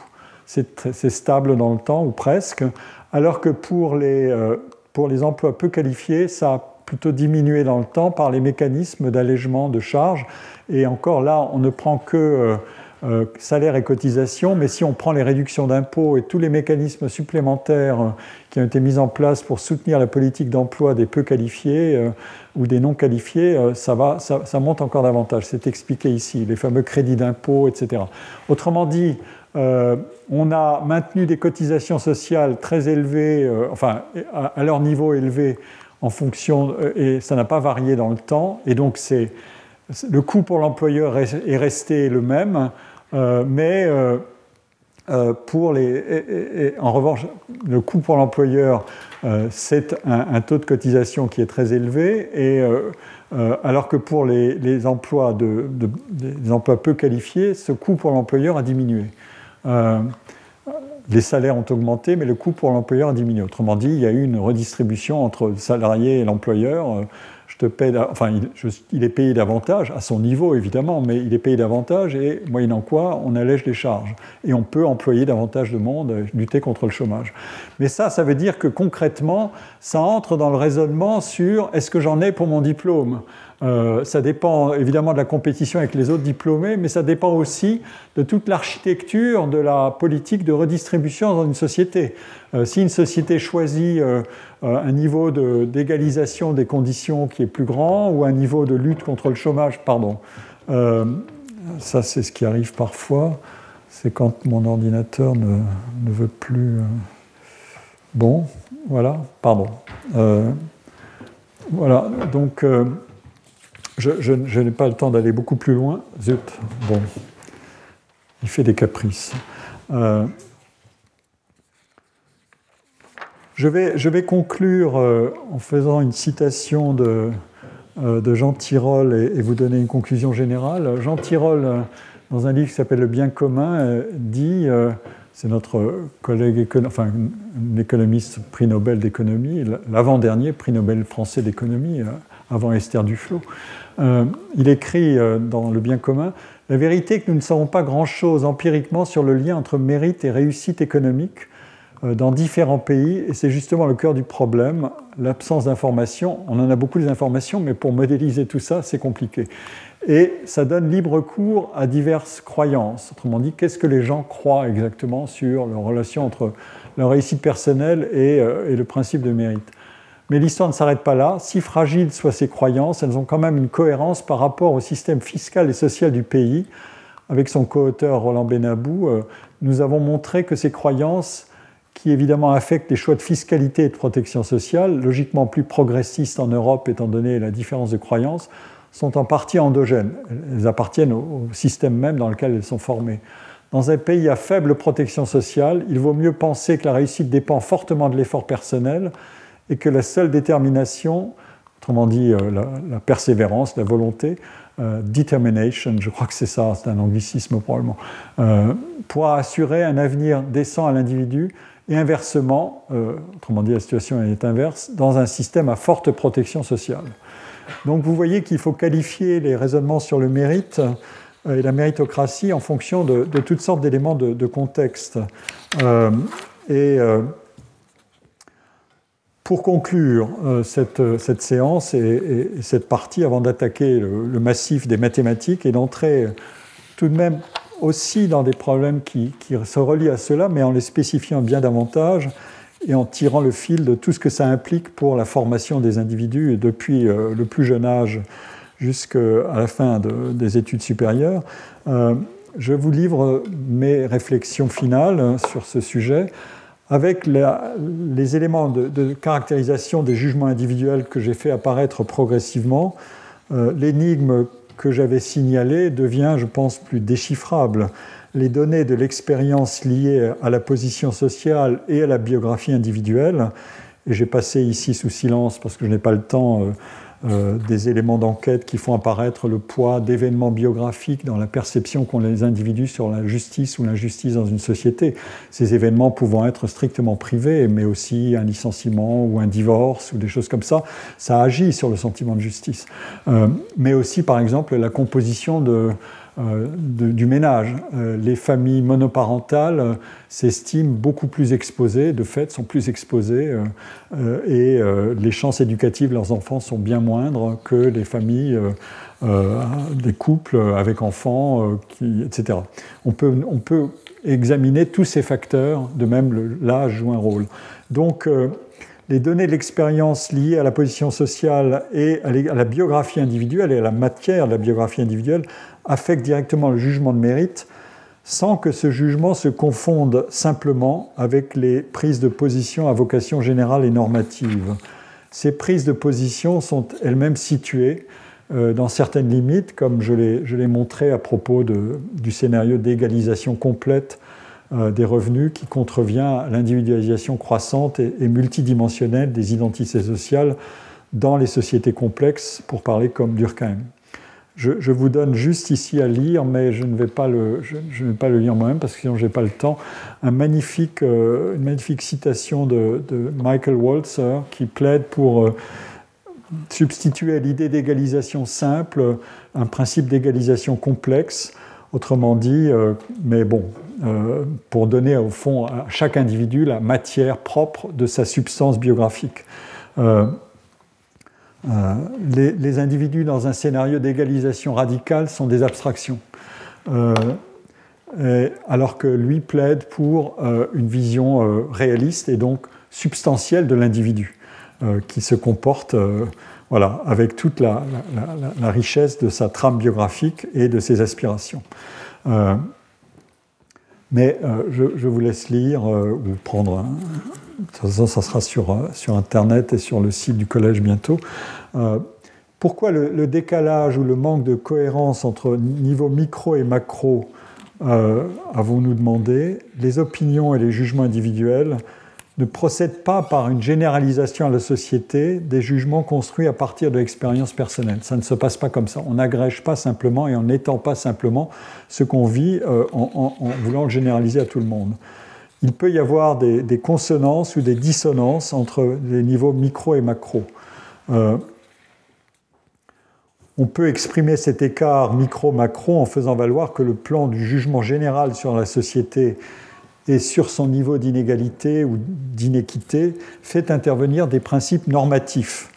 c'est stable dans le temps, ou presque, alors que pour les, euh, pour les emplois peu qualifiés, ça a plutôt diminué dans le temps par les mécanismes d'allègement de charges. Et encore là, on ne prend que euh, euh, salaire et cotisation, mais si on prend les réductions d'impôts et tous les mécanismes supplémentaires euh, qui ont été mis en place pour soutenir la politique d'emploi des peu qualifiés ou des non qualifiés, ça, va, ça, monte encore davantage. C'est expliqué ici, les fameux crédits d'impôts, etc. Autrement dit, on a maintenu des cotisations sociales très élevées, enfin à, leur niveau élevé en fonction, et ça n'a pas varié dans le temps, et donc c'est le coût pour l'employeur est resté le même, euh, mais euh, euh, pour les, en revanche, le coût pour l'employeur, c'est un, taux de cotisation qui est très élevé, et, alors que pour les, emplois, de, emplois peu qualifiés, ce coût pour l'employeur a diminué. Les salaires ont augmenté, mais le coût pour l'employeur a diminué. Autrement dit, il y a eu une redistribution entre le salarié et l'employeur te enfin, il, est payé davantage, à son niveau évidemment, mais il est payé davantage et moyennant quoi on allège les charges. Et on peut employer davantage de monde, lutter contre le chômage. Mais ça, ça veut dire que concrètement, ça entre dans le raisonnement sur est-ce que j'en ai pour mon diplôme? Euh, ça dépend évidemment de la compétition avec les autres diplômés, mais ça dépend aussi de toute l'architecture de la politique de redistribution dans une société. Euh, si une société choisit euh, un niveau d'égalisation des conditions qui est plus grand ou un niveau de lutte contre le chômage, pardon, ça c'est ce qui arrive parfois, c'est quand mon ordinateur ne, ne veut plus... Bon, voilà, pardon. voilà, donc je, n'ai pas le temps d'aller beaucoup plus loin. Zut, bon, il fait des caprices. Euh, je, vais, je, vais, conclure euh, en faisant une citation de, euh, Jean Tirole et, vous donner une conclusion générale. Jean Tirole, dans un livre qui s'appelle Le bien commun, dit, c'est notre collègue, enfin, un économiste prix Nobel d'économie, l'avant-dernier prix Nobel français d'économie, avant Esther Duflo, euh, il écrit euh, dans Le bien commun La vérité est que nous ne savons pas grand-chose empiriquement sur le lien entre mérite et réussite économique euh, dans différents pays, et c'est justement le cœur du problème, l'absence d'informations. On en a beaucoup d'informations, mais pour modéliser tout ça, c'est compliqué. Et ça donne libre cours à diverses croyances. Autrement dit, qu'est-ce que les gens croient exactement sur leur relation entre leur réussite personnelle et, et le principe de mérite? Mais l'histoire ne s'arrête pas là. Si fragiles soient ces croyances, elles ont quand même une cohérence par rapport au système fiscal et social du pays. Avec son co-auteur Roland Benabou, euh, nous avons montré que ces croyances, qui évidemment affectent les choix de fiscalité et de protection sociale, logiquement plus progressistes en Europe étant donné la différence de croyances, sont en partie endogènes. Elles appartiennent au système même dans lequel elles sont formées. Dans un pays à faible protection sociale, il vaut mieux penser que la réussite dépend fortement de l'effort personnel et que la seule détermination, autrement dit euh, la, persévérance, la volonté, euh, determination, je crois que c'est ça, c'est un anglicisme probablement, euh, pourra assurer un avenir décent à l'individu et inversement, euh, autrement dit la situation est inverse, dans un système à forte protection sociale. Donc vous voyez qu'il faut qualifier les raisonnements sur le mérite et la méritocratie en fonction de, toutes sortes d'éléments de, contexte. Et pour conclure cette, cette, séance et, cette partie, avant d'attaquer le, massif des mathématiques et d'entrer tout de même aussi dans des problèmes qui, se relient à cela, mais en les spécifiant bien davantage et en tirant le fil de tout ce que ça implique pour la formation des individus depuis euh, le plus jeune âge jusqu'à la fin des études supérieures. Euh, je vous livre mes réflexions finales sur ce sujet avec les éléments de, caractérisation des jugements individuels que j'ai fait apparaître progressivement, euh, l'énigme que j'avais signalé devient, je pense, plus déchiffrable. Les données de l'expérience liées à la position sociale et à la biographie individuelle, et j'ai passé ici sous silence parce que je n'ai pas le temps euh, euh, des éléments d'enquête qui font apparaître le poids d'événements biographiques dans la perception qu'ont les individus sur la justice ou l'injustice dans une société. Ces événements pouvant être strictement privés, mais aussi un licenciement ou un divorce ou des choses comme ça, ça agit sur le sentiment de justice. Euh, mais aussi, par exemple, la composition de, euh, du ménage. Euh, les familles monoparentales euh, s'estiment beaucoup plus exposées, de fait sont plus exposées, et les chances éducatives de leurs enfants sont bien moindres que les familles, des couples avec enfants, etc. On peut, on peut examiner tous ces facteurs, de même l'âge joue un rôle. Donc, les données de l'expérience liées à la position sociale et à la biographie individuelle et à la matière de la biographie individuelle affecte directement le jugement de mérite sans que ce jugement se confonde simplement avec les prises de position à vocation générale et normative. Ces prises de position sont elles-mêmes situées euh, dans certaines limites, comme je l'ai montré à propos du scénario d'égalisation complète euh, des revenus qui contrevient à l'individualisation croissante et, et, multidimensionnelle des identités sociales dans les sociétés complexes, pour parler comme Durkheim. Je, vous donne juste ici à lire, mais je ne vais pas le, je, vais pas le lire moi-même parce que sinon je n'ai pas le temps, un magnifique, euh, une magnifique citation de, Michael Walzer qui plaide pour euh, substituer à l'idée d'égalisation simple un principe d'égalisation complexe, autrement dit, euh, mais bon, pour donner au fond à chaque individu la matière propre de sa substance biographique. Euh, les, individus dans un scénario d'égalisation radicale sont des abstractions. Euh, alors que lui plaide pour euh, une vision réaliste et donc substantielle de l'individu, qui se comporte voilà, avec toute la, richesse de sa trame biographique et de ses aspirations. mais je, vous laisse lire ou prendre un, de toute façon, ça sera sur, sur Internet et sur le site du collège bientôt. Euh, pourquoi le, décalage ou le manque de cohérence entre niveau micro et macro, euh, avons-nous demandé Les opinions et les jugements individuels ne procèdent pas par une généralisation à la société des jugements construits à partir de l'expérience personnelle. Ça ne se passe pas comme ça. On n'agrège pas simplement et on n'étend pas simplement ce qu'on vit en, en, voulant le généraliser à tout le monde il peut y avoir des, consonances ou des dissonances entre les niveaux micro et macro. Euh, on peut exprimer cet écart micro-macro en faisant valoir que le plan du jugement général sur la société et sur son niveau d'inégalité ou d'inéquité fait intervenir des principes normatifs.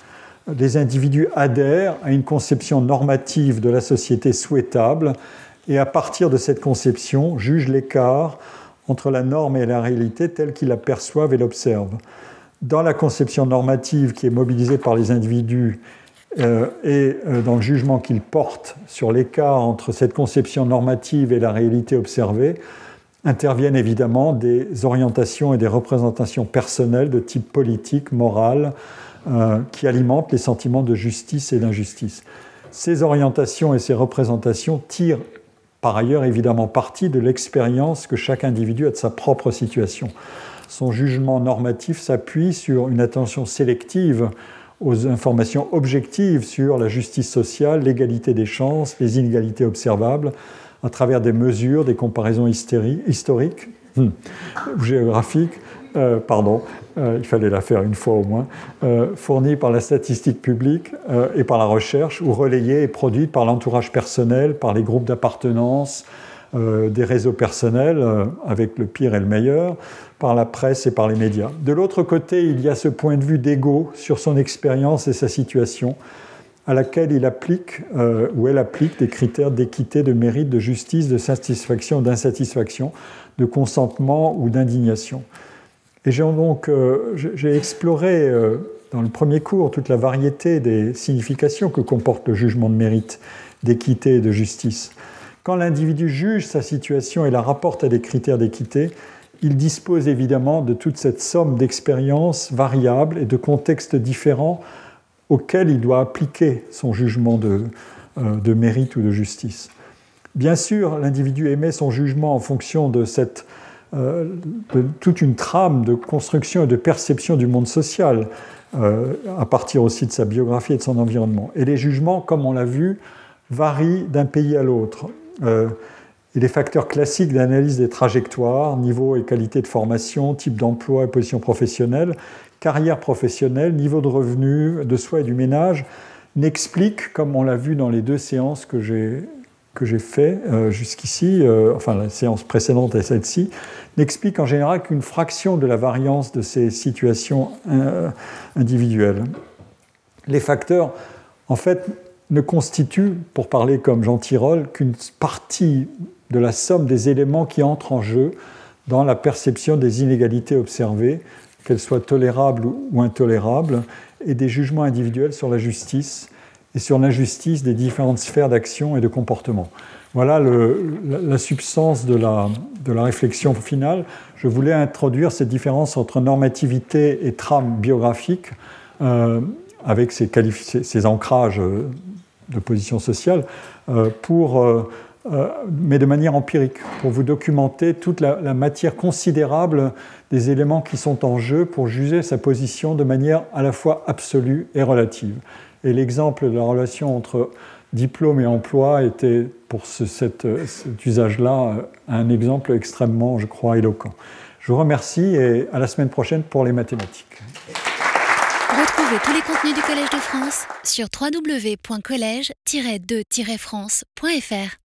Les individus adhèrent à une conception normative de la société souhaitable et à partir de cette conception jugent l'écart entre la norme et la réalité telle qu'ils la perçoivent et l'observent. Dans la conception normative qui est mobilisée par les individus euh, et euh, dans le jugement qu'ils portent sur l'écart entre cette conception normative et la réalité observée, interviennent évidemment des orientations et des représentations personnelles de type politique, moral, euh, qui alimentent les sentiments de justice et d'injustice. Ces orientations et ces représentations tirent par ailleurs évidemment partie de l'expérience que chaque individu a de sa propre situation. Son jugement normatif s'appuie sur une attention sélective aux informations objectives sur la justice sociale, l'égalité des chances, les inégalités observables, à travers des mesures, des comparaisons historiques, hmm, géographiques, pardon, il fallait la faire une fois au moins, fournie par la statistique publique et par la recherche, ou relayée et produite par l'entourage personnel, par les groupes d'appartenance, des réseaux personnels, avec le pire et le meilleur, par la presse et par les médias. De l'autre côté, il y a ce point de vue d'ego sur son expérience et sa situation, à laquelle il applique euh, ou elle applique des critères d'équité, de mérite, de justice, de satisfaction, d'insatisfaction, de consentement ou d'indignation. Et j'ai donc euh, j'ai exploré euh, dans le premier cours toute la variété des significations que comporte le jugement de mérite, d'équité et de justice. Quand l'individu juge sa situation et la rapporte à des critères d'équité, il dispose évidemment de toute cette somme d'expériences variables et de contextes différents auxquels il doit appliquer son jugement de, euh, mérite ou de justice. Bien sûr, l'individu émet son jugement en fonction de, cette, euh, toute une trame de construction et de perception du monde social, euh, à partir aussi de sa biographie et de son environnement. Et les jugements, comme on l'a vu, varient d'un pays à l'autre et les facteurs classiques d'analyse des trajectoires, niveau et qualité de formation, type d'emploi et position professionnelle, carrière professionnelle, niveau de revenu de soi et du ménage, n'expliquent, comme on l'a vu dans les deux séances que j'ai que j'ai fait euh, jusqu'ici, euh, enfin la séance précédente et celle-ci, n'explique en général qu'une fraction de la variance de ces situations euh, individuelles. Les facteurs, en fait, ne constituent, pour parler comme Jean Tirole, qu'une partie de la somme des éléments qui entrent en jeu dans la perception des inégalités observées, qu'elles soient tolérables ou intolérables, et des jugements individuels sur la justice et sur l'injustice des différentes sphères d'action et de comportement. Voilà la, substance de la, de la, réflexion finale. Je voulais introduire cette différence entre normativité et trame biographique euh, avec ces, ces, ancrages de position sociale euh, euh, euh, mais de manière empirique, pour vous documenter toute la, matière considérable des éléments qui sont en jeu pour juger sa position de manière à la fois absolue et relative. Et l'exemple de la relation entre diplôme et emploi était, pour cet, usage-là, un exemple extrêmement, je crois, éloquent. Je vous remercie et à la semaine prochaine pour les mathématiques. Retrouvez tous les contenus du Collège Sur www.colège-2-france.fr.